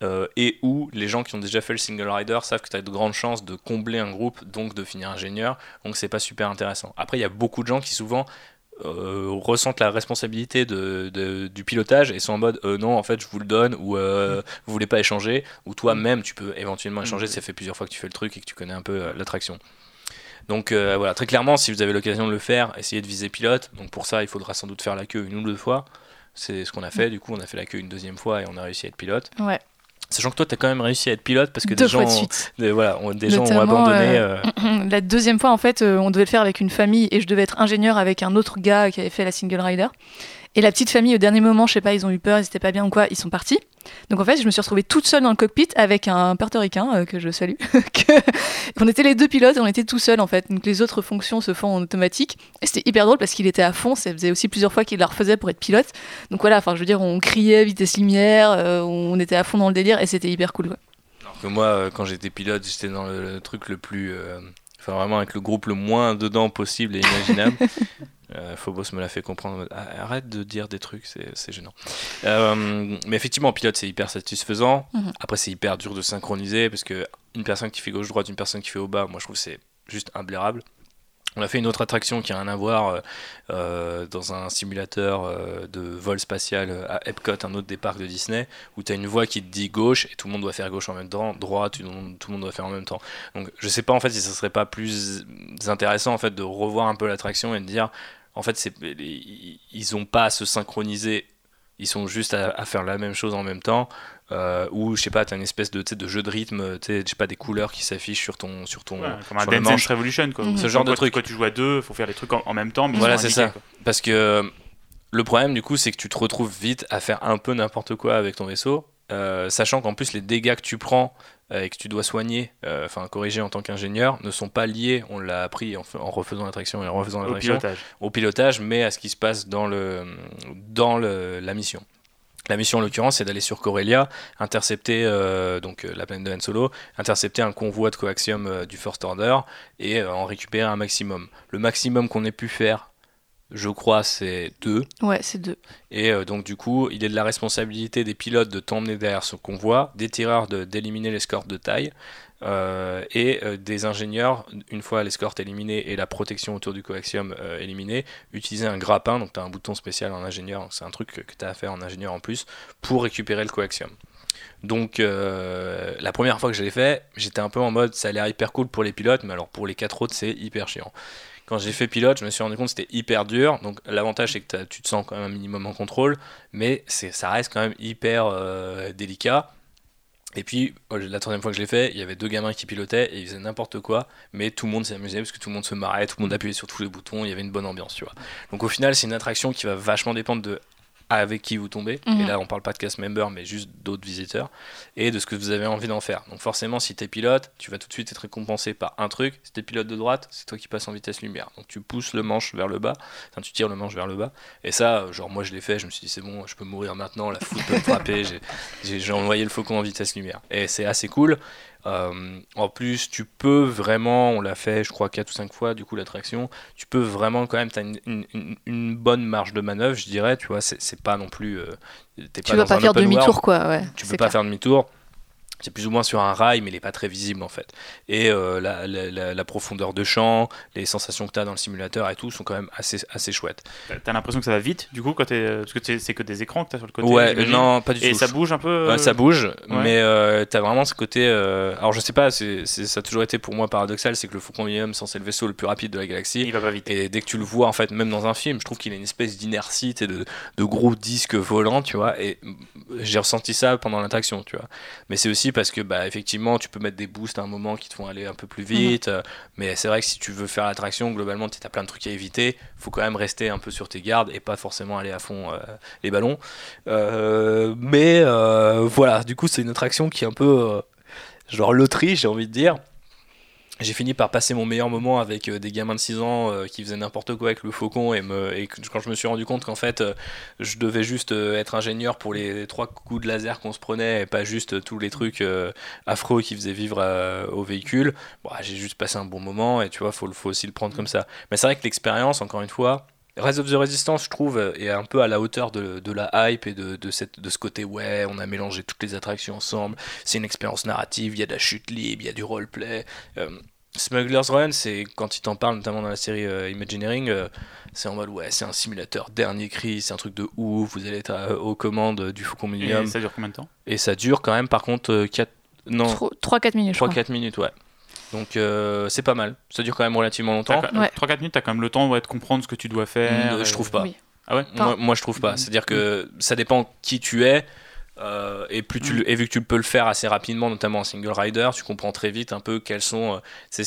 Mhm. et où les gens qui ont déjà fait le single rider savent que tu as de grandes chances de combler un groupe, donc de finir ingénieur, donc c'est pas super intéressant. Après, il y a beaucoup de gens qui souvent euh, ressentent la responsabilité de, du pilotage et sont en mode euh, non en fait je vous le donne ou euh, vous voulez pas échanger ou toi-même tu peux éventuellement échanger. Mm. ça fait plusieurs fois que tu fais le truc et que tu connais un peu l'attraction. Donc voilà très clairement si vous avez l'occasion de le faire essayez de viser pilote. Donc pour ça il faudra sans doute faire la queue une ou deux fois. C'est ce qu'on a fait. Mm. du coup on a fait la queue une deuxième fois et on a réussi à être pilote. Ouais Sachant que toi, tu as quand même réussi à être pilote parce que des gens, voilà, des gens ont abandonné. Euh, euh. [clears throat] La deuxième fois, en fait, euh, on devait le faire avec une famille et je devais être ingénieur avec un autre gars qui avait fait la single rider. Et la petite famille, au dernier moment, je sais pas, ils ont eu peur, ils étaient pas bien ou quoi, ils sont partis. Donc en fait, je me suis retrouvée toute seule dans le cockpit avec un portoricain euh, que je salue. [laughs] on était les deux pilotes et on était tout seuls en fait. Donc les autres fonctions se font en automatique. Et c'était hyper drôle parce qu'il était à fond. Ça faisait aussi plusieurs fois qu'il la refaisait pour être pilote. Donc voilà, enfin je veux dire, on criait vitesse lumière, euh, on était à fond dans le délire et c'était hyper cool. Alors que moi, euh, quand j'étais pilote, j'étais dans le, truc le plus. Enfin, vraiment avec le groupe le moins dedans possible et imaginable. [laughs] Euh, Phobos me l'a fait comprendre. Ah, arrête de dire des trucs, c'est gênant. Euh, mais effectivement, en pilote, c'est hyper satisfaisant. Mhm. Après, c'est hyper dur de synchroniser parce que une personne qui fait gauche-droite, une personne qui fait au bas, moi je trouve c'est juste imblairable. On a fait une autre attraction qui a rien à voir euh, euh, dans un simulateur euh, de vol spatial à Epcot, un autre des parcs de Disney, où tu as une voix qui te dit gauche et tout le monde doit faire gauche en même temps, droite, tout le monde, doit faire en même temps. Donc je sais pas en fait si ce serait pas plus intéressant en fait de revoir un peu l'attraction et de dire en fait ils ont pas à se synchroniser, ils sont juste à faire la même chose en même temps euh, ou je sais pas, tu as une espèce de, de jeu de rythme, je sais pas, des couleurs qui s'affichent sur ton. Sur ton comme un Dance Revolution, quoi. Ce genre de truc. Quand tu joues à deux, faut faire les trucs en, même temps. Mais voilà, c'est ça. Parce que le problème, du coup, c'est que tu te retrouves vite à faire un peu n'importe quoi avec ton vaisseau, euh, sachant qu'en plus, les dégâts que tu prends euh, et que tu dois soigner, euh, enfin corriger en tant qu'ingénieur, ne sont pas liés, on l'a appris en, en refaisant l'attraction et en refaisant l'attraction, au pilotage. au pilotage, mais à ce qui se passe dans, le, dans le, la mission. La mission en l'occurrence, c'est d'aller sur Corellia, intercepter euh, donc euh, la planète de Han Solo, intercepter un convoi de coaxium euh, du First Order et en récupérer un maximum. Le maximum qu'on ait pu faire, je crois, c'est deux. Ouais, c'est deux. Et donc du coup, il est de la responsabilité des pilotes de t'emmener derrière ce convoi, des tireurs d'éliminer l'escorte de taille, euh, et euh, des ingénieurs, une fois l'escorte éliminée et la protection autour du coaxium euh, éliminée, utiliser un grappin, donc tu as un bouton spécial en ingénieur, c'est un truc que, tu as à faire en ingénieur en plus, pour récupérer le coaxium. Donc la première fois que je l'ai fait, j'étais un peu en mode ça a l'air hyper cool pour les pilotes, mais alors pour les quatre autres c'est hyper chiant. Quand j'ai fait pilote, je me suis rendu compte que c'était hyper dur. Donc l'avantage c'est que tu te sens quand même un minimum en contrôle, mais ça reste quand même hyper délicat. Et puis, oh, la troisième fois que je l'ai fait, il y avait deux gamins qui pilotaient et ils faisaient n'importe quoi, mais tout le monde s'est amusé parce que tout le monde se marrait, tout le monde appuyait sur tous les boutons, il y avait une bonne ambiance, tu vois. Donc au final, c'est une attraction qui va vachement dépendre de avec qui vous tombez. Et mhm. là, on parle pas de cast member, mais juste d'autres visiteurs. Et de ce que vous avez envie d'en faire. Donc forcément, si tu es pilote, tu vas tout de suite être récompensé par un truc. Si tu es pilote de droite, c'est toi qui passes en vitesse lumière. Donc tu pousses le manche vers le bas. Enfin, tu tires le manche vers le bas. Et ça, genre moi je l'ai fait, je me suis dit c'est bon, je peux mourir maintenant, la foot peut me frapper. [laughs] J'ai envoyé le faucon en vitesse lumière. Et c'est assez cool. Euh, en plus, tu peux vraiment, on l'a fait, je crois, 4 ou 5 fois, du coup, l'attraction, tu peux vraiment quand même, tu as une, bonne marge de manœuvre, je dirais, tu vois, c'est pas non plus. Euh, tu vas pas faire demi-tour, quoi, ouais. Tu peux pas faire demi-tour c'est plus ou moins sur un rail, mais il n'est pas très visible en fait. Et euh, la, profondeur de champ, les sensations que tu as dans le simulateur et tout sont quand même assez, assez chouettes. Tu as l'impression que ça va vite du coup quand es, Parce que c'est que des écrans que tu as sur le côté Ouais, non, pas du tout. Et ça bouge un peu Ça bouge, mais euh, tu as vraiment ce côté. Euh, alors je sais pas, c'est ça a toujours été pour moi paradoxal c'est que le Faucon Millennium, c'est le vaisseau le plus rapide de la galaxie. Il va pas vite. Et dès que tu le vois, en fait, même dans un film, je trouve qu'il a une espèce d'inertie, de, de gros disques volants, tu vois. Et j'ai ressenti ça pendant l'attraction, tu vois. Mais c'est aussi parce que, bah, effectivement, tu peux mettre des boosts à un moment qui te font aller un peu plus vite. Mhm. Euh, mais c'est vrai que si tu veux faire l'attraction, globalement, tu as plein de trucs à éviter. faut quand même rester un peu sur tes gardes et pas forcément aller à fond euh, les ballons. Euh, mais voilà, du coup, c'est une attraction qui est un peu genre loterie, j'ai envie de dire j'ai fini par passer mon meilleur moment avec euh, des gamins de 6 ans euh, qui faisaient n'importe quoi avec le faucon et, me, et quand je me suis rendu compte qu'en fait euh, je devais juste être ingénieur pour les, trois coups de laser qu'on se prenait et pas juste tous les trucs affreux qui faisaient vivre au véhicule, bon, j'ai juste passé un bon moment et tu vois, faut, faut aussi le prendre comme ça. Mais c'est vrai que l'expérience, encore une fois, Rise of the Resistance, je trouve, est un peu à la hauteur de, de la hype et de, de, cette, de ce côté, ouais, on a mélangé toutes les attractions ensemble, c'est une expérience narrative, il y a de la chute libre, il y a du roleplay. Euh, Smuggler's Run, c'est quand il t'en parle, notamment dans la série euh, Imagineering, euh, c'est en mode, ouais, c'est un simulateur dernier cri, c'est un truc de ouf, vous allez être aux commandes du Faucon Millennium. Et ça dure combien de temps? Et ça dure quand même, par contre, 4... non, 3-4 minutes. 3-4 minutes, ouais. Donc euh, c'est pas mal. Ça dure quand même relativement longtemps. 3-4 minutes, t'as quand même le temps de comprendre ce que tu dois faire. je trouve pas. Ah ouais moi, moi, je trouve pas. C'est-à-dire que ça dépend qui tu es. Euh, et plus tu mm. et vu que tu peux le faire assez rapidement, notamment en single rider, tu comprends très vite un peu quels sont. Euh,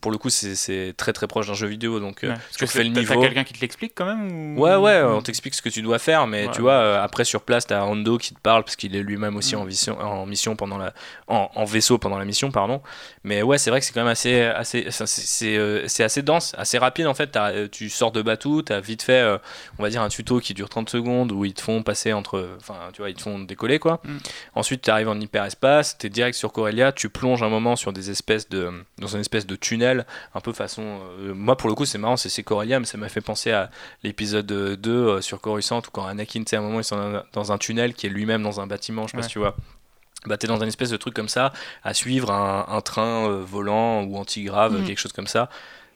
pour le coup, c'est, très très proche d'un jeu vidéo, donc euh, tu fais le niveau. T'as quelqu'un qui te l'explique quand même Ouais, ouais, on t'explique ce que tu dois faire, mais tu vois, après sur place, t'as Hondo qui te parle parce qu'il est lui-même aussi mm. en, mission, en mission pendant la, en, vaisseau pendant la mission, pardon. Mais ouais, c'est vrai que c'est quand même assez, assez, c'est, assez dense, assez rapide en fait. tu sors de Batou, t'as vite fait, on va dire un tuto qui dure 30 secondes où ils te font passer entre, enfin, tu vois, ils te font décoller quoi. Mm. Ensuite, tu arrives en hyperespace, tu es direct sur Corellia, tu plonges un moment sur des espèces de dans une espèce de tunnel, un peu façon euh, moi pour le coup, c'est marrant, c'est Corellia, mais ça m'a fait penser à l'épisode 2 euh, sur Coruscant où quand Anakin, tu à un moment ils sont dans un tunnel qui est lui-même dans un bâtiment, je sais pas si tu vois bah, t'es dans un espèce de truc comme ça, à suivre un, train euh, volant ou antigrave, mm. quelque chose comme ça.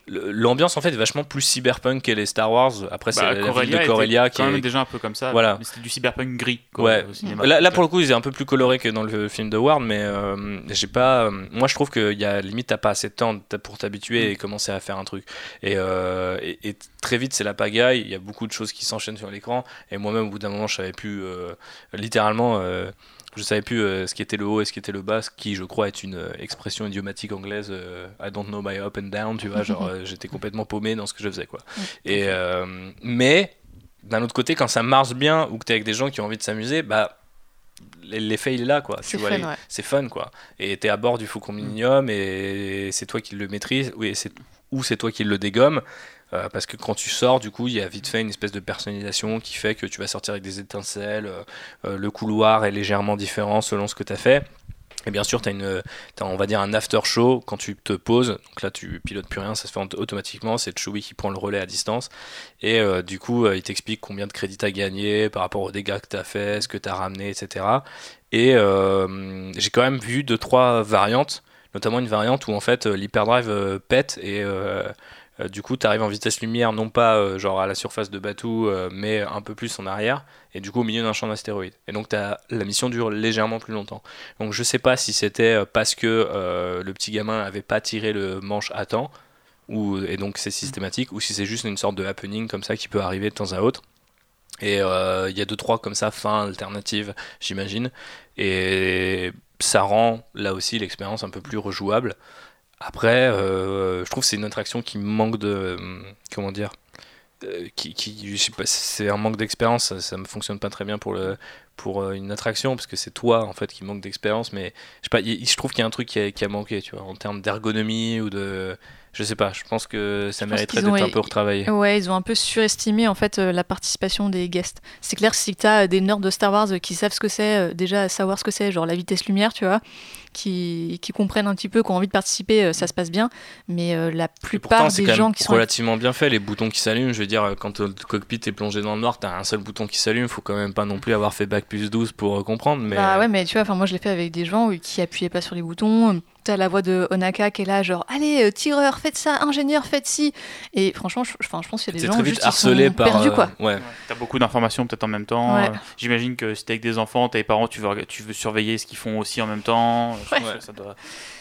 L'ambiance en fait est vachement plus cyberpunk que les Star Wars. Après, c'est bah, la ville de Corellia qui quand même déjà un peu comme ça. Voilà. C'était du cyberpunk gris. ouais. là, là, pour le coup, il est un peu plus coloré que dans le film de Ward, mais euh, j'ai pas. Euh, moi, je trouve qu'il y a limite, t'as pas assez de temps pour t'habituer mm. et commencer à faire un truc. Euh, et, et, très vite, c'est la pagaille. Il y a beaucoup de choses qui s'enchaînent sur l'écran. Et moi-même, au bout d'un moment, je savais plus littéralement je savais plus euh, ce qui était le haut et ce qui était le bas, ce qui je crois est une euh, expression idiomatique anglaise. Euh, I don't know my up and down, tu vois, genre [laughs] j'étais complètement paumé dans ce que je faisais quoi. Et mais d'un autre côté, quand ça marche bien ou que tu es avec des gens qui ont envie de s'amuser, bah l'effet il est là quoi c'est fun, c'est fun quoi et tu es à bord du Faucon Millennium et c'est toi qui le maîtrise ou c'est toi qui le dégomme euh, parce que quand tu sors, du coup, il y a vite fait une espèce de personnalisation qui fait que tu vas sortir avec des étincelles, euh, euh, le couloir est légèrement différent selon ce que tu as fait. Et bien sûr, tu as, on va dire un after show quand tu te poses. Donc là, tu pilotes plus rien, ça se fait automatiquement. C'est Chewie qui prend le relais à distance. Et du coup, il t'explique combien de crédits tu as gagné par rapport aux dégâts que tu as fait, ce que tu as ramené, etc. Et j'ai quand même vu deux, trois variantes, notamment une variante où en fait l'hyperdrive pète et euh, du coup, tu arrives en vitesse lumière, non pas euh, genre à la surface de Batuu, euh, mais un peu plus en arrière, et du coup au milieu d'un champ d'astéroïdes. Et donc la mission dure légèrement plus longtemps. Donc je sais pas si c'était parce que le petit gamin avait pas tiré le manche à temps, ou, et donc c'est systématique, ou si c'est juste une sorte de happening comme ça qui peut arriver de temps à autre. Et il y a deux trois comme ça fins alternatives, j'imagine. Et ça rend là aussi l'expérience un peu plus rejouable. Après, euh, je trouve que c'est une attraction qui manque de. Euh, comment dire euh, qui, qui, je sais pas, c'est un manque d'expérience, ça, ne fonctionne pas très bien pour, le, pour une attraction, parce que c'est toi en fait qui manque d'expérience, mais je, sais pas, je trouve qu'il y a un truc qui a, qui a manqué, tu vois, en termes d'ergonomie ou de, je sais pas, je pense que ça mériterait d'être un peu retravaillé. Ouais, ils ont un peu surestimé en fait la participation des guests. C'est clair si tu as des nerds de Star Wars qui savent ce que c'est, déjà savoir ce que c'est, genre la vitesse lumière, tu vois, qui, qui, comprennent un petit peu, qui ont envie de participer, euh, ça se passe bien. Mais la plupart des gens qui sont. relativement bien fait, les boutons qui s'allument. Je veux dire, quand le cockpit est plongé dans le noir, tu as un seul bouton qui s'allume, faut quand même pas non plus avoir fait bac plus 12 pour comprendre. Mais... Bah ouais, mais tu vois, moi je l'ai fait avec des gens qui appuyaient pas sur les boutons T'as la voix de Onaka qui est là, genre allez, euh, tireur, faites ça, ingénieur, faites ci. Et franchement, je, je pense qu'il y a des gens juste harcelés par, perdus, quoi. Euh, ouais. T'as beaucoup d'informations peut-être en même temps. Euh, j'imagine que si t'es avec des enfants, tes parents, tu veux, tu veux surveiller ce qu'ils font aussi en même temps. Ça doit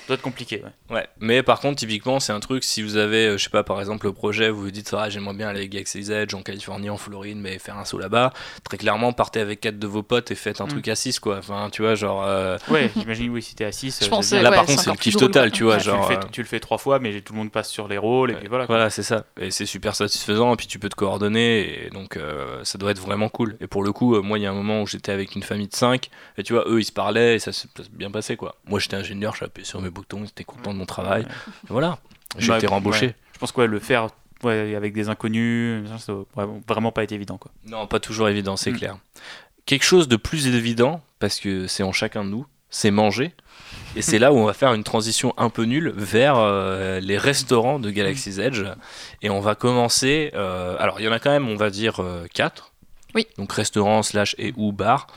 doit être compliqué. Ouais. Mais par contre, typiquement, c'est un truc, si vous avez, euh, je sais pas, par exemple, le projet, vous vous dites, ah, j'aimerais bien aller à Galaxy's Edge en Californie, en Floride, mais faire un saut là-bas. Très clairement, partez avec quatre de vos potes et faites un mm. truc à 6, quoi. Enfin, tu vois, genre. Euh, ouais, j'imagine, oui, si t'es à 6. Je là, par contre, c'est le kiff total, tu vois. genre, tu, le fais, tu le fais trois fois, mais tout le monde passe sur les rôles, et puis voilà. Voilà, c'est ça. Et c'est super satisfaisant, et puis tu peux te coordonner, et donc euh, ça doit être vraiment cool. Et pour le coup, moi, il y a un moment où j'étais avec une famille de 5, et tu vois, eux, ils se parlaient, et ça s'est bien passé, quoi. Moi, j'étais ingénieur, j'appuyais sur mes boutons, j'étais content de mon travail. Voilà, j'ai été rembauché. Je pense que le faire avec des inconnus, ça vraiment pas été évident. Quoi. Non, pas toujours évident, c'est mm. clair. Quelque chose de plus évident, parce que c'est en chacun de nous, c'est manger. Et c'est là où on va faire une transition un peu nulle vers euh, les restaurants de Galaxy's Edge. Et on va commencer. Euh, alors, il y en a quand même, on va dire, 4. Euh, oui. Donc, restaurant, slash et ou bar.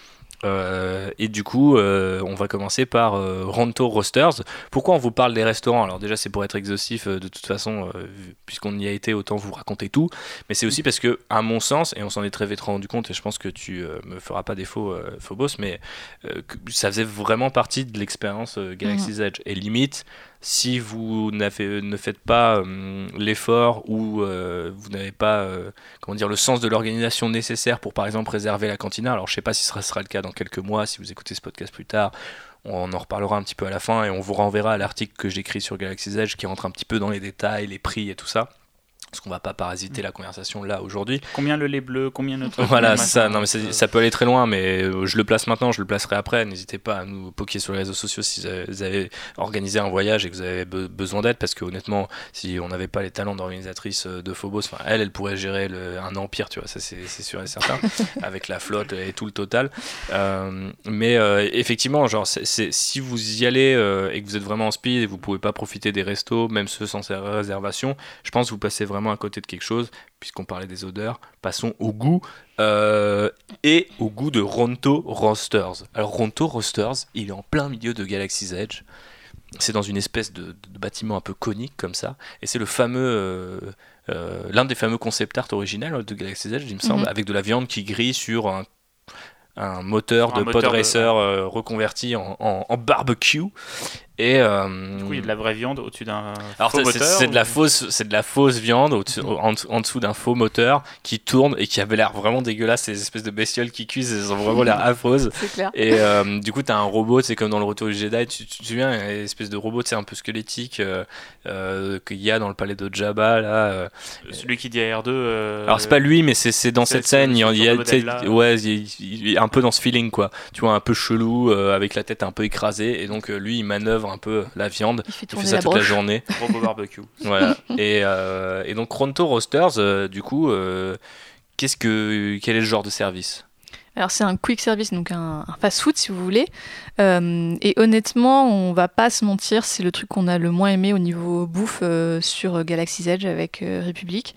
Euh, et du coup, euh, on va commencer par euh, Ronto Roasters. Pourquoi on vous parle des restaurants? Alors déjà, c'est pour être exhaustif de toute façon, puisqu'on y a été, autant vous raconter tout. Mais c'est aussi parce que, à mon sens, et on s'en est très vite rendu compte, et je pense que tu me feras pas défaut, Phobos, mais ça faisait vraiment partie de l'expérience Galaxy's mhm. Edge. Et limite, si vous ne faites pas euh, l'effort ou euh, vous n'avez pas euh, dire, le sens de l'organisation nécessaire pour par exemple réserver la cantina, alors je ne sais pas si ce sera le cas dans quelques mois, si vous écoutez ce podcast plus tard, on en reparlera un petit peu à la fin et on vous renverra à l'article que j'écris sur Galaxy's Edge qui rentre un petit peu dans les détails, les prix et tout ça parce qu'on va pas parasiter la conversation là aujourd'hui. Combien le lait bleu, combien notre [laughs] Voilà, ça. Non, mais ça peut aller très loin, mais euh, je le place maintenant, je le placerai après. N'hésitez pas à nous poker sur les réseaux sociaux si vous avez organisé un voyage et que vous avez besoin d'aide, parce que honnêtement, si on n'avait pas les talents d'organisatrice euh, de Phobos, enfin, elle, elle pourrait gérer un empire, tu vois, ça c'est sûr et certain, [laughs] avec la flotte et tout le total. Euh, mais effectivement, genre, si vous y allez et que vous êtes vraiment en speed et vous pouvez pas profiter des restos, même ceux sans réservation, je pense que vous passez vraiment vraiment à côté de quelque chose, puisqu'on parlait des odeurs. Passons au goût euh, et au goût de Ronto Roasters. Alors Ronto Roasters, il est en plein milieu de Galaxy's Edge. c'est dans une espèce de, bâtiment un peu conique comme ça, et c'est le fameux, l'un des fameux concept art original de Galaxy Edge, il me semble, mhm. avec de la viande qui grille sur un un moteur de pod racer reconverti en, en, barbecue et euh, du coup, il y a de la vraie viande au-dessus d'un faux moteur. C'est de la fausse, c'est de la fausse viande au en, en, dessous d'un faux moteur qui tourne et qui avait l'air vraiment dégueulasse. Ces espèces de bestioles qui cuisent, elles ont vraiment l'air affreuses. Clair. Et euh, du coup, t'as un robot, c'est comme dans le Retour du Jedi. Tu, souviens, une espèce de robot, c'est un peu squelettique euh, qu'il y a dans le palais de Jabba là. Celui qui dit AR2. Alors c'est pas lui, mais c'est dans cette scène. Il y a, ouais, il, est un peu dans ce feeling quoi. Tu vois, un peu chelou, avec la tête un peu écrasée, et donc lui, il manœuvre un peu la viande. Il fait, ça toute la journée. [laughs] Barbecue. voilà. et, euh, et, donc Ronto Roasters, euh, du coup, euh, qu'est-ce que, quel est le genre de service? Alors c'est un quick service, donc un, fast-food si vous voulez. Euh, et honnêtement, on va pas se mentir, c'est le truc qu'on a le moins aimé au niveau bouffe euh, sur Galaxy's Edge avec euh, République.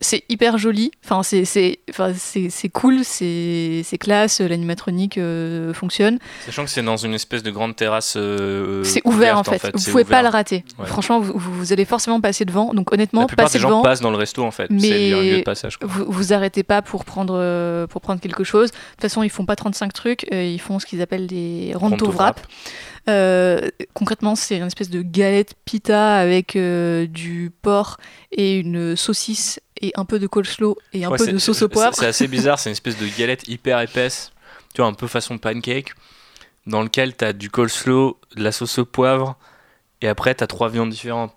c'est hyper joli, enfin c'est c'est cool, c'est classe, l'animatronique fonctionne. Sachant que c'est dans une espèce de grande terrasse. c'est ouvert en fait, vous pouvez pas le rater. Franchement, vous, vous, allez forcément passer devant. Donc honnêtement, La passer des gens devant. passent dans le resto en fait. Mais lieu de passage, vous, vous arrêtez pas pour prendre pour prendre quelque chose. De toute façon, ils font pas 35 trucs, euh, ils font ce qu'ils appellent des ronto wrap. Euh, concrètement, c'est une espèce de galette pita avec euh, du porc et une saucisse et un peu de coleslaw et un peu de sauce au poivre. C'est assez bizarre, c'est une espèce de galette hyper épaisse, tu vois, un peu façon pancake, dans lequel tu as du coleslaw, de la sauce au poivre, et après tu as trois viandes différentes.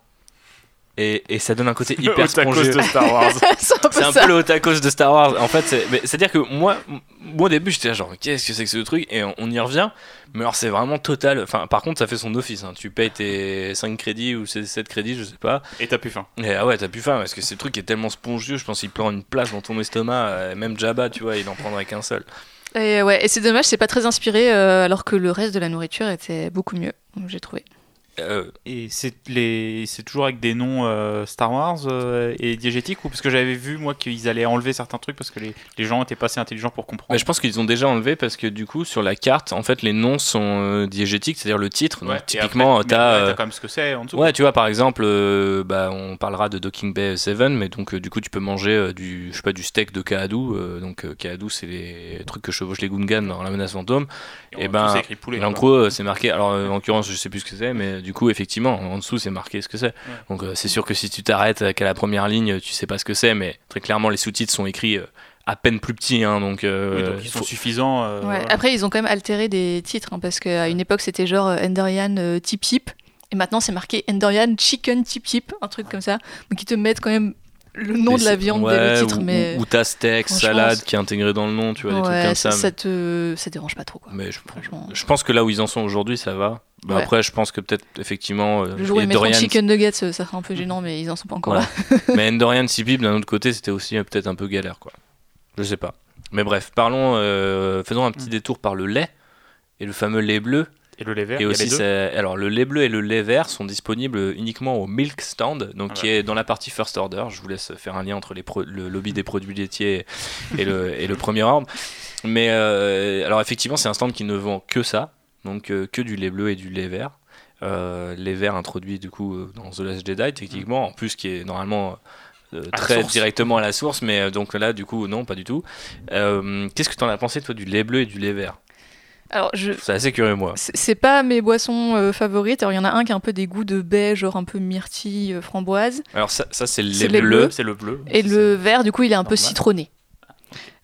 Et, et, ça donne un côté hyper spongieux. de Star Wars. [laughs] c'est un, peu le tacos de Star Wars. En fait, c'est-à-dire que moi, moi au début, j'étais genre, qu'est-ce que c'est que ce truc? Et on, y revient. Mais alors, c'est vraiment total. Enfin, par contre, ça fait son office. Hein. Tu payes tes 5 crédits ou 7 crédits, je sais pas. Et t'as plus faim. Et ah ouais, t'as plus faim parce que ce truc est tellement spongieux. Je pense qu'il prend une place dans ton estomac. Euh, même Jabba, tu vois, il en prendrait qu'un seul. Et ouais, et c'est dommage, c'est pas très inspiré, euh, alors que le reste de la nourriture était beaucoup mieux, j'ai trouvé. Euh, et c'est les c'est toujours avec des noms euh, Star Wars euh, et diégétiques ou parce que j'avais vu moi qu'ils allaient enlever certains trucs parce que les, les gens étaient pas assez intelligents pour comprendre. Mais je pense qu'ils ont déjà enlevé parce que du coup sur la carte en fait les noms sont diégétiques c'est-à-dire le titre. donc, typiquement t'as as quand même ce que c'est en dessous. Ouais tu vois par exemple bah on parlera de Docking Bay 7 mais donc du coup tu peux manger du je sais pas du steak de Kaadu donc Kaadu c'est les trucs que chevauchent les Gungans dans la menace fantôme et, ben poulet, en gros c'est marqué alors en l'occurrence je sais plus ce que c'est mais du coup, effectivement, en dessous, c'est marqué ce que c'est. Donc, euh, c'est sûr que si tu t'arrêtes qu'à la première ligne, tu sais pas ce que c'est, mais très clairement, les sous-titres sont écrits euh, à peine plus petits, hein, donc, euh, ils sont suffisants. Après, ils ont quand même altéré des titres, hein, parce qu'à une époque, c'était genre Endorian Tip Tip, et maintenant, c'est marqué Endorian Chicken Tip Tip, un truc comme ça. Donc, ils te mettent quand même le nom de la viande ouais, le titre ou, mais ou, ta steak salade qui est intégrée dans le nom tu vois des trucs comme ça, ça te ça dérange pas trop quoi. Mais je, je pense que là où ils en sont aujourd'hui ça va. Bah, après je pense que peut-être effectivement euh, le jour où ils chicken nuggets ça sera un peu gênant mais ils en sont pas encore là. [laughs] Mais Endorian Sipip d'un autre côté c'était aussi euh, peut-être un peu galère quoi. Je sais pas. Mais bref parlons euh, faisons un petit mm. détour par le lait et le fameux lait bleu et le lait vert. Et aussi, alors le lait bleu et le lait vert sont disponibles uniquement au Milk Stand, donc qui est dans la partie First Order. Je vous laisse faire un lien entre les le lobby des produits laitiers et le, et le premier ordre. Mais euh, alors effectivement, c'est un stand qui ne vend que ça, donc euh, que du lait bleu et du lait vert. Euh, lait vert introduit du coup dans The Last Jedi, techniquement, en plus qui est normalement très directement à la source, mais donc là, du coup, non, pas du tout. Qu'est-ce que tu en as pensé, toi, du lait bleu et du lait vert? Alors, je... C'est assez curieux, moi. C'est pas mes boissons euh, favorites. Alors, il y en a un qui a un peu des goûts de baie, genre un peu myrtille, euh, framboise. Alors, ça, ça c'est le lait bleu. C'est le bleu. Et le vert, du coup, il est un peu citronné.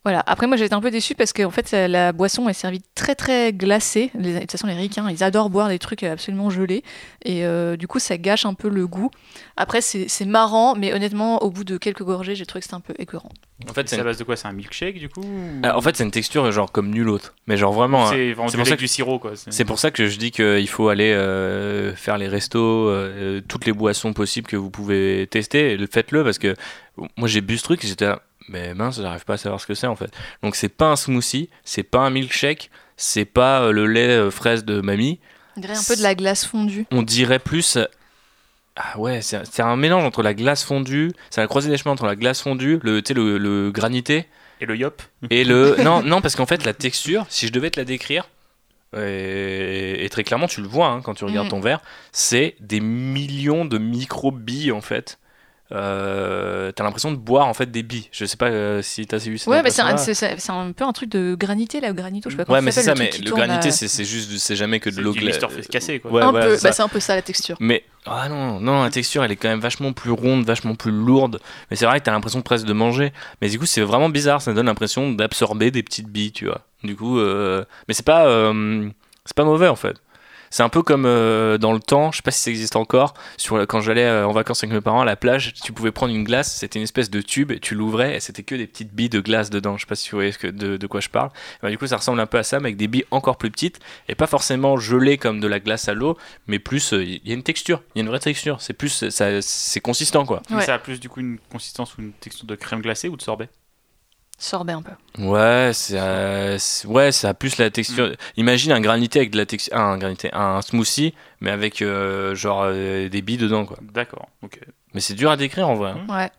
Voilà. Après, moi, j'étais un peu déçue parce qu'en fait, la boisson est servie très très glacée. de toute façon, les ricains, ils adorent boire des trucs absolument gelés. Et euh, du coup, ça gâche un peu le goût. Après, c'est marrant, mais honnêtement, au bout de quelques gorgées, j'ai trouvé que c'était un peu écœurant. En fait, c'est à base de quoi? C'est un milkshake du coup ah, En fait, c'est une texture genre comme nulle autre. Mais genre vraiment. C'est pour ça que du sirop quoi. C'est pour ça que je dis qu'il faut aller euh, faire les restos, euh, toutes les boissons possibles que vous pouvez tester. Faites-le parce que moi j'ai bu ce truc et j'étais mais mince, j'arrive pas à savoir ce que c'est en fait. Donc c'est pas un smoothie, c'est pas un milkshake, c'est pas euh, le lait euh, fraise de mamie. On dirait un peu de la glace fondue. On dirait plus. Ah ouais, c'est un mélange entre la glace fondue, c'est la croisée des chemins entre la glace fondue, le, le, le granité. Et le yop. Et le. [laughs] Non, non parce qu'en fait, la texture, si je devais te la décrire, et, très clairement, tu le vois hein, quand tu regardes mm. ton verre, c'est des millions de micro-billes en fait euh, t'as l'impression de boire en fait des billes. Je sais pas euh, si t'as vu ça. Ouais, mais c'est un, un, peu un truc de granité là, granito. Je sais pas ouais, mais c'est ça, mais le granité, c'est juste, c'est jamais que de l'eau glacée. fait casser quoi. Ouais, un peu, bah, c'est un peu ça la texture. Mais ah non, non, la texture elle est quand même vachement plus ronde, vachement plus lourde. Mais c'est vrai que t'as l'impression presque de manger. Mais du coup, c'est vraiment bizarre. Ça donne l'impression d'absorber des petites billes, tu vois. Du coup, euh... mais c'est pas, euh, c'est pas mauvais en fait. C'est un peu comme euh, dans le temps, je sais pas si ça existe encore, sur, quand j'allais euh, en vacances avec mes parents à la plage, tu pouvais prendre une glace, c'était une espèce de tube, et tu l'ouvrais et c'était que des petites billes de glace dedans. Je sais pas si vous voyez ce que, de, quoi je parle. Bah, du coup, ça ressemble un peu à ça, mais avec des billes encore plus petites et pas forcément gelées comme de la glace à l'eau, mais plus il euh, y a une texture, il y a une vraie texture. C'est plus, c'est consistant quoi. Ça a plus du coup une consistance ou une texture de crème glacée ou de sorbet? Sorbet un peu. Ouais, c'est ouais, ça a plus la texture. Mm. Imagine un granité avec de la texture, un granité, un smoothie, mais avec euh, genre euh, des billes dedans quoi. D'accord. Ok. Mais c'est dur à décrire en vrai. Hein. Ouais.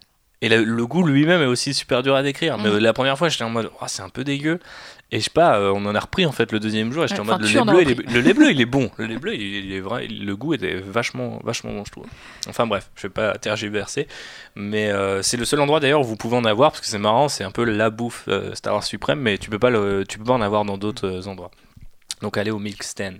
Et le, goût lui-même est aussi super dur à décrire. Mais mm. la première fois, j'étais en mode, oh, c'est un peu dégueu. Et je sais pas, euh, on en a repris en fait le deuxième jour. Et j'étais en mode, le lait, bleu, il est, [laughs] le lait bleu, il est bon. Le lait bleu, il est vrai. Le goût était vachement, vachement bon, je trouve. Enfin bref, je vais pas tergiverser. Mais euh, c'est le seul endroit d'ailleurs où vous pouvez en avoir parce que c'est marrant, c'est un peu la bouffe euh, Star Wars suprême, mais tu peux pas, le, tu peux pas en avoir dans d'autres endroits. Donc allez au Milk Stand.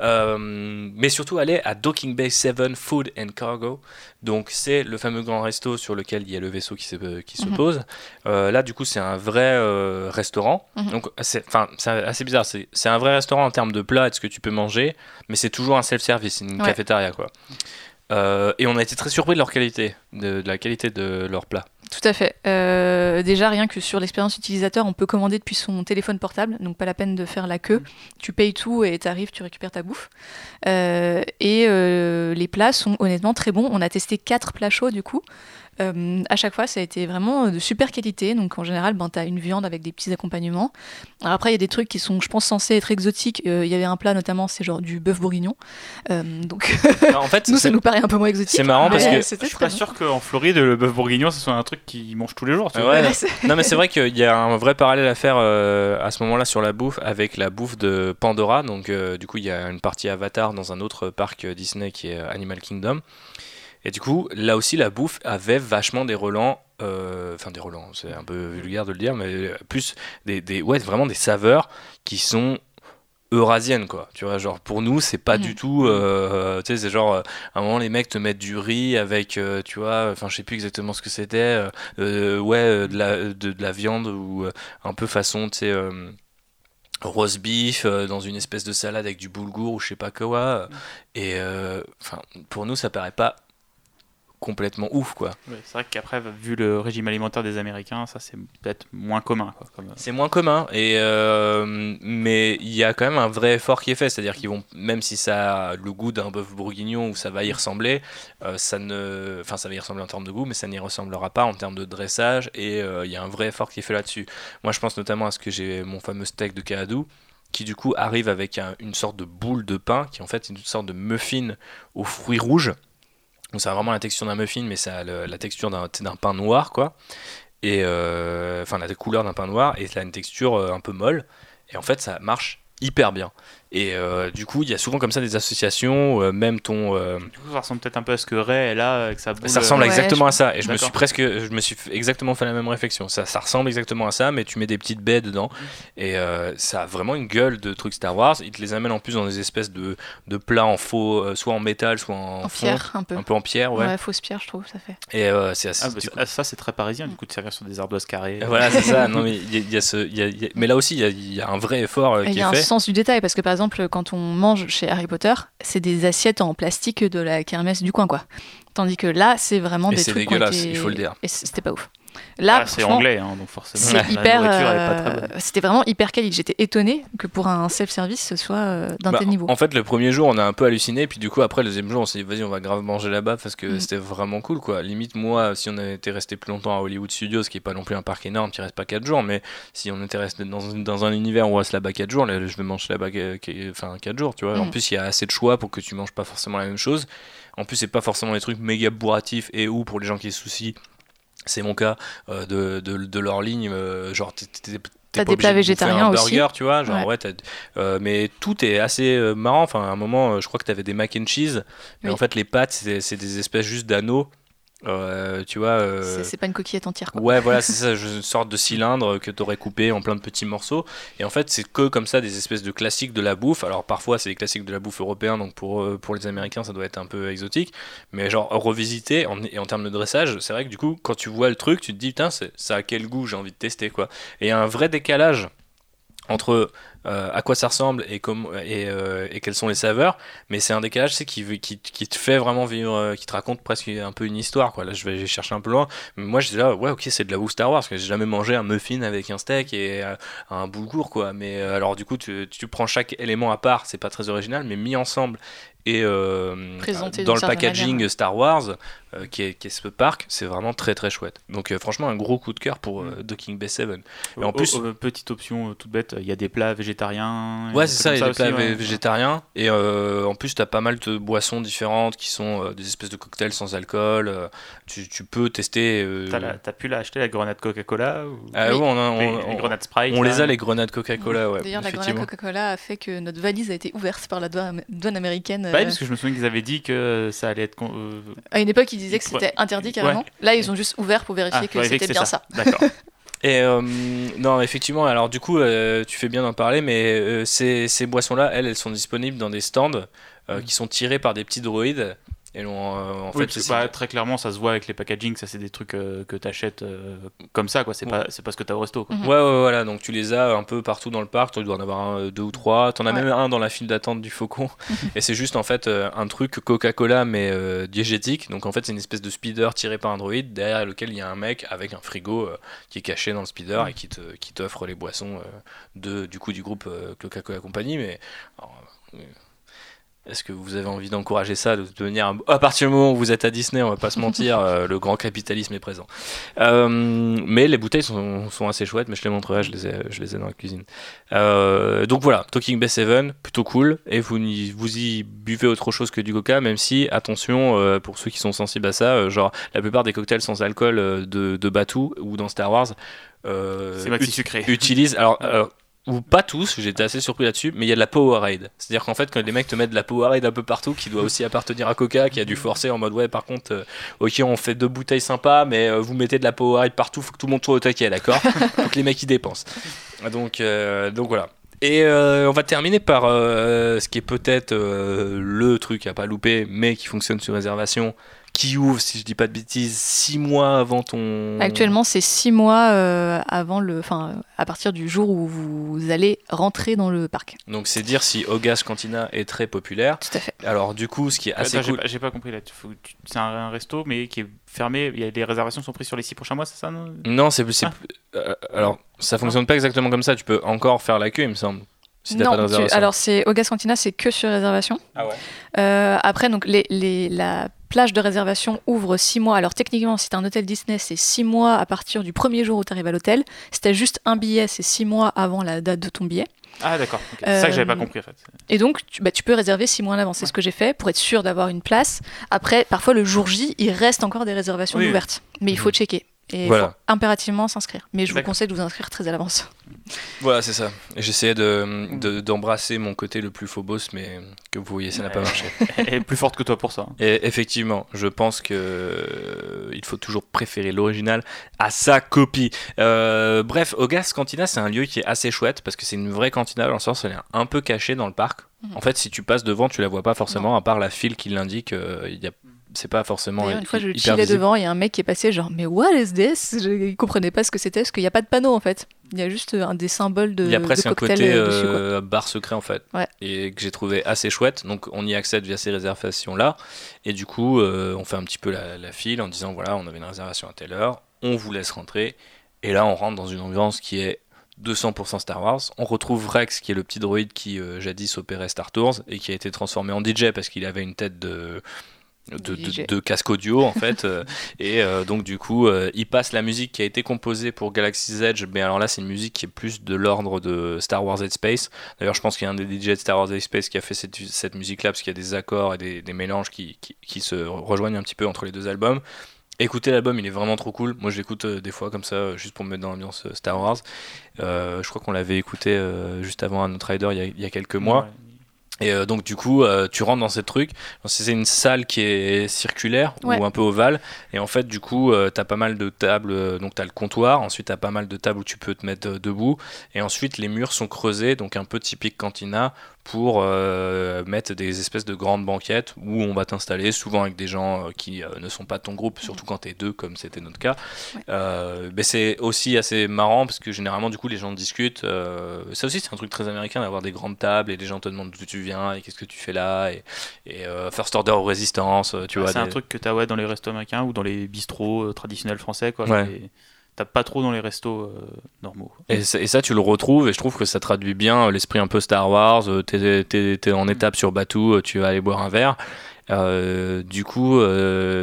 Euh, mais surtout aller à Docking Bay 7 Food and Cargo. Donc c'est le fameux grand resto sur lequel il y a le vaisseau qui se, qui se mhm. pose. Euh, là du coup c'est un vrai euh, restaurant. Mhm. Donc c'est assez bizarre. C'est un vrai restaurant en termes de plats et de ce que tu peux manger, mais c'est toujours un self-service, une cafétéria quoi. et on a été très surpris de leur qualité, de, de la qualité de leurs plats. Tout à fait. Euh, déjà, rien que sur l'expérience utilisateur, on peut commander depuis son téléphone portable, donc pas la peine de faire la queue. Tu payes tout et tu arrives, tu récupères ta bouffe. Euh, et euh, les plats sont honnêtement très bons. On a testé quatre plats chauds du coup. Euh, à chaque fois, ça a été vraiment de super qualité. Donc en général, ben, tu as une viande avec des petits accompagnements. Alors, après, il y a des trucs qui sont, je pense, censés être exotiques. Euh, il y avait un plat notamment, c'est genre du bœuf bourguignon. Euh, donc [laughs] en fait, nous, ça nous paraît un peu moins exotique. C'est marrant parce que je suis pas sûr qu'en Floride, le bœuf bourguignon, ce soit un truc qu'ils mangent tous les jours. [laughs] non, mais c'est vrai qu'il y a un vrai parallèle à faire à ce moment-là sur la bouffe avec la bouffe de Pandora. Donc du coup, il y a une partie Avatar dans un autre parc Disney qui est Animal Kingdom. Et du coup, là aussi, la bouffe avait vachement des relents, euh, enfin des relents, c'est un peu vulgaire de le dire, mais plus des, des, ouais, vraiment des saveurs qui sont eurasiennes, quoi. Tu vois, genre pour nous, c'est pas du mm. tout, euh, tu sais, c'est genre, euh, à un moment, les mecs te mettent du riz avec, tu vois, enfin, je sais plus exactement ce que c'était, ouais, de la, de, la viande ou un peu façon, tu sais, rose beef dans une espèce de salade avec du boulgour ou je sais pas quoi. Mm. Et enfin, pour nous, ça paraît pas complètement ouf quoi. c'est vrai qu'après vu le régime alimentaire des Américains ça c'est peut-être moins commun quoi, euh. C'est moins commun et euh, mais il y a quand même un vrai effort qui est fait c'est-à-dire qu'ils vont même si ça a le goût d'un bœuf bourguignon ou ça va y ressembler euh, ça ne enfin ça va y ressembler en termes de goût mais ça n'y ressemblera pas en termes de dressage et il y a un vrai effort qui est fait là-dessus. Moi je pense notamment à ce que j'ai mon fameux steak de Kaadou qui du coup arrive avec une sorte de boule de pain qui en fait est une sorte de muffin aux fruits rouges donc ça a vraiment la texture d'un muffin, mais ça a la texture d'un pain noir, quoi. Et euh, enfin, la couleur d'un pain noir, et ça a une texture euh, un peu molle. Et en fait, ça marche hyper bien. Et euh, du coup, il y a souvent comme ça des associations, euh, même ton. Euh, du coup, ça ressemble peut-être un peu à ce que Ray est là, avec sa boule. Ça ressemble exactement à ça. Et je me suis presque, je me suis exactement fait la même réflexion. Ça, ça ressemble exactement à ça, mais tu mets des petites baies dedans. Mm. Et ça a vraiment une gueule de trucs Star Wars. Ils te les amènent en plus dans des espèces de, de plats en faux, soit en métal, soit en, en pierre, un peu. Un peu en pierre, ouais. Ouais, fausse pierre, je trouve, ça fait. Et c'est assez. Ah, ça, c'est très parisien, du coup, de servir sur des ardoises carrées. Voilà, c'est ça. [laughs] Non, mais il y, a ce, mais là aussi, il y, a un vrai effort qui est fait. Il y a un sens du détail, parce que par exemple, quand on mange chez Harry Potter, c'est des assiettes en plastique de la kermesse du coin, quoi. Tandis que là, c'est vraiment des trucs. C'est dégueulasse, il faut le dire. Et c'était pas ouf. Là, ah, c'est anglais, hein, donc forcément. C'est hyper. Euh, c'était vraiment hyper quali. J'étais étonné que pour un self-service, ce soit euh, d'un bah, tel niveau. En fait, le premier jour, on a un peu halluciné, puis du coup, après, le deuxième jour, on s'est dit, vas-y, on va grave manger là-bas parce que mm. c'était vraiment cool, quoi. Limite, moi, si on était resté plus longtemps à Hollywood Studios, ce qui est pas non plus un parc énorme, tu restes pas 4 jours, mais si on était resté dans, dans un univers où on reste là-bas 4 jours, là, je vais manger là-bas enfin 4 jours, tu vois. En mm. plus, il y a assez de choix pour que tu manges pas forcément la même chose. En plus, c'est pas forcément des trucs méga bourratifs et ou pour les gens qui se soucient c'est mon cas euh, de, de, leur ligne euh, genre T'as des plats végétariens un burger, tu vois, genre ouais, mais tout est assez marrant. Enfin, à un moment, je crois que tu avais des mac and cheese, mais en fait, les pâtes, c'est des espèces juste d'anneaux euh, tu vois. Euh, c'est pas une coquillette entière. Quoi. Ouais, voilà, [laughs] c'est ça, une sorte de cylindre que tu aurais coupé en plein de petits morceaux. Et en fait, c'est que comme ça des espèces de classiques de la bouffe. Alors parfois, c'est des classiques de la bouffe européen, donc pour, euh, pour les Américains, ça doit être un peu exotique. Mais genre, revisité en, et en termes de dressage, c'est vrai que du coup, quand tu vois le truc, tu te dis, putain, ça a quel goût, j'ai envie de tester, quoi. Et il y a un vrai décalage entre euh, à quoi ça ressemble et, euh, et, quelles sont les saveurs, mais c'est un décalage qui, qui, qui, te fait vraiment vivre, euh, qui te raconte presque un peu une histoire. Quoi. Là, je vais chercher un peu loin, mais moi, je dis là, ouais, ok, c'est de la bouffe Star Wars, parce que j'ai jamais mangé un muffin avec un steak et un boulgour, quoi. Mais alors, du coup, tu, tu prends chaque élément à part, c'est pas très original, mais mis ensemble et euh, dans le packaging Star Wars euh, qui, est, qui, est, ce parc c'est vraiment très très chouette donc euh, franchement un gros coup de cœur pour mm. Docking Bay 7 et en plus petite option toute bête il y a des plats végétariens ouais c'est ça il y a des plats végétariens et en plus tu as pas mal de boissons différentes qui sont des espèces de cocktails sans alcool tu, tu, peux tester t'as, pu l'acheter la grenade Coca-Cola ou... ah, oui, on, a, les, grenades Sprite on les a les grenades Coca-Cola ouais, d'ailleurs la grenade Coca-Cola a fait que notre valise a été ouverte par la douane américaine bah parce que je me souviens qu'ils avaient dit que ça allait être. Euh, à une époque, ils disaient que c'était interdit carrément. Là, ils ont juste ouvert pour vérifier ah, que c'était bien ça. D'accord. [laughs] Et euh, non, effectivement, alors du coup, euh, tu fais bien d'en parler, mais ces, ces boissons-là, elles, elles sont disponibles dans des stands mm. qui sont tirés par des petits droïdes et euh, en fait, pas, très clairement, ça se voit avec les packaging, ça c'est des trucs euh, que tu achètes euh, comme ça, quoi. C'est pas, c'est pas ce que tu as au resto. Quoi. Mhm. Ouais, ouais, voilà. Donc tu les as un peu partout dans le parc. Tu dois en avoir un, deux ou trois. Tu en as même un dans la file d'attente du Faucon. [laughs] et c'est juste en fait un truc Coca-Cola mais diégétique. Donc en fait, c'est une espèce de speeder tiré par Android derrière lequel il y a un mec avec un frigo qui est caché dans le speeder et qui te, qui t'offre les boissons de, du coup du groupe Coca-Cola Company. Mais est-ce que vous avez envie d'encourager ça, de devenir un... à partir du moment où vous êtes à Disney, on va pas se mentir, [laughs] euh, le grand capitalisme est présent. Euh, mais les bouteilles sont, sont, assez chouettes, mais je les montrerai, je les ai, je les ai dans la cuisine. Euh, donc voilà, Talking Bay 7, plutôt cool, et vous, vous y buvez autre chose que du coca, même si, attention, pour ceux qui sont sensibles à ça, genre la plupart des cocktails sans alcool de, de Batuu ou dans Star Wars, c'est sucré. Utilisent, alors, alors ou pas tous, j'étais assez surpris là-dessus, mais il y a de la Powerade. C'est-à-dire qu'en fait, quand les mecs te mettent de la Powerade un peu partout, qui doit aussi appartenir à Coca, qui a dû forcer en mode ouais, par contre, euh, ok, on fait deux bouteilles sympas, mais euh, vous mettez de la Powerade partout, faut que tout le monde soit au taquet, d'accord [laughs] Faut que les mecs y dépensent. Donc, euh, donc voilà. Et on va terminer par ce qui est peut-être le truc à pas louper, mais qui fonctionne sur réservation, qui ouvre, si je dis pas de bêtises, six mois avant ton. Actuellement, c'est six mois euh, avant le, enfin, à partir du jour où vous allez rentrer dans le parc. Donc c'est dire si Ogas Cantina est très populaire. Tout à fait. Alors du coup, ce qui est assez cool. J'ai pas, compris là. C'est un, resto, mais qui est fermé. Il y a des réservations sont prises sur les six prochains mois, c'est ça Non, c'est ah. euh, alors ça fonctionne pas exactement comme ça. Tu peux encore faire la queue, il me semble. Si non, pas de alors c'est Ogas Cantina, c'est que sur réservation. Ah ouais. Euh, après, donc les, les, la plage de réservation ouvre 6 mois. Alors techniquement, si tu un hôtel Disney, c'est 6 mois à partir du premier jour où tu arrives à l'hôtel. Si tu juste un billet, c'est 6 mois avant la date de ton billet. Ah d'accord, c'est ça que j'avais pas euh, compris en fait. Et donc tu, bah, tu peux réserver 6 mois en avance, c'est ce que j'ai fait pour être sûr d'avoir une place. Après, parfois le jour J, il reste encore des réservations ouvertes, mais il faut mhm. checker. Et il faut impérativement s'inscrire. Mais je vous conseille de vous inscrire très à l'avance. Voilà, c'est ça. J'essayais d'embrasser de, mon côté le plus faux boss, mais que vous voyez, ça n'a pas marché. [laughs] Elle est plus forte que toi pour ça. Et effectivement, je pense que euh, il faut toujours préférer l'original à sa copie. Euh, bref, Ogas Cantina, c'est un lieu qui est assez chouette parce que c'est une vraie cantina dans le sens elle est un peu cachée dans le parc. Mhm. En fait, si tu passes devant, tu la vois pas forcément, à part la file qui l'indique. Euh, il y a c'est pas forcément. Une fois, je chillais devant, il y a un mec qui est passé, genre, mais what is this? Je comprenais pas ce que c'était, parce qu'il n'y a pas de panneau en fait. Il y a juste un des symboles de. Il y a presque un côté euh, bar secret en fait. Et que j'ai trouvé assez chouette. Donc on y accède via ces réservations là. Et du coup, euh, on fait un petit peu la, file en disant voilà, on avait une réservation à telle heure, on vous laisse rentrer. Et là, on rentre dans une ambiance qui est 200% Star Wars. On retrouve Rex, qui est le petit droïde qui euh, jadis opérait Star Tours et qui a été transformé en DJ parce qu'il avait une tête de de, casque audio en fait euh, [laughs] et euh, donc du coup euh, il passe la musique qui a été composée pour Galaxy's Edge mais alors là c'est une musique qui est plus de l'ordre de Star Wars Edge Space d'ailleurs je pense qu'il y a un des DJ de Star Wars Edge Space qui a fait cette, cette musique là parce qu'il y a des accords et des, mélanges qui, qui, se rejoignent un petit peu entre les deux albums Écoutez l'album, il est vraiment trop cool. Moi, je l'écoute des fois comme ça, juste pour me mettre dans l'ambiance Star Wars. je crois qu'on l'avait écouté juste avant un autre Rider il y a, quelques mois. Et euh, donc du coup, euh, tu rentres dans ce truc. C'est une salle qui est circulaire ou un peu ovale. Et en fait, du coup, euh, tu as pas mal de tables. donc tu as le comptoir. Ensuite, tu as pas mal de tables où tu peux te mettre debout. Et ensuite, les murs sont creusés, donc un peu typique cantina, pour euh, mettre des espèces de grandes banquettes où on va t'installer, souvent avec des gens euh, qui euh, ne sont pas de ton groupe, surtout quand tu es deux, comme c'était notre cas. mais c'est aussi assez marrant parce que généralement, du coup, les gens discutent. ça aussi, c'est un truc très américain d'avoir des grandes tables et les gens te demandent d'où tu viens et qu'est-ce que tu fais là et, et First Order ou Résistance. tu vois, c'est un truc que tu as ouais, dans les restos américains ou dans les bistrots traditionnels français. Quoi, pas trop dans les restos euh, normaux. Et, ça, tu le retrouves, et je trouve que ça traduit bien euh, l'esprit un peu Star Wars. Euh, t'es es, en étape sur Batuu, tu vas aller boire un verre. du coup,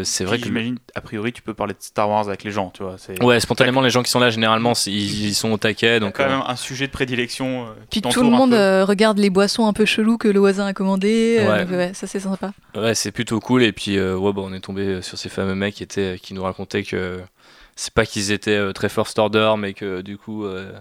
c'est vrai que. J'imagine, a priori, tu peux parler de Star Wars avec les gens, tu vois. Ouais, spontanément, les gens qui sont là, généralement, ils, sont au taquet. Donc, quand même un sujet de prédilection. Puis tout le monde regarde les boissons un peu chelous que le voisin a commandé. Ouais. ça, c'est sympa. Ouais, c'est plutôt cool. Et puis, ouais, bah, on est tombé sur ces fameux mecs qui, étaient, qui nous racontaient que c'est pas qu'ils étaient euh, très first order, mais que du coup euh,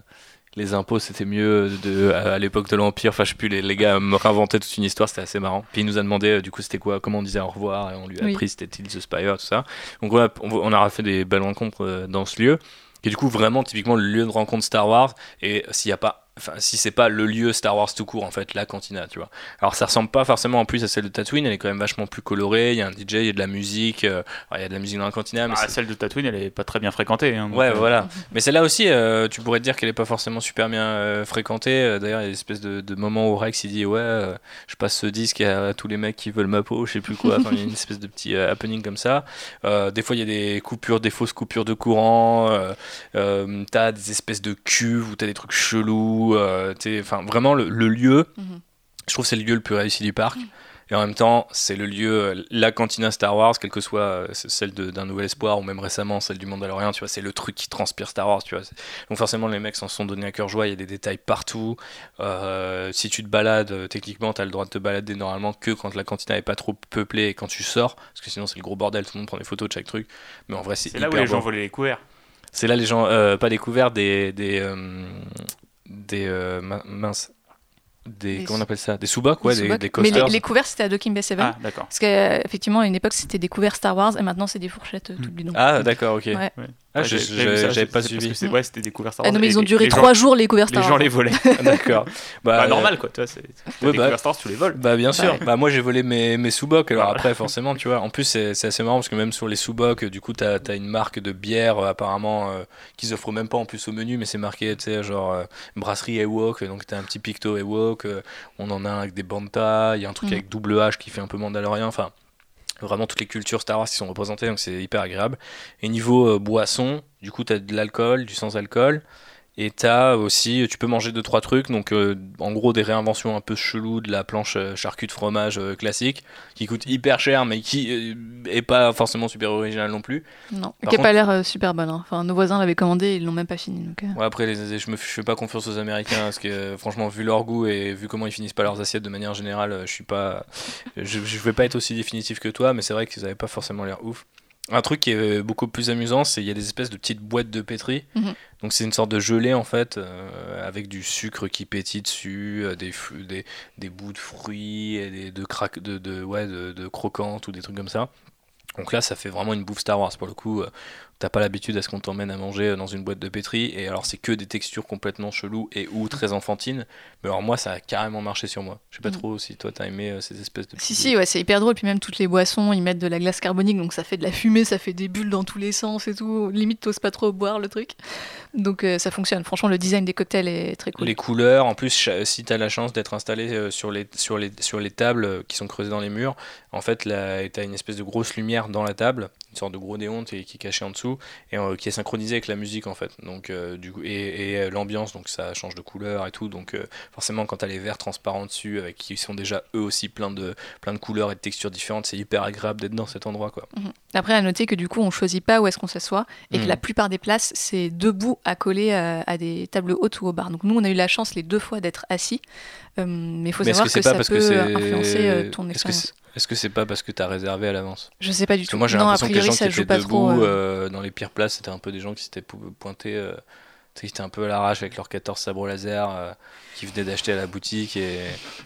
les impôts c'était mieux de, à, l'époque de l'Empire. Enfin, je sais plus, les, gars me réinventaient toute une histoire, c'était assez marrant. Puis il nous a demandé euh, du coup c'était quoi, comment on disait au revoir, et on lui a appris c'était Till the Spire, tout ça. Donc on, on, a fait des belles rencontres dans ce lieu, qui est du coup vraiment typiquement le lieu de rencontre Star Wars. Et s'il n'y a pas enfin si c'est pas le lieu Star Wars tout court en fait la cantina tu vois. Alors ça ressemble pas forcément en plus à celle de Tatooine elle est quand même vachement plus colorée il y a un DJ il y a de la musique euh, il y a de la musique dans la cantina mais ah, celle de Tatooine elle est pas très bien fréquentée hein, ouais euh, voilà. Mais celle-là aussi euh, tu pourrais te dire qu'elle est pas forcément super bien fréquentée. D'ailleurs il y a une espèce de, de moment où Rex il dit ouais je passe ce disque à, tous les mecs qui veulent ma peau je sais plus quoi. Il y a une espèce de petit happening comme ça. Des fois il y a des coupures des fausses coupures de courant t'as des espèces de cuves où t'as des trucs chelous euh, enfin vraiment le, lieu. Mhm. Je trouve c'est le lieu le plus réussi du parc. Mhm. Et en même temps, c'est le lieu, euh, la cantina Star Wars, quelle que soit euh, celle d'un Nouvel Espoir ou même récemment celle du Mandalorian, tu vois, c'est le truc qui transpire Star Wars, tu vois. Donc forcément, les mecs s'en sont donnés à cœur joie, il y a des détails partout. si tu te balades, techniquement, tu as le droit de te balader normalement que quand la cantina est pas trop peuplée et quand tu sors, parce que sinon c'est le gros bordel, tout le monde prend des photos de chaque truc. Mais en vrai, c'est là où les gens volaient les couverts. C'est là les gens, pas des couverts, des, des, des euh, des, comment on appelle ça? Des sous-bocs ouais des, des, coasters. mais les, couverts c'était à Docking Bay 7 ah, d'accord parce qu'effectivement à une époque c'était des couverts Star Wars et maintenant c'est des fourchettes euh, tout bidon ah d'accord ok ouais. Ah, j'avais pas suivi. Ouais, c'était des couverts Star Wars. Ah non, mais ils ont duré 3 jours les couverts Star Wars. Les gens les volaient. [laughs] [laughs] D'accord. Bah, bah, normal quoi, tu vois, c'est ouais, des bah, couverts Star Wars, tu les voles. Bah bien sûr. Bah moi j'ai volé mes, mes sous-bocs, alors après [laughs] forcément, tu vois. En plus c'est assez marrant parce que même sur les sous-bocs, du coup t'as as une marque de bière euh, apparemment euh, qu'ils offrent même pas en plus au menu, mais c'est marqué, tu sais, genre euh, brasserie Ewok, donc t'as un petit picto Ewok, on en a un avec des bantas, il y a un truc mm. avec double H qui fait un peu mandalorien, enfin vraiment toutes les cultures Star Wars qui sont représentées, donc c'est hyper agréable. Et niveau euh, boisson, du coup, tu as de l'alcool, du sans-alcool. Et t'as aussi, tu peux manger deux trois trucs, donc euh, en gros des réinventions un peu cheloues de la planche euh, charcut de fromage euh, classique, qui coûte hyper cher, mais qui est pas forcément super original non plus. Non, qui a pas l'air super bonne. Hein. Enfin, nos voisins l'avaient commandé, ils l'ont même pas fini. Donc, ouais, après, les, je me fais pas confiance aux Américains parce que franchement, vu leur goût et vu comment ils finissent pas leurs assiettes de manière générale, je suis pas, je, je vais pas être aussi définitif que toi, mais c'est vrai qu'ils avaient pas forcément l'air ouf. Un truc qui est beaucoup plus amusant, c'est qu'il y a des espèces de petites boîtes de pétri. Mhm. Donc c'est une sorte de gelée en fait, euh, avec du sucre qui pétille dessus, euh, des, des, des, bouts de fruits, et des, de, craque, de, de, ouais, de, de croquantes ou des trucs comme ça. Donc là, ça fait vraiment une bouffe Star Wars pour le coup. Euh, t'as pas l'habitude à ce qu'on t'emmène à manger dans une boîte de pétri et alors c'est que des textures complètement cheloues et ou très enfantines. Mais alors moi ça a carrément marché sur moi. Je sais pas mm. trop si toi t'as aimé euh, ces espèces de si si ouais c'est hyper drôle. Puis même toutes les boissons ils mettent de la glace carbonique donc ça fait de la fumée ça fait des bulles dans tous les sens et tout. Limite t'oses pas trop boire le truc donc euh, ça fonctionne franchement le design des cocktails est très cool les couleurs en plus si t'as la chance d'être installé euh, sur les sur les sur les tables qui sont creusées dans les murs en fait t'as une espèce de grosse lumière dans la table une sorte de gros néon qui est caché en dessous et qui est synchronisé avec la musique en fait. Donc euh, du coup et, et euh, l'ambiance donc ça change de couleur et tout. Donc euh, forcément quand t'as les verres transparents dessus avec qui sont déjà eux aussi plein de plein de couleurs et de textures différentes, c'est hyper agréable d'être dans cet endroit quoi. Mhm. Après à noter que du coup on choisit pas où est-ce qu'on s'assoit et que mhm. la plupart des places c'est debout accolé à, à des tables hautes ou au bar. Donc nous on a eu la chance les deux fois d'être assis, mais il faut savoir que, ça peut influencer ton expérience. Est-ce que c'est pas parce que t'as réservé à l'avance? Je sais pas du tout. moi j'ai l'impression que les gens qui étaient debout euh. dans les pires places, c'était un peu des gens qui s'étaient pointés, qui étaient un peu à l'arrache avec leurs 14 sabres laser qui venaient d'acheter à la boutique. Et...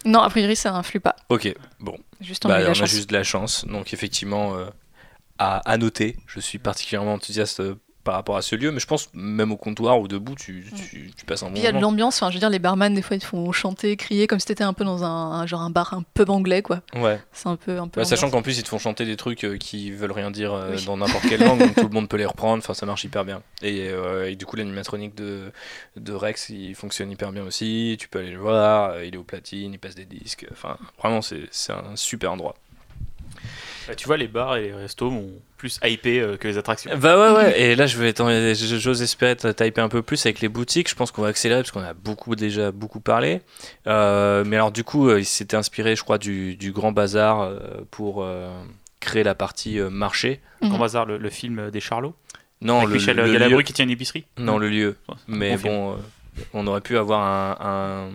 Non, a priori ça influe pas. Ok, bon. Juste bah, on a juste de la chance. Donc effectivement, à, à, noter, je suis particulièrement enthousiaste par rapport à ce lieu, mais je pense même au comptoir ou debout, tu, tu, tu passes un bon Il y a de l'ambiance, enfin, je veux dire, les barman, des fois, ils font chanter, crier, comme si t'étais un peu dans un, genre un bar un peu anglais, quoi. Ouais. C'est un peu. Un peu sachant qu'en plus, ils te font chanter des trucs euh, qui veulent rien dire euh, dans n'importe quelle langue, donc tout le [laughs] monde peut les reprendre, enfin, ça marche hyper bien. Et, euh, et du coup, l'animatronique de, de Rex, il fonctionne hyper bien aussi, tu peux aller le voir, il est au platine, il passe des disques, enfin, vraiment, c'est un super endroit. Bah, tu vois, les bars et les restos m'ont plus hypé euh, que les attractions. Bah ouais, ouais. Et là, je vais j'ose espérer t'hyper un peu plus avec les boutiques. Je pense qu'on va accélérer parce qu'on a beaucoup déjà beaucoup parlé. Euh, mais alors, du coup, euh, il s'était inspiré, je crois, du, du Grand Bazar pour créer la partie marché. Grand Bazar, le, film des Charlots? Non, le, Michel Galabru qui tient une épicerie? Non, le lieu. mais bon, on aurait pu avoir un un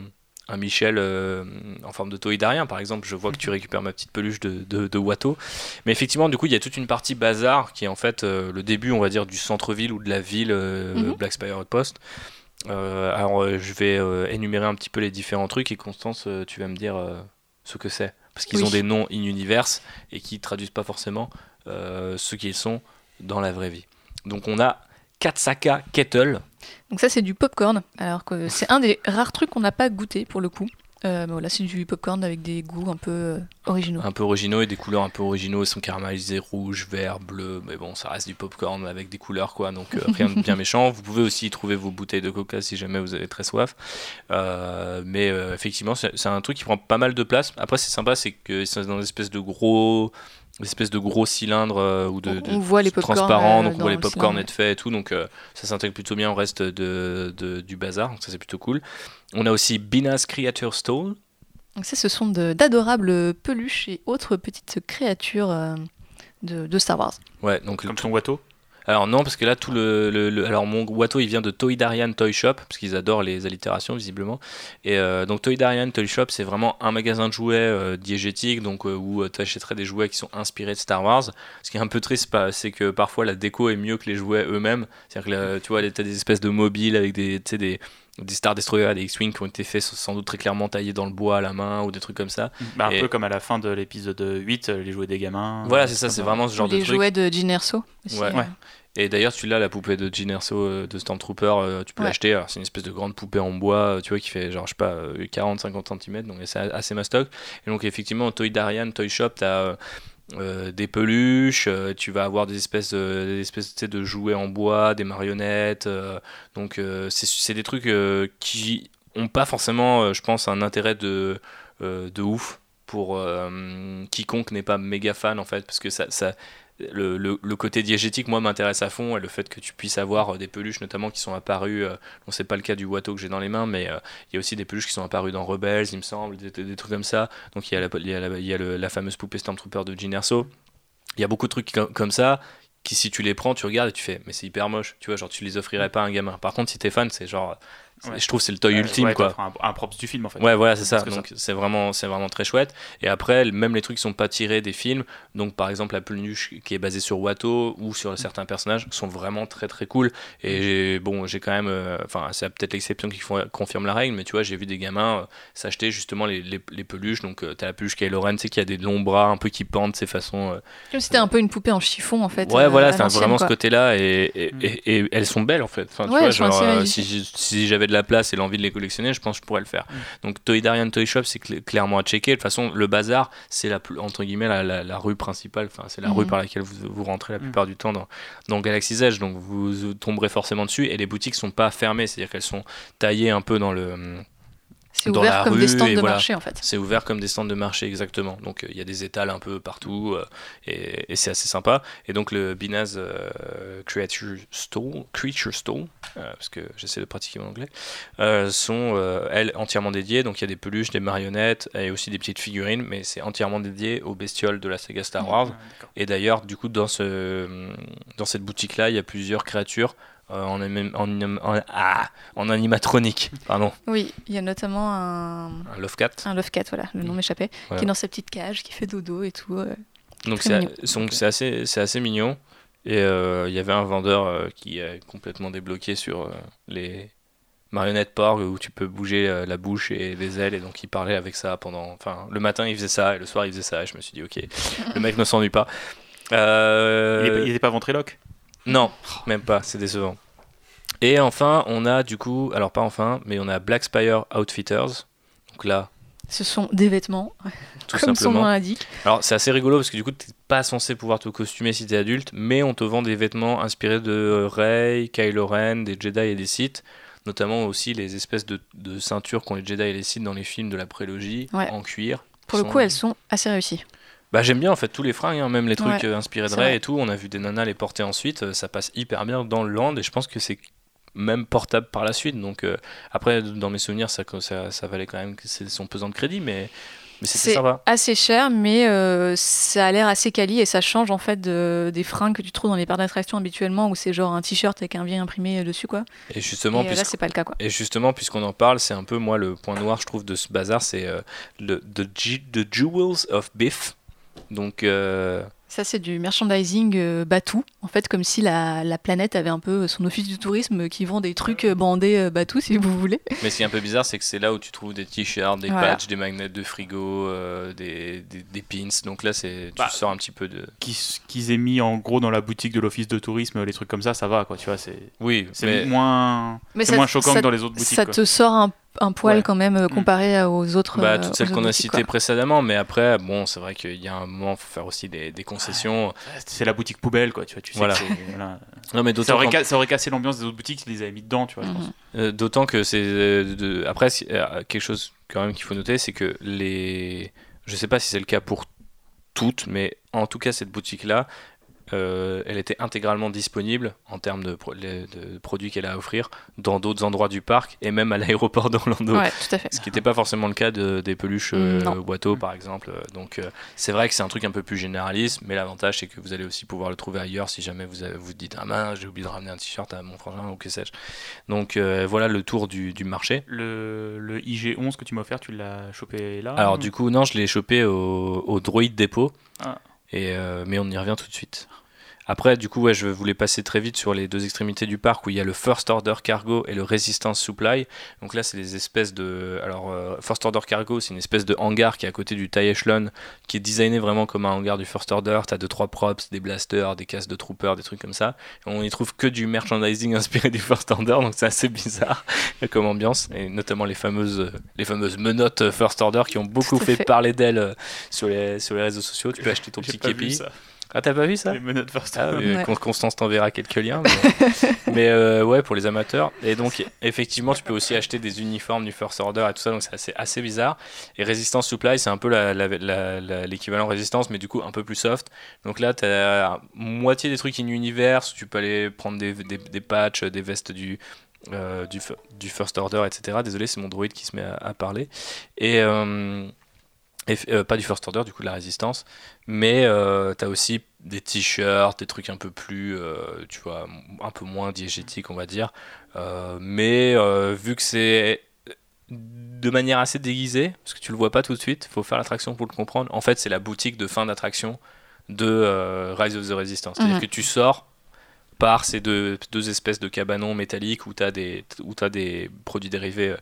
Michel euh, en forme de toïdarien par exemple. Je vois que tu récupères ma petite peluche de, de, Watteau. Mais effectivement du coup il y a toute une partie bazar qui est en fait euh, le début on va dire du centre-ville ou de la ville euh, mhm. Black Spire Outpost alors je vais énumérer un petit peu les différents trucs et Constance tu vas me dire ce que c'est. Parce qu'ils ont des noms in-universe et qui traduisent pas forcément ce qu'ils sont dans la vraie vie. Donc on a Katsaka Kettle donc ça c'est du popcorn, alors que c'est un des rares trucs qu'on n'a pas goûté pour le coup. Euh, voilà, c'est du popcorn avec des goûts un peu euh, originaux. Un peu originaux et des couleurs un peu originaux. Ils sont caramélisés rouge, vert, bleu. Mais bon, ça reste du popcorn avec des couleurs, quoi. Donc euh, rien de bien [laughs] méchant. Vous pouvez aussi trouver vos bouteilles de coca si jamais vous avez très soif. mais effectivement, c'est un truc qui prend pas mal de place. Après, c'est sympa, c'est que c'est dans une espèce de gros espèce de gros cylindres euh, ou de, on voit les transparents, euh, donc on voit les popcorn être faits et tout, donc euh, ça s'intègre plutôt bien au reste de, de, du bazar, donc ça c'est plutôt cool. On a aussi Bina's Creature Stall. Donc ça, ce sont d'adorables peluches et autres petites créatures de, de, Star Wars. Ouais, donc comme ton Watteau alors non, parce que là, tout le, alors mon Watto, il vient de Toydarian Toy Shop, parce qu'ils adorent les allitérations visiblement. Et euh, donc Toydarian Toy Shop, c'est vraiment un magasin de jouets euh, diégétique, donc euh, où tu achèterais des jouets qui sont inspirés de Star Wars. Ce qui est un peu triste, c'est que parfois la déco est mieux que les jouets eux-mêmes. C'est-à-dire que tu vois, t'as des espèces de mobiles avec des, des des Star Destroyer, des X-Wing qui ont été faits sans doute très clairement taillés dans le bois à la main ou des trucs comme ça. Bah, un peu comme à la fin de l'épisode 8, les jouets des gamins. Voilà, c'est ça, c'est vraiment ce genre de truc. Les jouets de Gin Erso ouais. Et d'ailleurs, celui-là, la poupée de Gin Erso euh, de Stormtrooper, euh, tu peux l'acheter. C'est une espèce de grande poupée en bois, tu vois, qui fait genre, je sais pas, 40-50 cm, donc c'est assez mastoc. Et donc, effectivement, au Toy Darian Toy Shop, tu as euh, des peluches, tu vas avoir des espèces, espèces de jouets en bois, des marionnettes. donc, c'est des trucs qui ont pas forcément, je pense, un intérêt de, de ouf pour quiconque n'est pas méga fan, en fait, parce que ça le, le, côté diégétique, moi, m'intéresse à fond, et le fait que tu puisses avoir euh, des peluches, notamment, qui sont apparues, euh, bon, c'est pas le cas du Watto que j'ai dans les mains, mais euh, il y a aussi des peluches qui sont apparues dans Rebels, il me semble, des, trucs comme ça. Donc, il y a la, y a la, y a la fameuse poupée Stormtrooper de Gin Il y a beaucoup de trucs comme, ça qui, si tu les prends, tu regardes et tu fais, mais c'est hyper moche, tu vois, genre, tu les offrirais pas à un gamin. Par contre, si t'es fan, c'est genre, je trouve c'est le toy ultime quoi. Un, un props du film en fait. Ouais voilà c'est ça. Donc c'est vraiment c'est vraiment très chouette. Et après même les trucs qui sont pas tirés des films. Donc par exemple la peluche qui est basée sur Watto ou sur certains personnages sont vraiment très très cool. Et bon j'ai quand même euh, enfin c'est peut-être l'exception qui confirme la règle mais tu vois j'ai vu des gamins euh, s'acheter justement les, les, peluches. Donc tu euh, t'as la peluche qui est Lorraine c'est qui a des longs bras un peu qui pendent ces façons. Comme si c'était un peu une poupée en chiffon en fait. Ouais voilà c'est vraiment ce côté là et, mm. et, et, elles sont belles en fait. Enfin, tu vois, genre, si, si j'avais de la place et l'envie de les collectionner, je pense que je pourrais le faire. Mm. Donc Toydarian Toy Shop, c'est clairement à checker. De toute façon, le bazar, c'est la entre guillemets la, la, rue principale. Enfin, c'est la rue mm. par laquelle vous, vous rentrez la mm. plupart du temps dans, dans Galaxy's Edge. Donc vous tomberez forcément dessus. Et les boutiques sont pas fermées, c'est-à-dire qu'elles sont taillées un peu dans le c'est ouvert comme des stands de marché en fait. C'est ouvert comme des stands de marché exactement. Donc euh, il y a des étals un peu partout euh, et, c'est assez sympa. Et donc le Binaz euh, Creature Store, Creature Store, parce que j'essaie de pratiquer mon anglais, sont elles entièrement dédiées. Donc il y a des peluches, des marionnettes et aussi des petites figurines, mais c'est entièrement dédié aux bestioles de la saga Star Wars. et d'ailleurs du coup dans ce dans cette boutique là il y a plusieurs créatures en, en, ah, en, animatronique. Pardon. Oui, il y a notamment un. Un Love Cat. Un Love Cat, voilà, le nom mm. m'échappait. Qui est dans sa petite cage, qui fait dodo et tout. donc c'est assez, assez mignon. Et il y avait un vendeur qui est complètement débloqué sur les marionnette porc où tu peux bouger euh, la bouche et les ailes et donc il parlait avec ça pendant enfin le matin il faisait ça et le soir il faisait ça et je me suis dit ok le mec ne s'ennuie pas euh... il n'était pas ventriloque non même pas c'est décevant et enfin on a du coup alors pas enfin mais on a Black Spire Outfitters donc là ce sont des vêtements, tout comme simplement. son nom l'indique. Alors c'est assez rigolo parce que du coup t'es pas censé pouvoir te costumer si t'es adulte, mais on te vend des vêtements inspirés de Rey, Kylo Ren, des Jedi et des Sith notamment aussi les espèces de, de ceintures qu'ont les Jedi et les Sith dans les films de la prélogie en cuir. Pour le coup, elles sont assez réussies. Bah, j'aime bien en fait tous les fringues, hein, même les trucs euh, inspirés de Rey et tout. On a vu des nanas les porter ensuite, euh, ça passe hyper bien dans le land et je pense que c'est même portable par la suite. Donc euh, après, dans mes souvenirs, ça, ça, ça valait quand même son pesant de crédit, mais c'est assez cher, mais euh, ça a l'air assez quali et ça change en fait des fringues que tu trouves dans les parcs d'attraction habituellement où c'est genre un t-shirt avec un vieil imprimé dessus quoi. Et justement, là c'est pas le cas quoi. Et justement, puisqu'on en parle, c'est un peu moi le point noir je trouve de ce bazar, c'est euh, le the, Jewels of Biff. Donc euh, ça, c'est du merchandising euh, Batou, en fait, comme si la, la, planète avait un peu son office du tourisme qui vend des trucs euh, bandés euh, Batou, si vous voulez. Mais ce qui est un peu bizarre, c'est que c'est là où tu trouves des t-shirts, des patchs, des magnets de frigo, des, des, pins. Donc là, c'est tu bah, sors un petit peu de. Qu'ils aient mis en gros dans la boutique de l'office de tourisme, les trucs comme ça, ça va, quoi. Tu vois, c'est. Oui, c'est moins. C'est moins choquant que dans les autres boutiques. Ça te sort un un poil quand même euh, mm. comparé aux autres. Bah, toutes celles qu'on a citées précédemment, mais après, bon, c'est vrai qu'il y a un moment, il faut faire aussi des, concessions. C'est la boutique poubelle, quoi. Tu vois, tu sais voilà. [laughs] Non, mais ça aurait, ça aurait cassé l'ambiance des autres boutiques s'ils les avaient mis dedans, tu vois. Mm-hmm. Euh, d'autant que c'est. Euh, après, quelque chose quand même qu'il faut noter, c'est que les. Je sais pas si c'est le cas pour toutes, mais en tout cas, cette boutique-là, euh, elle était intégralement disponible en termes de, produits qu'elle a à offrir dans d'autres endroits du parc et même à l'aéroport d'Orlando. Ce qui n'était pas forcément le cas des peluches euh, Watteau par exemple. Donc euh, c'est vrai que c'est un truc un peu plus généraliste, mais l'avantage c'est que vous allez aussi pouvoir le trouver ailleurs si jamais vous vous dites ah mince j'ai oublié de ramener un t-shirt à mon frangin ou que sais-je. Donc voilà le tour du, marché. Le, IG11 que tu m'as offert, tu l'as chopé là Alors du coup non, je l'ai chopé au, au Droid Depot. Ah. Et, mais on y revient tout de suite. Après, du coup, ouais, je voulais passer très vite sur les deux extrémités du parc où il y a le First Order Cargo et le Resistance Supply. Donc là, c'est des espèces de. Alors, euh, First Order Cargo, c'est une espèce de hangar qui est à côté du TIE Echelon, qui est designé vraiment comme un hangar du First Order. T'as deux, trois props, des blasters, des casques de troopers, des trucs comme ça. on y trouve que du merchandising [laughs] inspiré du First Order, donc c'est assez bizarre [laughs] comme ambiance. Et notamment les fameuses, les fameuses menottes First Order qui ont beaucoup fait, parler d'elles euh, sur les, sur les réseaux sociaux. Tu peux acheter ton petit képi. Ah, t'as pas vu ça Les menottes First ah, Constance t'enverra quelques liens. [laughs] Mais, euh, ouais, pour les amateurs. Et donc, effectivement, tu peux aussi acheter des uniformes du First Order et tout ça, donc c'est assez, assez bizarre. Et Resistance Supply, c'est un peu l'équivalent Résistance, mais du coup un peu plus soft. Donc là, t'as moitié des trucs in universe, tu peux aller prendre des, des, patchs, des vestes du, euh, du, du, First Order, etc. Désolé, c'est mon droïde qui se met à, parler. Et. Euh, euh, pas du First Order, du coup de la résistance, mais euh, tu as aussi des t-shirts, des trucs un peu plus, euh, tu vois, un peu moins diégétiques, on va dire. mais vu que c'est de manière assez déguisée, parce que tu le vois pas tout de suite, faut faire l'attraction pour le comprendre. En fait, c'est la boutique de fin d'attraction de Rise of the Resistance. C'est-à-dire mhm. que tu sors par ces deux, deux espèces de cabanons métalliques où tu as, as, des produits dérivés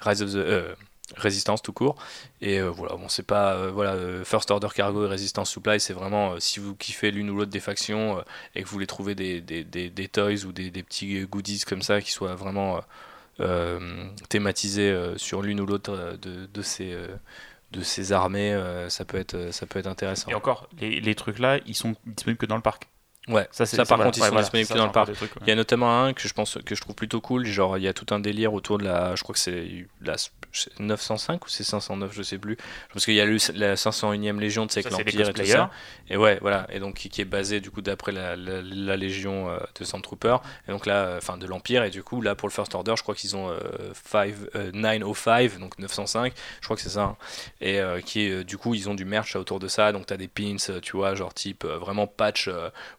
Rise of the résistance tout court et euh, voilà bon c'est pas euh, voilà euh, first order cargo et résistance supply c'est vraiment si vous kiffez l'une ou l'autre des factions et que vous voulez trouver des, des, des, toys ou des, petits goodies comme ça qui soient vraiment thématisés sur l'une ou l'autre de, de, ces de ces armées ça peut être ça peut être intéressant et encore les, les trucs là ils sont disponibles que dans le parc Ouais, ça, ça par contre, ils sont disponibles que dans le parc. Il y a notamment un que je pense que je trouve plutôt cool. Genre, il y a tout un délire autour de la. Je crois que c'est la 905 ou c'est 509, je sais plus. Parce qu'il y a eu la 501e Légion de Sec l'Empire et tout ça. Et ouais, voilà. Et donc qui, est basé du coup d'après la, la, Légion euh, de Sandtrooper. Et donc là, euh, enfin de l'Empire. Et du coup, là pour le First Order, je crois qu'ils ont 5, 905, donc 905. Je crois que c'est ça. Hein. Et qui du coup, ils ont du merch autour de ça. Donc t'as des pins, tu vois, genre type vraiment patch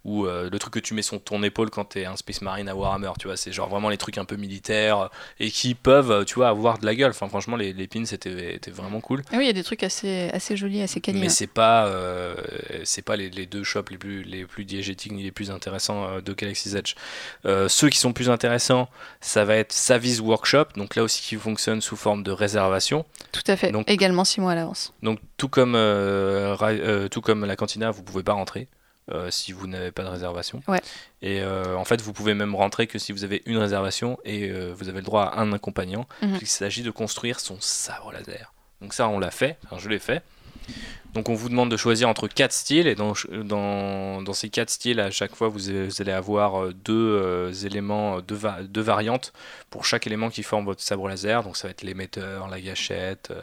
ou le truc que tu mets sur ton épaule quand t'es un Space Marine à Warhammer. Tu vois, c'est genre vraiment les trucs un peu militaires et qui peuvent, tu vois, avoir de la gueule. Enfin, franchement, les, les pins étaient, vraiment cool. Ah oui, il y a des trucs assez, assez jolis, assez quali. Mais c'est pas, euh, c'est pas les, les, deux shops les plus, les plus diégétiques ni les plus intéressants euh, de Galaxy's Edge. Euh, ceux qui sont plus intéressants, ça va être Savis Workshop, donc là aussi qui fonctionne sous forme de réservation. Tout à fait, donc, également six mois à l'avance. Donc tout comme, tout comme la cantina, vous pouvez pas rentrer. Euh, si vous n'avez pas de réservation. Et euh, en fait, vous pouvez même rentrer que si vous avez une réservation et euh, vous avez le droit à un accompagnant. Mhm. Il s'agit de construire son sabre laser. Donc ça, on l'a fait. Enfin, je l'ai fait. Donc on vous demande de choisir entre quatre styles et dans, dans, dans ces quatre styles, à chaque fois, vous, allez avoir deux éléments, deux, deux, variantes pour chaque élément qui forme votre sabre laser. Donc ça va être l'émetteur, la gâchette,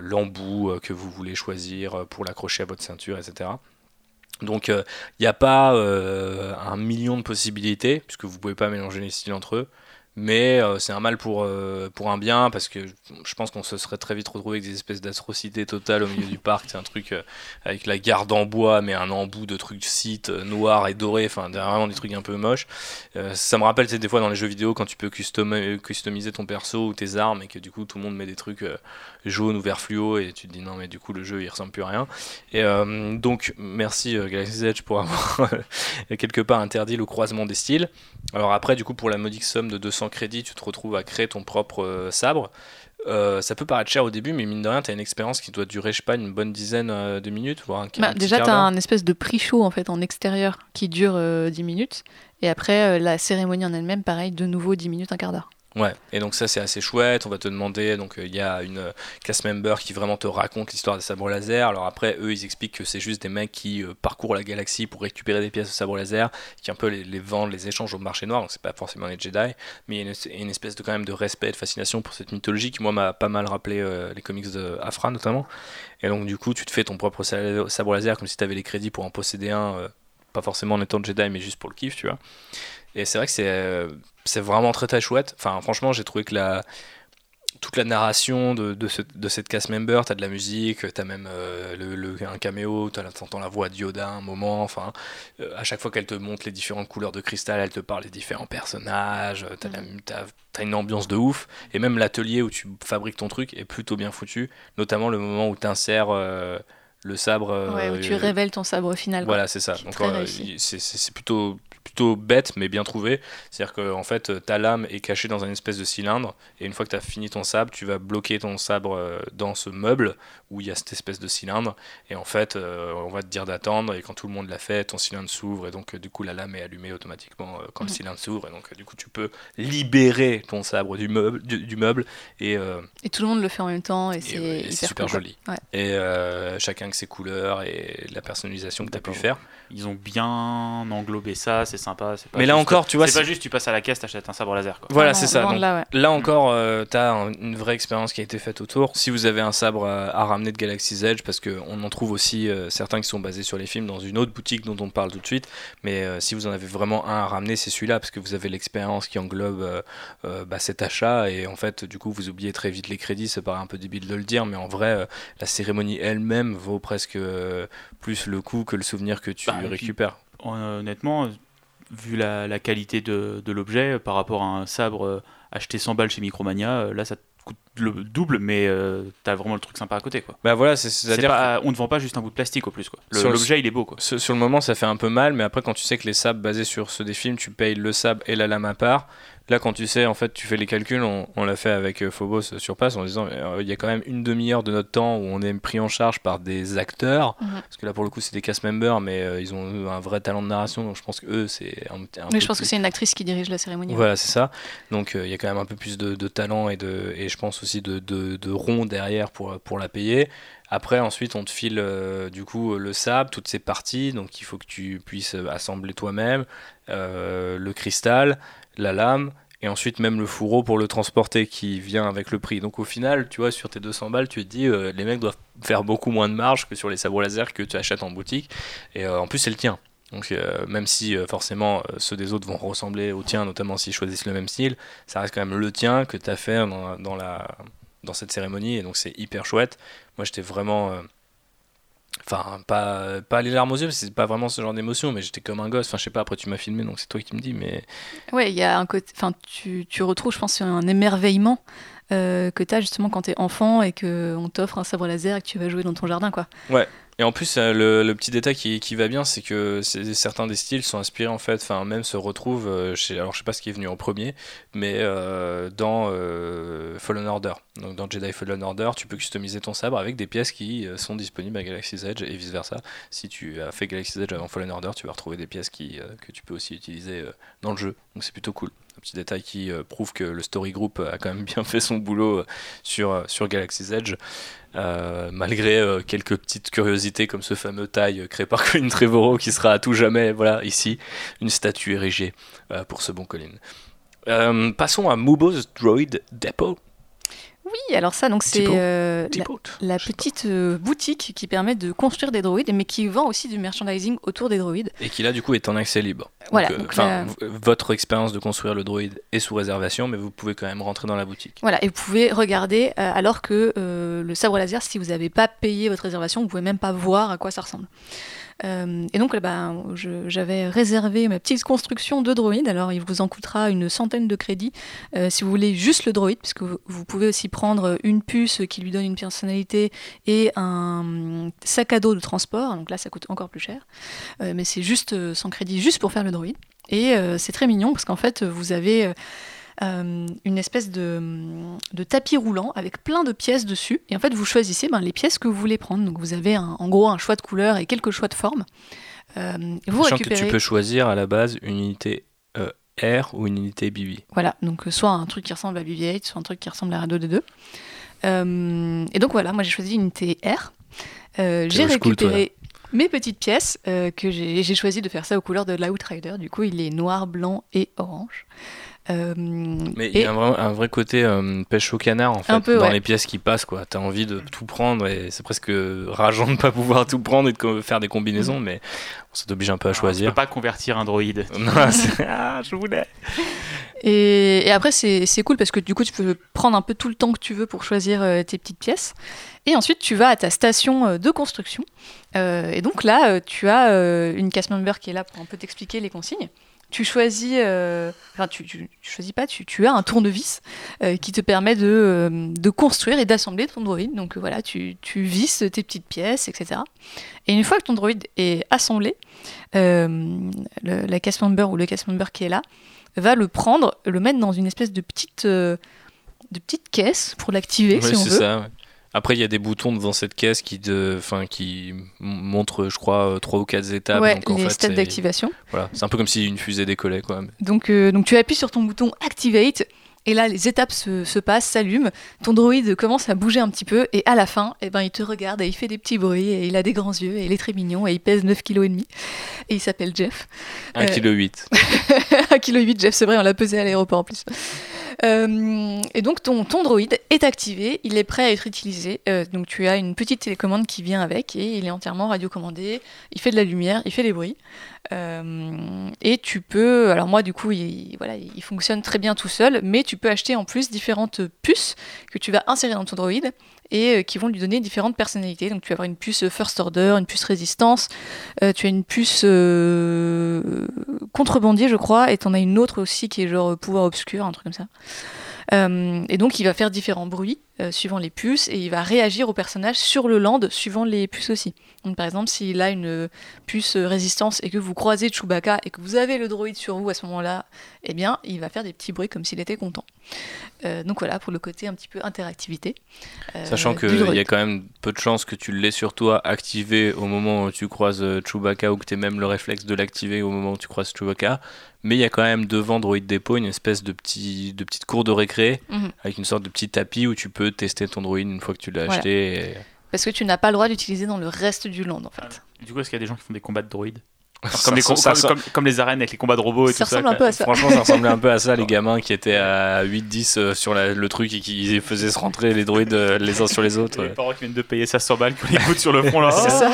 l'embout que vous voulez choisir pour l'accrocher à votre ceinture, etc. Donc il euh, n'y a pas euh, un million de possibilités, puisque vous ne pouvez pas mélanger les styles entre eux. Mais euh, c'est un mal pour, un bien, parce que je pense qu'on se serait très vite retrouvé avec des espèces d'atrocités totales au milieu du parc. C'est un truc avec la garde en bois, mais un embout de trucs sites noirs et dorés, enfin vraiment des trucs un peu moches. ça me rappelle des fois dans les jeux vidéo quand tu peux customiser ton perso ou tes armes et que du coup tout le monde met des trucs jaune ou vert fluo et tu te dis non mais du coup le jeu il ressemble plus à rien. Et euh, donc merci euh, Galaxy Edge pour avoir [laughs] quelque part interdit le croisement des styles. Alors après du coup pour la modique somme de 200 crédits tu te retrouves à créer ton propre euh, sabre. ça peut paraître cher au début, mais mine de rien, tu as une expérience qui doit durer, je sais pas, une bonne dizaine de minutes, voire un, bah, Déjà, tu as un espèce de prix chaud en fait en extérieur qui dure 10 minutes. Et après, la cérémonie en elle-même, pareil, de nouveau 10 minutes, un quart d'heure. Ouais, et donc ça c'est assez chouette, on va te demander, donc euh, il y a une euh, member qui vraiment te raconte l'histoire des sabres laser, alors après eux ils expliquent que c'est juste des mecs qui euh, parcourent la galaxie pour récupérer des pièces de sabre laser, qui un peu les, vendent, les échangent au marché noir, donc c'est pas forcément les Jedi, mais il y a une, espèce de quand même de respect, de fascination pour cette mythologie qui moi m'a pas mal rappelé les comics de Afra notamment, et donc du coup tu te fais ton propre sabre laser comme si tu avais les crédits pour en posséder un, pas forcément en étant Jedi mais juste pour le kiff, tu vois. Et c'est vrai que c'est euh, c'est vraiment très très chouette. Enfin, franchement, j'ai trouvé que la, toute la narration de, de, de cette cast member, t'as de la musique, t'as même euh, le, un caméo, t'entends la voix de Yoda un moment, enfin, euh, à chaque fois qu'elle te montre les différentes couleurs de cristal, elle te parle des différents personnages, t'as, mm. as, une ambiance de ouf, et même l'atelier où tu fabriques ton truc est plutôt bien foutu, notamment le moment où t'insères le sabre. Ouais, où tu révèles ton sabre final. Voilà, c'est ça. Donc, c'est plutôt plutôt bête mais bien trouvé. C'est-à-dire que en fait, ta lame est cachée dans un espèce de cylindre et une fois que tu as fini ton sabre, tu vas bloquer ton sabre euh, dans ce meuble où il y a cette espèce de cylindre et en fait, euh, on va te dire d'attendre et quand tout le monde l'a fait, ton cylindre s'ouvre et donc du coup la lame est allumée automatiquement euh, quand le cylindre s'ouvre et donc du coup tu peux libérer ton sabre du meuble du, meuble et et tout le monde le fait en même temps et c'est super joli. Et chacun avec ses couleurs et la personnalisation que tu as pu faire. Ils ont bien englobé ça, c'est sympa. Pas mais là encore, tu vois. C'est pas juste tu passes à la caisse, t'achètes un sabre laser. Quoi. Voilà, c'est ça. là, mm. encore, euh, t'as une vraie expérience qui a été faite autour. Si vous avez un sabre à, ramener de Galaxy's Edge, parce qu'on en trouve aussi euh, certains qui sont basés sur les films dans une autre boutique dont on parle tout de suite. Mais euh, si vous en avez vraiment un à ramener, c'est celui-là, parce que vous avez l'expérience qui englobe bah, cet achat. Et en fait, du coup, vous oubliez très vite les crédits. Ça paraît un peu débile de le dire, mais en vrai, la cérémonie elle-même vaut presque plus le coup que le souvenir que tu bah, récupères. honnêtement, vu la, qualité de, l'objet par rapport à un sabre euh, acheté 100 balles chez Micromania, euh, là ça coûte le double, mais euh, t'as vraiment le truc sympa à côté. Quoi. Bah voilà, c'est, à dire on ne vend pas juste un bout de plastique au plus. Quoi. l'objet il est beau. Quoi. Sur, le moment ça fait un peu mal, mais après quand tu sais que les sabres basés sur ceux des films, tu payes le sabre et la lame à part, Là, quand tu sais, en fait, tu fais les calculs, on, l'a fait avec euh, Phobos sur place en disant euh, il y a quand même une demi-heure de notre temps où on est pris en charge par des acteurs, mhm. parce que là, pour le coup, c'est des cast members, mais euh, ils ont un vrai talent de narration, donc je pense que eux, c'est un, Mais je pense que c'est une actrice qui dirige la cérémonie. Voilà, c'est ça. Donc il y a quand même un peu plus de, talent et, de, et je pense aussi de, de, de rond derrière pour, pour la payer. Après, ensuite, on te file du coup le sable, toutes ces parties, donc il faut que tu puisses assembler toi-même, le cristal, la lame et ensuite même le fourreau pour le transporter qui vient avec le prix. Donc au final, tu vois, sur tes 200 balles, tu te dis, euh, les mecs doivent faire beaucoup moins de marge que sur les sabres laser que tu achètes en boutique, et euh, en plus c'est le tien. Donc euh, même si forcément ceux des autres vont ressembler au tien, notamment s'ils choisissent le même style, ça reste quand même le tien que tu as fait dans, dans, la, dans cette cérémonie, et donc c'est hyper chouette. Moi j'étais vraiment Enfin, pas, pas les larmes aux yeux, c'est pas vraiment ce genre d'émotion, mais j'étais comme un gosse. Enfin, je sais pas, après tu m'as filmé, donc c'est toi qui me dis, mais. Ouais, il y a un côté. Enfin, tu, tu retrouves, je pense, un émerveillement euh, que tu as justement quand tu es enfant et qu'on t'offre un sabre laser et que tu vas jouer dans ton jardin, quoi. Ouais, et en plus, euh, le, petit détail qui, qui, va bien, c'est que certains des styles sont inspirés en fait, enfin même se retrouvent euh, chez, alors je sais pas ce qui est venu en premier, mais euh, dans Fallen Order. Donc dans Jedi Fallen Order, tu peux customiser ton sabre avec des pièces qui sont disponibles à Galaxy's Edge et vice versa. Si tu as fait Galaxy's Edge avant Fallen Order, tu vas retrouver des pièces qui, que tu peux aussi utiliser dans le jeu. Donc c'est plutôt cool. Un petit détail qui prouve que le Story Group a quand même [laughs] bien fait son boulot sur, sur Galaxy's Edge. Euh, malgré euh, quelques petites curiosités comme ce fameux taille créé par [laughs] Colin Trevorrow qui sera à tout jamais, voilà, ici, une statue érigée euh, pour ce bon Colin. passons à Mubo's Droid Depot. Oui, alors ça, donc c'est euh, la, petite euh, boutique qui permet de construire des droïdes, mais qui vend aussi du merchandising autour des droïdes. Et qui là, du coup, est en accès libre. Voilà. Euh, votre expérience de construire le droïde est sous réservation, mais vous pouvez quand même rentrer dans la boutique. Voilà, et vous pouvez regarder, alors que le sabre laser, si vous n'avez pas payé votre réservation, vous pouvez même pas voir à quoi ça ressemble. Euh, et donc, bah, j'avais réservé ma petite construction de droïde. Alors, il vous en coûtera une centaine de crédits euh, si vous voulez juste le droïde, puisque vous, pouvez aussi prendre une puce qui lui donne une personnalité et un sac à dos de transport. Donc là, ça coûte encore plus cher. Euh, mais c'est juste sans crédit, juste pour faire le droïde. Et c'est très mignon parce qu'en fait, vous avez euh, une espèce de, tapis roulant avec plein de pièces dessus. Et en fait, vous choisissez ben, les pièces que vous voulez prendre. Donc vous avez en gros un choix de couleur et quelques choix de forme. Euh, vous récupérez... que tu peux choisir à la base une unité euh, R ou une unité BB. Voilà, donc soit un truc qui ressemble à BB-8, soit un truc qui ressemble à R2D2. et donc voilà, moi j'ai choisi une unité R. j'ai récupéré mes petites pièces que j'ai choisi de faire ça aux couleurs de l'Outrider. Du coup, il est noir, blanc et orange. Euh, mais il y a un vrai, côté euh, pêche au canard en fait, dans les pièces qui passent. quoi. T'as envie de tout prendre et c'est presque rageant de ne pas pouvoir tout prendre et de faire des combinaisons, mais on s'oblige un peu à choisir. On peut pas convertir un droïde. [laughs] [laughs] ah, je voulais. Et, et après, c'est cool parce que du coup, tu peux prendre un peu tout le temps que tu veux pour choisir euh, tes petites pièces. Et ensuite, tu vas à ta station de construction. et donc là, tu as une cast member qui est là pour un peu t'expliquer les consignes tu choisis, euh, enfin tu, tu, choisis pas, tu, tu as un tournevis euh, qui te permet de, euh, de construire et d'assembler ton droïde. Donc voilà, tu, tu visses tes petites pièces, etc. Et une fois que ton droïde est assemblé, la cast member ou le cast member qui est là va le prendre, le mettre dans une espèce de petite, de petite caisse pour l'activer si on veut. Ça, après, il y a des boutons devant cette caisse qui, de, fin, qui montrent, je crois, trois ou quatre étapes. Ouais, donc, les stades d'activation. Voilà, c'est un peu comme si une fusée décollait. Quoi. Donc, euh, donc tu appuies sur ton bouton Activate. Et là, les étapes se, se passent, s'allument, ton droïde commence à bouger un petit peu, et à la fin, eh ben, il te regarde et il fait des petits bruits, et il a des grands yeux, et il est très mignon, et il pèse 9,5 kg, et il s'appelle Jeff. 1,8 kg. 1,8 kg, Jeff, c'est vrai, on l'a pesé à l'aéroport en plus. Euh, et donc ton, ton droïde est activé, il est prêt à être utilisé. Euh, donc tu as une petite télécommande qui vient avec et il est entièrement radiocommandé. Il fait de la lumière, il fait des bruits. Euh, et tu peux, alors moi du coup, il, fonctionne très bien tout seul, mais tu peux acheter en plus différentes puces que tu vas insérer dans ton droïde et euh, qui vont lui donner différentes personnalités. Donc tu vas avoir une puce First Order, une puce Résistance, euh, tu as une puce euh, Contrebandier, je crois, et tu en as une autre aussi qui est genre Pouvoir Obscur, un truc comme ça. Et donc il va faire différents bruits suivant les puces et il va réagir au personnage sur le land suivant les puces aussi. Donc, par exemple, s'il a une puce résistance et que vous croisez Chewbacca et que vous avez le droïde sur vous à ce moment-là, eh bien, il va faire des petits bruits comme s'il était content. Euh, donc voilà, pour le côté un petit peu interactivité. Euh, Sachant qu'il y a quand même peu de chances que tu l'aies sur toi activé au moment où tu croises euh, Chewbacca ou que tu aies même le réflexe de l'activer au moment où tu croises Chewbacca. Mais il y a quand même devant Droid Depot une espèce de, petit, de petite cour de récré mhm. avec une sorte de petit tapis où tu peux tester ton droïde une fois que tu l'as acheté. Parce que tu n'as pas le droit d'utiliser dans le reste du land en fait. Du coup, est-ce qu'il y a des gens qui font des combats de droïdes [laughs] Comme les, comme, les, arènes avec les combats de robots et ça tout ça. Un peu à ça. Franchement, ça ressemblait un peu à ça, les gamins qui étaient à 8-10 euh, sur le truc et qui faisaient se rentrer les droïdes euh, les uns sur les [laughs] autres. les parents qui viennent de payer 500 balles, qui les sur le front là. [laughs] C'est ça.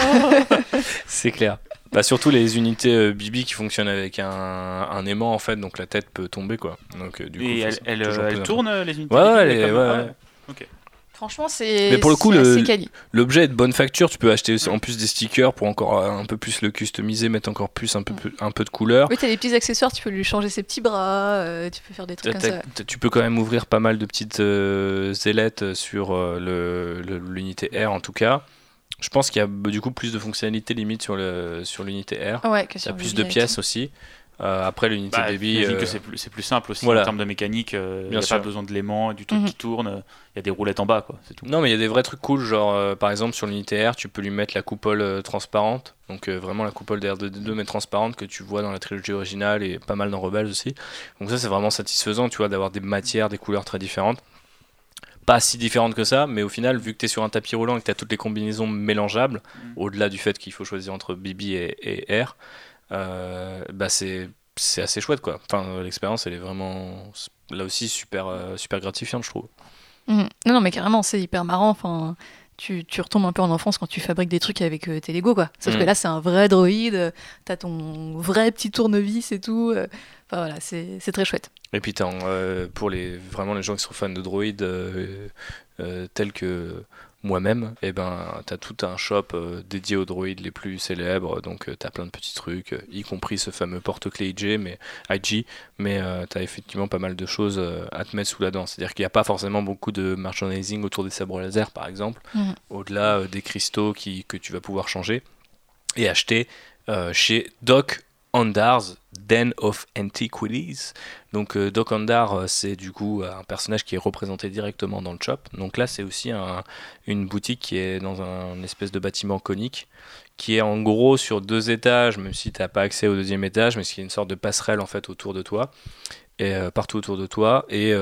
C'est clair. Bah, surtout les unités euh, Bibi qui fonctionnent avec un, un, aimant en fait, donc la tête peut tomber quoi. Donc, du coup, et elle, elle, tourne les unités Ouais, ouais, ouais, ouais. Ok. Franchement, c'est. Mais pour le coup, l'objet est de bonne facture. Tu peux acheter en plus des stickers pour encore un peu plus le customiser, mettre encore plus un peu, un peu de couleur. Oui, tu as des petits accessoires. Tu peux lui changer ses petits bras. Euh, tu peux faire des trucs comme ça. Tu peux quand même ouvrir pas mal de petites euh, ailettes sur euh, l'unité R en tout cas. Je pense qu'il y a du coup plus de fonctionnalités limite sur l'unité sur R. Ouais, Il y a plus de pièces aussi. Euh, après l'unité bah, baby, euh... que c'est plus, plus, simple aussi en termes de mécanique. Euh, il n'y a pas besoin de l'aimant, du truc mhm. qui tourne. Il y a des roulettes en bas, quoi. C'est tout. Non, mais il y a des vrais trucs cool, genre euh, par exemple sur l'unité R, tu peux lui mettre la coupole euh, transparente. Donc vraiment la coupole d'R2D2 mais transparente que tu vois dans la trilogie originale et pas mal dans Rebels aussi. Donc ça c'est vraiment satisfaisant, tu vois, d'avoir des matières, des couleurs très différentes pas si différentes que ça, mais au final, vu que tu es sur un tapis roulant et que tu as toutes les combinaisons mélangeables, mhm. au-delà du fait qu'il faut choisir entre BB et, et R, euh, bah c'est c'est assez chouette quoi. Enfin, l'expérience elle est vraiment là aussi super euh, super gratifiante je trouve. Mhm. Non non mais carrément c'est hyper marrant. Enfin tu, tu, retombes un peu en enfance quand tu fabriques des trucs avec euh, tes Lego quoi. Sauf que mhm. là c'est un vrai droïde, t'as ton vrai petit tournevis et tout. Enfin voilà c'est très chouette. Et puis pour les vraiment les gens qui sont fans de droïdes tels que moi-même, et eh ben, tu as tout un shop euh, dédié aux droïdes les plus célèbres, donc euh, tu as plein de petits trucs, euh, y compris ce fameux porte-clés IG, mais, IG, mais tu as effectivement pas mal de choses à te mettre sous la dent. C'est-à-dire qu'il n'y a pas forcément beaucoup de merchandising autour des sabres laser, par exemple, mmh. au-delà des cristaux qui, que tu vas pouvoir changer et acheter chez Doc Andar's Den of Antiquities. Donc euh, Doc Andar, euh, c'est du coup un personnage qui est représenté directement dans le shop. Donc là, c'est aussi une boutique qui est dans un espèce de bâtiment conique, qui est en gros sur deux étages, même si tu n'as pas accès au deuxième étage, mais qui est une sorte de passerelle en fait autour de toi, et euh, partout autour de toi. Et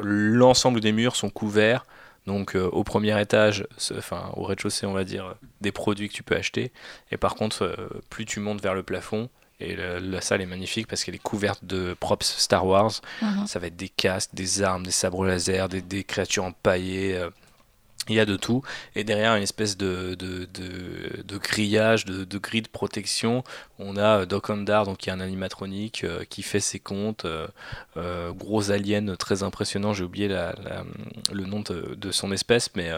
l'ensemble des murs sont couverts. Donc au premier étage, enfin au rez-de-chaussée on va dire, des produits que tu peux acheter. Et par contre, plus tu montes vers le plafond, et la, salle est magnifique parce qu'elle est couverte de props Star Wars. Mhm. Ça va être des casques, des armes, des sabres laser, des, des créatures empaillées. Euh, il y a de tout. Et derrière, une espèce de, de, de, de grillage, de, de, grille de protection. On a Doc Ondar, donc, qui est un animatronique, euh, qui fait ses comptes. Euh, gros alien très impressionnant. J'ai oublié la, le nom de, son espèce, mais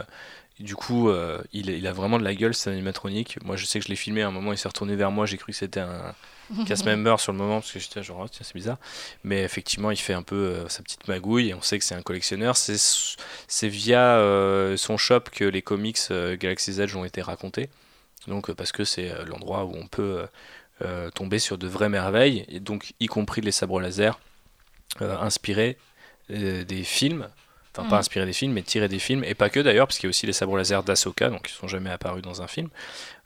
du coup, il, il, a vraiment de la gueule, cet animatronique. Moi, je sais que je l'ai filmé à un moment, il s'est retourné vers moi, j'ai cru que c'était un, [laughs] casse member sur le moment parce que j'étais genre, oh, tiens, c'est bizarre. Mais effectivement, il fait un peu euh, sa petite magouille et on sait que c'est un collectionneur. C'est via euh, son shop que les comics euh, Galaxy's Edge ont été racontés. Donc, parce que c'est l'endroit où on peut tomber sur de vraies merveilles, et donc y compris les sabres laser inspirés des films enfin pas mm. inspirés des films, mais tirés des films, et pas que d'ailleurs, parce qu'il y a aussi les sabres laser d'Asoka, donc ils sont jamais apparus dans un film.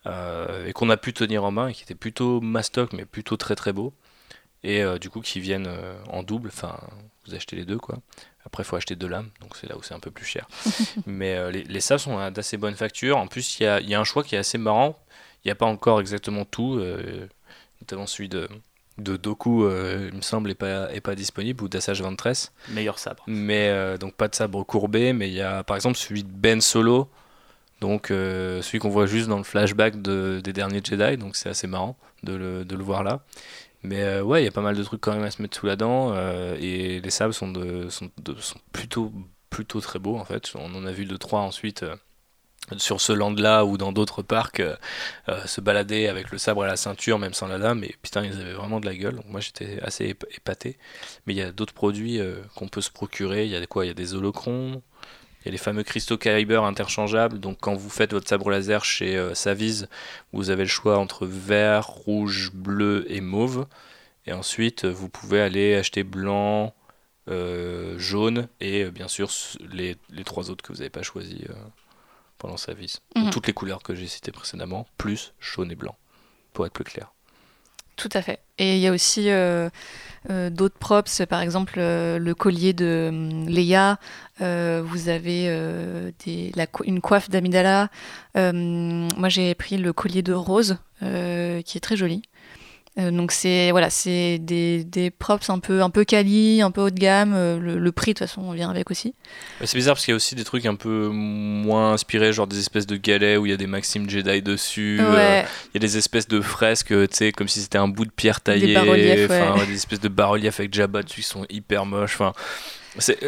Euh, et qu'on a pu tenir en main et qui était plutôt mastoc mais plutôt très très beau. Et euh, du coup qui viennent euh, en double. Enfin vous achetez les deux quoi. Après il faut acheter deux lames donc c'est là où c'est un peu plus cher. [laughs] Mais les, les sables sont d'assez bonne facture. En plus il y a, y a, un choix qui est assez marrant. Il n'y a pas encore exactement tout notamment celui de de Doku, il me semble, n'est pas, est pas disponible, ou d'Assage 23. Meilleur sabre. Mais donc pas de sabre courbé, mais il y a par exemple celui de Ben Solo, donc euh, celui qu'on voit juste dans le flashback des derniers Jedi, donc c'est assez marrant de le, voir là. Mais euh, ouais, il y a pas mal de trucs quand même à se mettre sous la dent, euh, et les sables sont, sont, plutôt, plutôt très beaux en fait. On en a vu deux trois ensuite sur ce land-là ou dans d'autres parcs se balader avec le sabre à la ceinture, même sans la lame, et putain, ils avaient vraiment de la gueule. Donc moi j'étais assez épaté. Mais il y a d'autres produits qu'on peut se procurer. Il y a quoi? Il y a des holocrons, il y a les fameux cristaux Kyber interchangeables. Donc quand vous faites votre sabre laser chez euh, Saviz, vous avez le choix entre vert, rouge, bleu et mauve. Et ensuite, vous pouvez aller acheter blanc, euh, jaune et euh, bien sûr les, trois autres que vous n'avez pas choisis pendant Saviz. Mhm. Toutes les couleurs que j'ai citées précédemment, plus jaune et blanc, pour être plus clair. Tout à fait. Et il y a aussi euh, euh, d'autres props, par exemple euh, le collier de Leia, vous avez une coiffe d'Amidala. moi j'ai pris le collier de Rose, qui est très joli. Euh, donc c'est voilà, c'est des, des, props un peu un peu quali, un peu haut de gamme. Euh, le, prix de toute façon vient avec aussi. C'est bizarre parce qu'il y a aussi des trucs un peu moins inspirés, genre des espèces de galets où il y a des Maximes Jedi dessus. Euh, il y a des espèces de fresques, tu sais, comme si c'était un bout de pierre taillé. Des bas-reliefs, des espèces de bas-reliefs avec Jabba dessus qui sont hyper moches. Enfin, c'est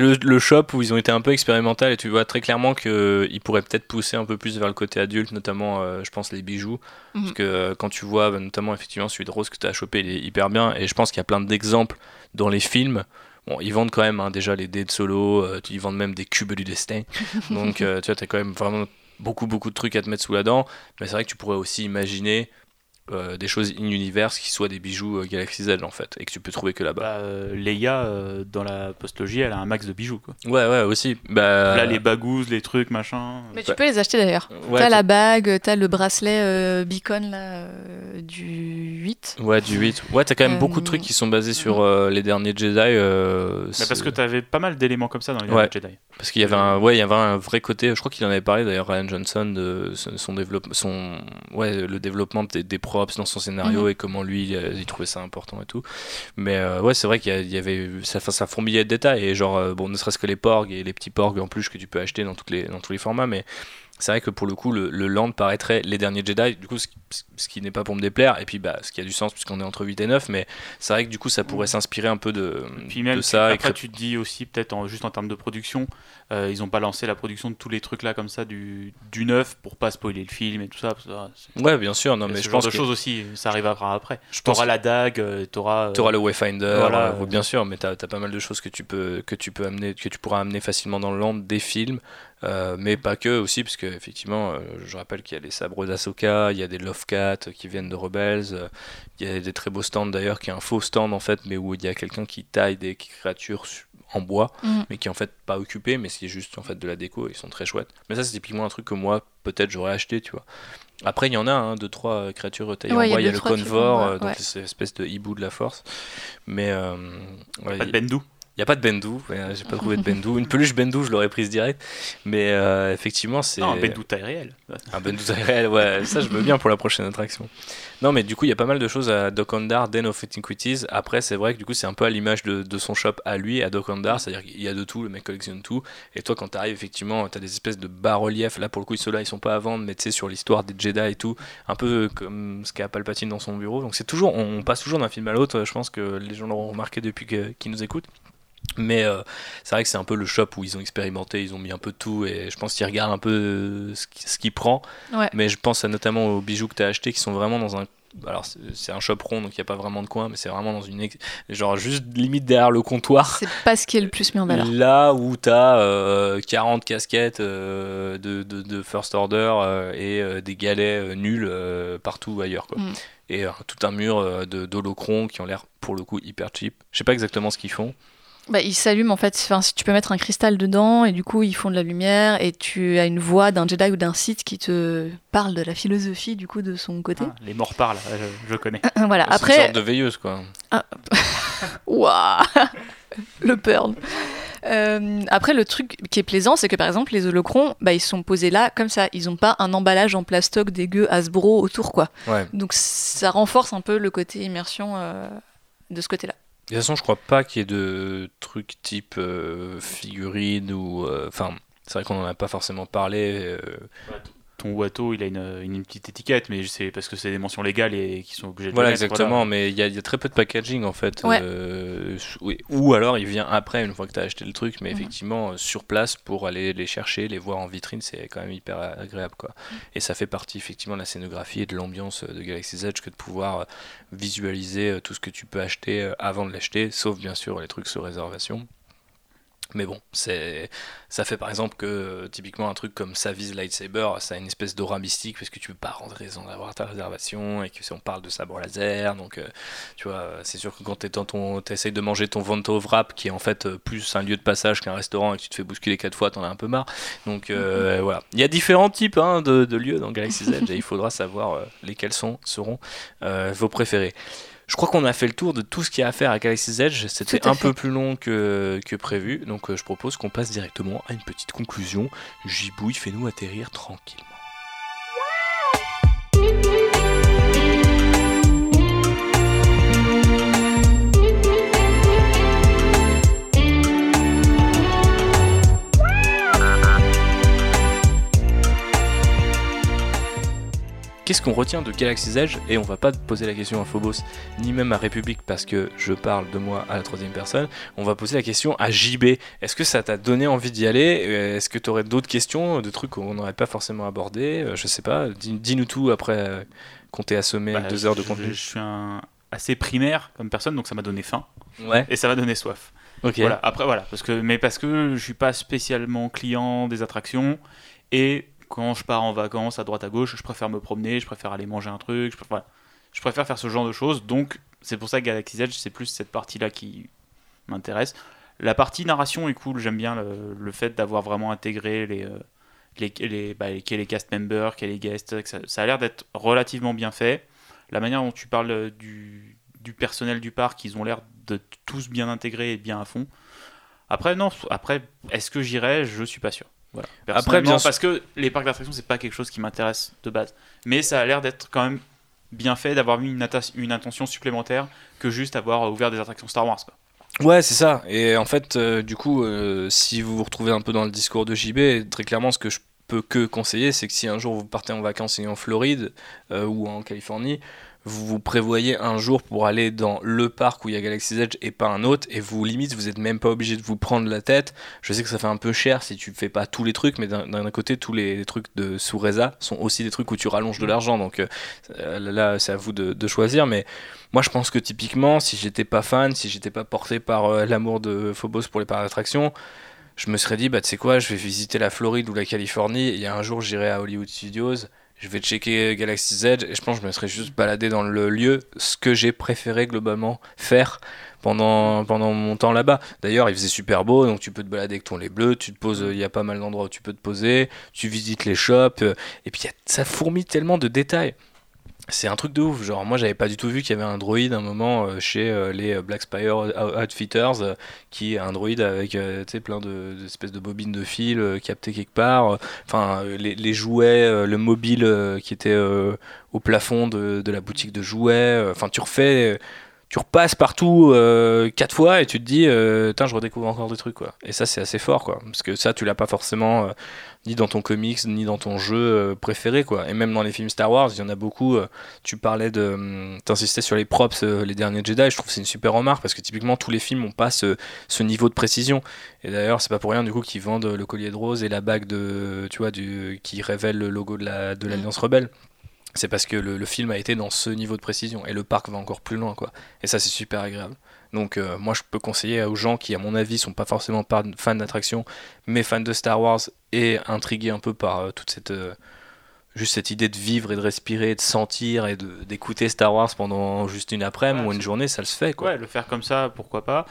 le, le, shop où ils ont été un peu expérimental et tu vois très clairement qu'ils pourraient peut-être pousser un peu plus vers le côté adulte, notamment, euh, je pense, les bijoux. Mhm. Parce que euh, quand tu vois, bah, notamment, effectivement, celui de Rose que tu as chopé, il est hyper bien. Et je pense qu'il y a plein d'exemples dans les films. Bon, ils vendent quand même hein, déjà les dés de solo, euh, ils vendent même des cubes du destin. [laughs] Donc, tu vois, tu as quand même vraiment beaucoup, beaucoup de trucs à te mettre sous la dent. Mais c'est vrai que tu pourrais aussi imaginer euh, des choses in-universe qui soient des bijoux euh, Galaxy Z en fait et que tu peux trouver que là-bas. Bah, euh, Leia dans la postlogie elle a un max de bijoux quoi. Ouais ouais aussi. Bah... Là les bagouses, les trucs machin. Mais tu peux les acheter d'ailleurs. t'as la bague, t'as le bracelet beacon là du 8. Ouais du 8. Ouais t'as quand même beaucoup de trucs qui sont basés sur les derniers Jedi. Mais parce que t'avais pas mal d'éléments comme ça dans les derniers Jedi. Parce qu'il y avait un ouais il y avait un vrai côté. Je crois qu'il en avait parlé d'ailleurs Ryan Johnson de son développement son ouais le développement des, des dans son scénario mhm. et comment lui il trouvait ça important et tout. Mais euh, ouais, c'est vrai qu'il y, avait ça, ça fourmillait de détails et genre euh, bon, ne serait-ce que les porgs et les petits porgs en plus que tu peux acheter dans toutes les dans tous les formats, mais c'est vrai que pour le coup, le, land paraîtrait les derniers Jedi, du coup, ce, qui n'est pas pour me déplaire, et puis bah, ce qui a du sens puisqu'on est entre 8 et 9, mais c'est vrai que du coup, ça pourrait s'inspirer un peu de, puis même, ça. Après, tu te dis aussi, peut-être juste en termes de production, euh, ils n'ont pas lancé la production de tous les trucs là comme ça du, du neuf pour pas spoiler le film et tout ça. ouais, bien sûr, non, mais je pense de choses aussi, ça arrivera après. Je t'auras la dague, euh, t'auras. T'auras le Wayfinder, voilà, bien sûr, mais t'as as pas mal de choses que tu peux que tu peux amener, que tu pourras amener facilement dans le land, des films. Euh, mais pas que aussi, parce qu'effectivement, euh, je rappelle qu'il y a les sabres d'Asoka, il y a des Love Cat qui viennent de Rebels, euh, il y a des très beaux stands d'ailleurs, qui est un faux stand en fait, mais où il y a quelqu'un qui taille des créatures en bois, mm. mais qui est en fait pas occupé, mais c'est juste en fait de la déco, ils sont très chouettes. Mais ça, c'est typiquement un truc que moi, peut-être, j'aurais acheté, tu vois. Après, il y en a, hein, deux, trois créatures taillées en bois. Il y a, le Convor, donc c'est une espèce de hibou de la force. Mais. pas de Bendu il n'y a pas de Bendu, j'ai pas trouvé de Bendu. Une peluche Bendu, je l'aurais prise direct. Mais euh, effectivement, c'est. un Bendu taille réelle. Un Bendu taille réelle, ouais, ça je veux bien pour la prochaine attraction. Non, mais du coup, il y a pas mal de choses à Dokondar, Den of Antiquities. Après, c'est vrai que du coup, c'est un peu à l'image de, de, son shop à lui, à Dokondar. C'est-à-dire qu'il y a de tout, le mec collectionne tout. Et toi, quand tu arrives, effectivement, tu as des espèces de bas-reliefs. Là, pour le coup, ceux-là, ils sont pas à vendre, mais tu sais, sur l'histoire des Jedi et tout. Un peu comme ce qu'a Palpatine dans son bureau. Donc, c'est toujours, on, passe toujours d'un film à l'autre. Je pense que les gens l'auront remarqué depuis qu'ils nous écoutent. Mais euh, c'est vrai que c'est un peu le shop où ils ont expérimenté, ils ont mis un peu tout et je pense qu'ils regardent un peu euh, ce qu'ils prend. Mais je pense à notamment aux bijoux que tu as achetés qui sont vraiment dans un. Alors c'est un shop rond donc il n'y a pas vraiment de coin, mais c'est vraiment dans une. Genre juste limite derrière le comptoir. C'est pas ce qui est le plus mis en valeur. Là où tu as 40 casquettes euh, de, de, First Order et des galets nuls partout ailleurs. Quoi. Mm. Et tout un mur de d'holocrons qui ont l'air pour le coup hyper cheap. Je sais pas exactement ce qu'ils font. Bah, il s'allume en fait. Enfin, si tu peux mettre un cristal dedans et du coup ils font de la lumière et tu as une voix d'un Jedi ou d'un Sith qui te parle de la philosophie du coup de son côté. Ah, les morts parlent, je, connais. [laughs] voilà. C'est Après. Une sorte de veilleuse quoi. Ah. [laughs] Waouh, [laughs] le burn. Euh, après, le truc qui est plaisant, c'est que par exemple, les holocrons, bah, ils sont posés là comme ça. Ils n'ont pas un emballage en plastoc dégueu Hasbro autour, quoi. Donc ça renforce un peu le côté immersion euh, de ce côté-là. De toute façon, je crois pas qu'il y ait de trucs type euh, figurine ou. Euh, enfin, c'est vrai qu'on en a pas forcément parlé. Euh, ton Watto, il a une, une, petite étiquette, mais c'est parce que c'est des mentions légales et qui sont obligés de Voilà, exactement, mais il y, y, a très peu de packaging en fait. Euh, ou alors il vient après, une fois que tu as acheté le truc, mais mhm. effectivement, euh, sur place pour aller les chercher, les voir en vitrine, c'est quand même hyper agréable. quoi. Mhm. Et ça fait partie effectivement de la scénographie et de l'ambiance de Galaxy's Edge que de pouvoir euh, visualiser tout ce que tu peux acheter avant de l'acheter, sauf bien sûr les trucs sur réservation. Mais bon, c'est ça fait par exemple que typiquement un truc comme Savi's Lightsaber, ça a une espèce d'aura mystique parce que tu peux pas rentrer sans avoir ta réservation et que si on parle de sabre laser, donc euh, tu vois, c'est sûr que quand tu ton, essayes de manger ton Vanto Wrap qui est en fait euh, plus un lieu de passage qu'un restaurant et que tu te fais bousculer quatre fois, t'en as un peu marre. Donc euh, mhm. voilà, il y a différents types hein, de, de, lieux dans Galaxy's Edge et il faudra savoir lesquels sont seront vos préférés. Je crois qu'on a fait le tour de tout ce qu'il y a à faire à Galaxy's Edge. C'était un peu plus long que, que prévu, donc euh, je propose qu'on passe directement à une petite conclusion. Gibouille, fais-nous atterrir tranquillement. Qu'est-ce qu'on retient de Galaxy's Edge Et on va pas poser la question à Phobos, ni même à République, parce que je parle de moi à la troisième personne. On va poser la question à JB. Est-ce que ça t'a donné envie d'y aller? Est-ce que tu aurais d'autres questions, de trucs qu'on n'aurait pas forcément abordés? Je sais pas, dis-nous tout après qu'on t'ait assommé bah, deux heures de contenu. Je, je suis un assez primaire comme personne, donc ça m'a donné faim. Ouais. Et ça m'a donné soif. Voilà. Après, voilà, parce que, mais parce que je suis pas spécialement client des attractions et quand je pars en vacances à droite à gauche, je préfère me promener, je préfère aller manger un truc, je préfère, faire ce genre de choses. Donc, c'est pour ça que Galaxy's Edge, c'est plus cette partie-là qui m'intéresse. La partie narration est cool, j'aime bien le, fait d'avoir vraiment intégré les, euh, les, bah, les, cast members, quels les guests, ça, a l'air d'être relativement bien fait. La manière dont tu parles du, du personnel du parc, ils ont l'air de tous bien intégrés et bien à fond. Après, non, après, est-ce que j'irai? Je suis pas sûr. Voilà. Après, bien parce que les parcs d'attractions, c'est pas quelque chose qui m'intéresse de base. Mais ça a l'air d'être quand même bien fait, d'avoir mis une, une, intention supplémentaire que juste avoir ouvert des attractions Star Wars. Quoi. Ouais, c'est ça. Et en fait, euh, du coup, euh, si vous vous retrouvez un peu dans le discours de JB, très clairement, ce que je peux que conseiller, c'est que si un jour vous partez en vacances en Floride euh, ou en Californie, vous vous prévoyez un jour pour aller dans le parc où il y a Galaxy's Edge et pas un autre, et vous limite, vous n'êtes même pas obligé de vous prendre la tête. Je sais que ça fait un peu cher si tu fais pas tous les trucs, mais d'un côté, tous les, trucs de sous Reza sont aussi des trucs où tu rallonges de l'argent, donc euh, là, c'est à vous de, choisir. Mais moi, je pense que typiquement, si j'étais pas fan, si j'étais pas porté par euh, l'amour de Phobos pour les parcs d'attractions, je me serais dit, bah tu sais quoi, je vais visiter la Floride ou la Californie, et il y a un jour, j'irai à Hollywood Studios je vais checker Galaxy Edge et je pense que je me serais juste baladé dans le lieu, ce que j'ai préféré globalement faire pendant, pendant mon temps là-bas. D'ailleurs, il faisait super beau, donc tu peux te balader avec ton lait bleu, tu te poses, il y a pas mal d'endroits où tu peux te poser, tu visites les shops, euh, et puis ça fourmille tellement de détails c'est un truc de ouf. Genre, moi, j'avais pas du tout vu qu'il y avait un droïde un moment euh, chez euh, les Black Spire Outfitters, euh, qui est un droïde avec plein de, de, de bobines de fil captées quelque part. Enfin, les, les, jouets, le mobile qui était au plafond de, de, la boutique de jouets. Enfin, tu refais tu repasses partout euh, quatre fois et tu te dis, euh, je redécouvre encore des trucs, quoi. Et ça, c'est assez fort, quoi. Parce que ça, tu l'as pas forcément euh, ni dans ton comics, ni dans ton jeu préféré, quoi. Et même dans les films Star Wars, il y en a beaucoup. tu parlais de. Hum, t'insistais sur les props, les derniers Jedi. Je trouve que c'est une super remarque parce que typiquement, tous les films ont pas ce, ce niveau de précision. Et d'ailleurs, c'est pas pour rien, du coup, qu'ils vendent le collier de rose et la bague de. Tu vois, du, qui révèle le logo de l'Alliance la, de Rebelle c'est parce que le, film a été dans ce niveau de précision et le parc va encore plus loin quoi. Et ça c'est super agréable. Donc euh, moi je peux conseiller aux gens qui à mon avis sont pas forcément fans d'attraction mais fans de Star Wars et intrigués un peu par euh, toute cette euh, juste cette idée de vivre et de respirer, de sentir et d'écouter Star Wars pendant juste une après-midi ou une journée, ça se fait quoi. Ouais, le faire comme ça, pourquoi pas.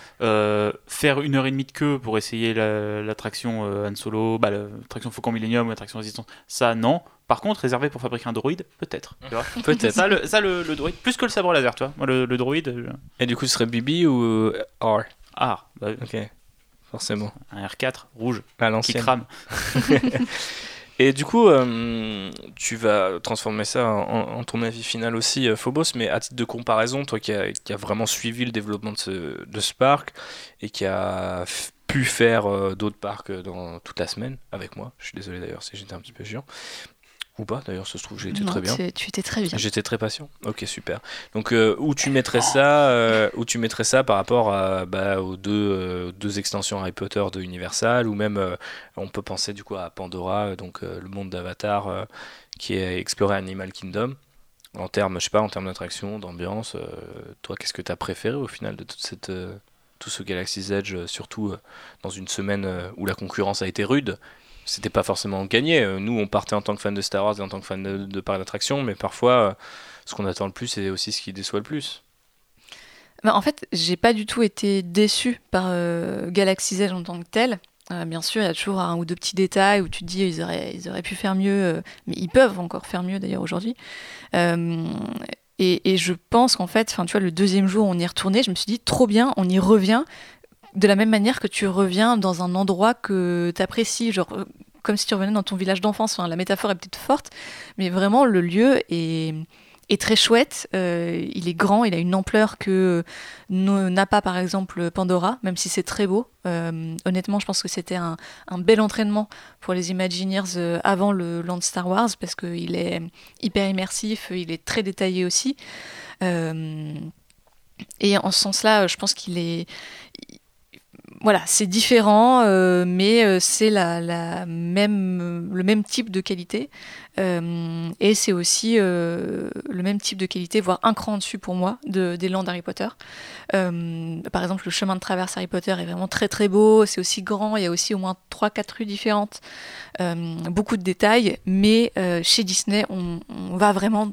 faire une heure et demie de queue pour essayer l'attraction Han Solo, bah, l'attraction Faucon Millennium, l'attraction Résistance, ça non. Par contre, réservé pour fabriquer un droïde, peut-être. [laughs] peut-être. Ça, le, ça le, droïde, plus que le sabre laser, tu vois. Moi, le, droïde. Et du coup, ce serait BB ou euh, R? R. Bah, ok. Forcément. Un R4 rouge. À Qui crame. [laughs] Et du coup, euh, tu vas transformer ça en, ton avis final aussi, euh, Phobos, mais à titre de comparaison, toi qui as a vraiment suivi le développement de ce, de ce parc et qui a pu faire d'autres parcs dans toute la semaine avec moi, je suis désolé d'ailleurs si j'étais un petit peu chiant, ou pas, d'ailleurs, ça se trouve, j'ai été très bien. Tu étais très bien. J'étais très patient. Ok, super. Donc, euh, où tu mettrais ça, euh, où tu mettrais ça par rapport à, bah, aux deux, euh, deux extensions Harry Potter de Universal, ou même, on peut penser du coup à Pandora, donc le monde d'Avatar, qui est exploré Animal Kingdom. En termes, je sais pas, en termes d'attraction, d'ambiance, toi, qu'est-ce que tu as préféré au final de toute cette, tout ce Galaxy's Edge, surtout dans une semaine où la concurrence a été rude c'était pas forcément gagné. Euh, nous, on partait en tant que fan de Star Wars et en tant que fan de, de parcs d'attraction, mais parfois, euh, ce qu'on attend le plus, c'est aussi ce qui déçoit le plus. Bah, en fait, j'ai pas du tout été déçu par euh, Galaxy Edge en tant que tel. bien sûr, il y a toujours un ou deux petits détails où tu te dis ils auraient, ils auraient pu faire mieux, mais ils peuvent encore faire mieux d'ailleurs aujourd'hui. Et, et, je pense qu'en fait, tu vois, le deuxième jour, on y est retourné, je me suis dit trop bien, on y revient de la même manière que tu reviens dans un endroit que tu apprécies, genre euh, comme si tu revenais dans ton village d'enfance. La métaphore est peut-être forte, mais vraiment le lieu est, est très chouette. il est grand, il a une ampleur que n'a pas par exemple Pandora, même si c'est très beau. honnêtement, je pense que c'était un, bel entraînement pour les Imagineers avant le Land Star Wars parce qu'il est hyper immersif, il est très détaillé aussi. et en ce sens-là, je pense qu'il est voilà, c'est différent, euh, mais euh, c'est la, même, le même type de qualité. Euh, et c'est aussi le même type de qualité, voire un cran dessus pour moi, de, des lands d'Harry Potter. par exemple, le chemin de traverse Harry Potter est vraiment très très beau, c'est aussi grand, il y a aussi au moins 3-4 rues différentes, beaucoup de détails, mais chez Disney, on va vraiment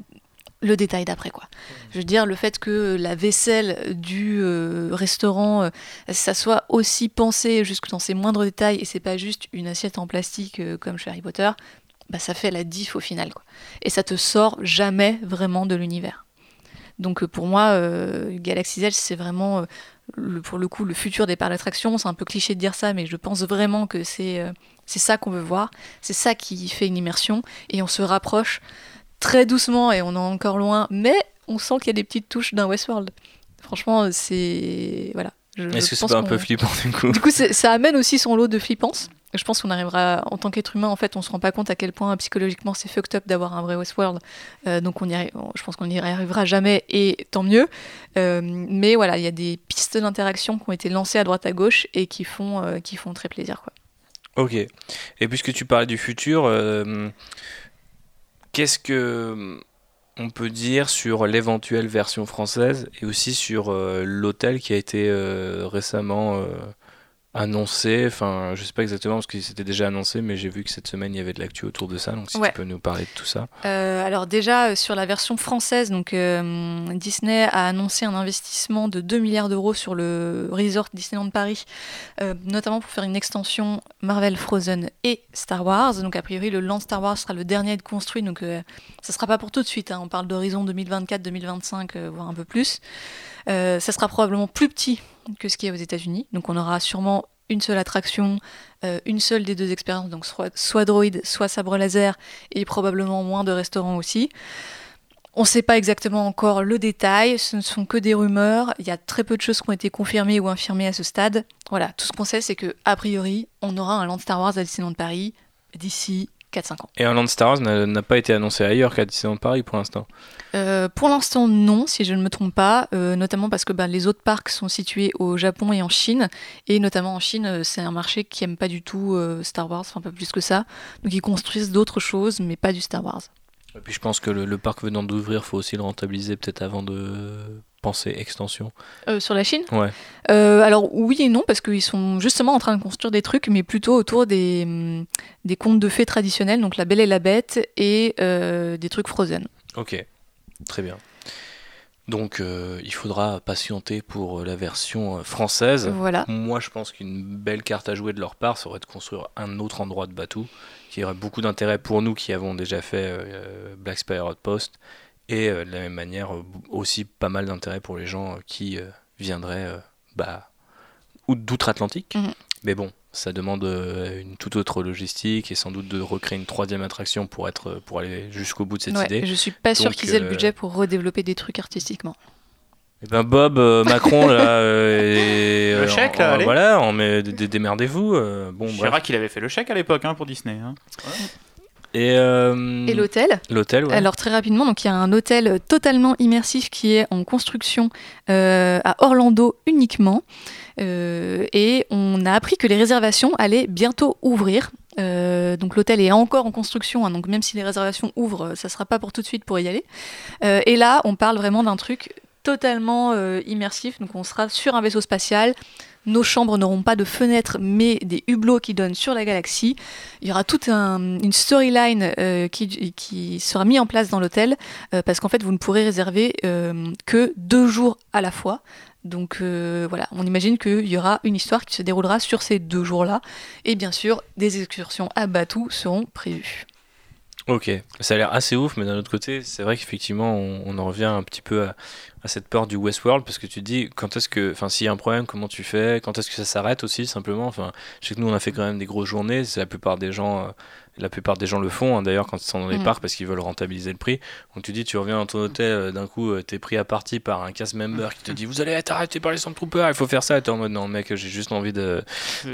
le détail d'après quoi. Je veux dire le fait que la vaisselle du euh, restaurant euh, ça soit aussi pensé jusque dans ses moindres détails et c'est pas juste une assiette en plastique euh, comme chez Harry Potter, bah ça fait la diff au final quoi. Et ça te sort jamais vraiment de l'univers. Donc pour moi Galaxy Edge c'est vraiment pour le coup le futur des parcs d'attraction, c'est un peu cliché de dire ça mais je pense vraiment que c'est c'est ça qu'on veut voir, c'est ça qui fait une immersion et on se rapproche très doucement et on est encore loin, mais on sent qu'il y a des petites touches d'un Westworld. Franchement, c'est. Voilà. Est-ce que c'est pas un peu flippant du coup Du coup, ça amène aussi son lot de flippance. Je pense qu'on arrivera, en tant qu'être humain, en fait, on se rend pas compte à quel point psychologiquement c'est fucked up d'avoir un vrai Westworld. Euh, donc on y je pense qu'on n'y arrivera jamais et tant mieux. Euh, mais voilà, il y a des pistes d'interaction qui ont été lancées à droite à gauche et qui font, euh, qui font très plaisir. Quoi. Ok. Et puisque tu parlais du futur, Qu'est-ce que on peut dire sur l'éventuelle version française et aussi sur euh, l'hôtel qui a été euh, récemment euh, annoncé, enfin je sais pas exactement parce que c'était déjà annoncé, mais j'ai vu que cette semaine il y avait de l'actu autour de ça, donc si tu peux nous parler de tout ça. Euh, alors déjà euh, sur la version française, donc euh, Disney a annoncé un investissement de 2 milliards d'euros sur le resort Disneyland Paris, notamment pour faire une extension Marvel Frozen et Star Wars. Donc a priori le Land Star Wars sera le dernier à être construit, donc ça sera pas pour tout de suite. Hein. On parle d'horizon 2024-2025, voire un peu plus. ça sera probablement plus petit que ce qu'il y a aux États-Unis. Donc on aura sûrement une seule attraction, euh, une seule des deux expériences, donc soit, soit droïde, soit sabre laser, et probablement moins de restaurants aussi. On ne sait pas exactement encore le détail, ce ne sont que des rumeurs, il y a très peu de choses qui ont été confirmées ou infirmées à ce stade. Voilà, tout ce qu'on sait c'est que a priori, on aura un Land Star Wars à Disneyland Paris d'ici 4-5 ans. Et un Land Star Wars n'a pas été annoncé ailleurs qu'à Disneyland Paris pour l'instant euh, Pour l'instant, non, si je ne me trompe pas, euh, notamment parce que bah, les autres parcs sont situés au Japon et en Chine, et notamment en Chine, euh, c'est un marché qui aime pas du tout Star Wars, enfin pas plus que ça, donc ils construisent d'autres choses, mais pas du Star Wars. Et puis je pense que le, le parc venant d'ouvrir, faut aussi le rentabiliser peut-être avant de penser extension euh, Sur la Chine? Ouais. Euh, alors oui et non, parce qu'ils sont justement en train de construire des trucs, mais plutôt autour des, des contes de fées traditionnels, donc La Belle et la Bête, et euh, des trucs Frozen. Ok, très bien. Donc il faudra patienter pour la version française. Voilà. Moi je pense qu'une belle carte à jouer de leur part serait de construire un autre endroit de Batou, qui aurait beaucoup d'intérêt pour nous qui avons déjà fait Black Spire Outpost et euh, de la même manière, euh, aussi pas mal d'intérêt pour les gens euh, qui viendraient bah, d'outre-Atlantique. Mhm. Mais bon, ça demande une toute autre logistique et sans doute de recréer une troisième attraction pour, être, pour aller jusqu'au bout de cette idée. Je suis pas sûr qu'ils aient le budget pour redévelopper des trucs artistiquement. Et eh ben Bob, [laughs] Macron, là, le chèque, là, allez. voilà, on met démerdez-vous. bon, Chirac, qu'il avait fait le chèque à l'époque hein, pour Disney. Hein. Et, euh, et l'hôtel L'hôtel, ouais. Alors très rapidement, donc il y a un hôtel totalement immersif qui est en construction euh, à Orlando uniquement. Euh, et on a appris que les réservations allaient bientôt ouvrir. donc l'hôtel est encore en construction, hein, donc même si les réservations ouvrent, ça sera pas pour tout de suite pour y aller. et là, on parle vraiment d'un truc totalement immersif. Donc on sera sur un vaisseau spatial nos chambres n'auront pas de fenêtres, mais des hublots qui donnent sur la galaxie. Il y aura toute une storyline euh, qui, sera mise en place dans l'hôtel, euh, parce qu'en fait, vous ne pourrez réserver euh, que deux jours à la fois. Donc voilà, on imagine qu'il y aura une histoire qui se déroulera sur ces deux jours-là. Et bien sûr, des excursions à Batou seront prévues. Ok, ça a l'air assez ouf, mais d'un autre côté, c'est vrai qu'effectivement, on, en revient un petit peu à, cette peur du Westworld, parce que tu te dis, quand est-ce que, enfin, s'il y a un problème, comment tu fais, quand est-ce que ça s'arrête aussi, simplement? Enfin, je sais que nous, on a fait quand même des grosses journées, c'est la plupart des gens, euh, la plupart des gens le font hein, d'ailleurs quand ils sont dans les mm. parcs parce qu'ils veulent rentabiliser le prix. Donc tu dis, tu reviens dans ton hôtel, euh, d'un coup, tu es pris à partie par un cast member qui te dit, vous allez être arrêté par les Stormtroopers, il faut faire ça. Et es en mode, non, mec, j'ai juste envie de.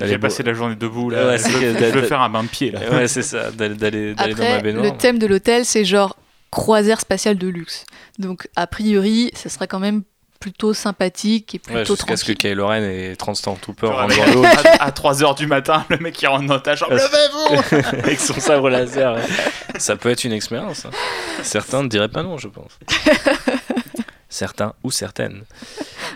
J'ai passé la journée debout là. Ouais, je, veux, faire un bain de pied là. Ouais, c'est ça, d'aller dans ma baignoire. Le thème de l'hôtel, c'est genre croisière spatiale de luxe. Donc, a priori, ce sera quand même plutôt sympathique et plutôt ouais, Jusqu'à ce que Kylo Ren et Transtant Trooper rentrent dans l'eau. À, 3h du matin, le mec qui rentre dans ta chambre, levez-vous [laughs] Avec son sabre laser. Ça peut être une expérience. Hein. Certains ne diraient pas non, je pense. [laughs] Certains ou certaines.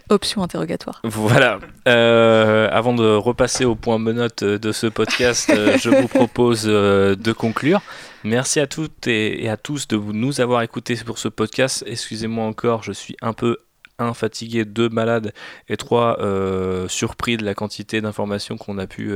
Option interrogatoire. Voilà. Euh, avant de repasser au point menotte de ce podcast, euh, je vous propose euh, de conclure. Merci à toutes et, à tous de nous avoir écoutés pour ce podcast. Excusez-moi encore, je suis un peu un fatigué, deux malade et trois surpris de la quantité d'informations qu'on a pu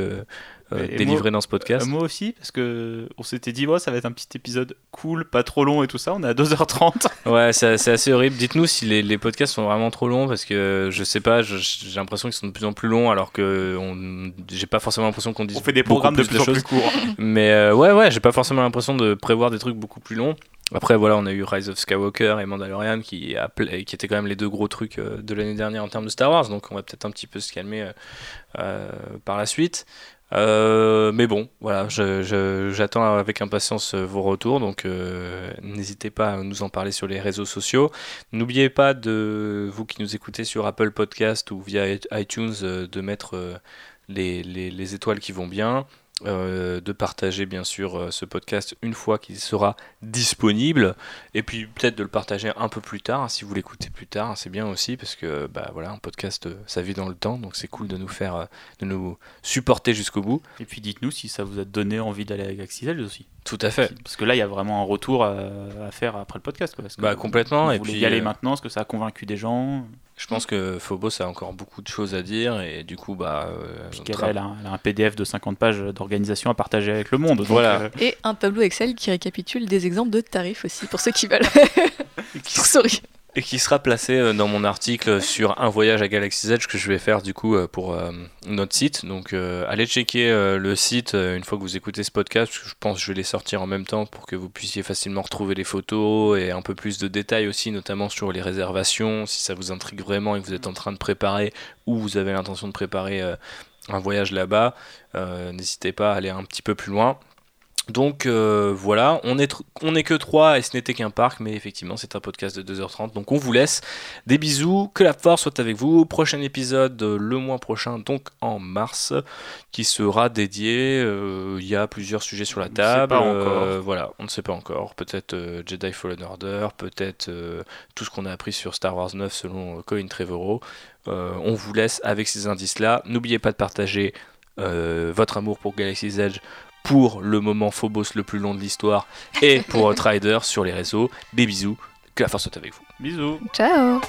euh, délivré dans ce podcast. Euh, moi aussi, parce que on s'était dit, oh, ça va être un petit épisode cool, pas trop long et tout ça. On est à 2h30. [laughs] ouais, c'est assez horrible. Dites-nous si les, les, podcasts sont vraiment trop longs, parce que je sais pas, j'ai l'impression qu'ils sont de plus en plus longs, alors que j'ai pas forcément l'impression qu'on dit. On fait des programmes de plus, en plus courts. [laughs] Mais euh, ouais, ouais, j'ai pas forcément l'impression de prévoir des trucs beaucoup plus longs. Après, voilà, on a eu Rise of Skywalker et Mandalorian qui, qui étaient quand même les deux gros trucs de l'année dernière en termes de Star Wars, donc on va peut-être un petit peu se calmer par la suite. Euh, mais bon, voilà, j'attends avec impatience euh, vos retours, donc euh, n'hésitez pas à nous en parler sur les réseaux sociaux. N'oubliez pas de vous qui nous écoutez sur Apple Podcast ou via iTunes de mettre les, les étoiles qui vont bien. Euh, de partager bien sûr euh, ce podcast une fois qu'il sera disponible. Et puis peut-être de le partager un peu plus tard hein, si vous l'écoutez plus tard hein, c'est bien aussi parce que bah voilà un podcast euh, ça vit dans le temps donc c'est cool de nous faire de nous supporter jusqu'au bout. Et puis dites-nous si ça vous a donné envie d'aller avec Axel aussi. Tout à fait. Parce que là il y a vraiment un retour à, faire après le podcast quoi, bah complètement et puis y aller maintenant est-ce que ça a convaincu des gens je pense que Phobos a encore beaucoup de choses à dire et du coup, bah. Euh, elle, a un, PDF de 50 pages d'organisation à partager avec le monde. voilà. Euh, et un tableau Excel qui récapitule des exemples de tarifs aussi pour ceux qui veulent. [laughs] Sorry [laughs] et qui sera placé euh, dans mon article sur un voyage à Galaxy's Edge que je vais faire du coup euh, pour euh, notre site. Donc allez checker le site une fois que vous écoutez ce podcast, parce que je pense que je vais les sortir en même temps pour que vous puissiez facilement retrouver les photos et un peu plus de détails aussi, notamment sur les réservations, si ça vous intrigue vraiment et que vous êtes en train de préparer ou vous avez l'intention de préparer un voyage là-bas. N'hésitez pas à aller un petit peu plus loin. Donc euh, voilà, on est, on est que 3 et ce n'était qu'un parc, mais effectivement c'est un podcast de 2h30. Donc on vous laisse. Des bisous, que la force soit avec vous. Prochain épisode euh, le mois prochain, donc en mars, qui sera dédié. Euh, il y a plusieurs sujets sur la table. voilà, on ne sait pas encore. Peut-être Jedi Fallen Order, peut-être tout ce qu'on a appris sur Star Wars 9 selon Colin Trevorrow. on vous laisse avec ces indices-là. N'oubliez pas de partager votre amour pour Galaxy's Edge pour le moment Phobos le plus long de l'histoire et pour [laughs] Rider sur les réseaux. Des bisous, que la force soit avec vous. Bisous. Ciao.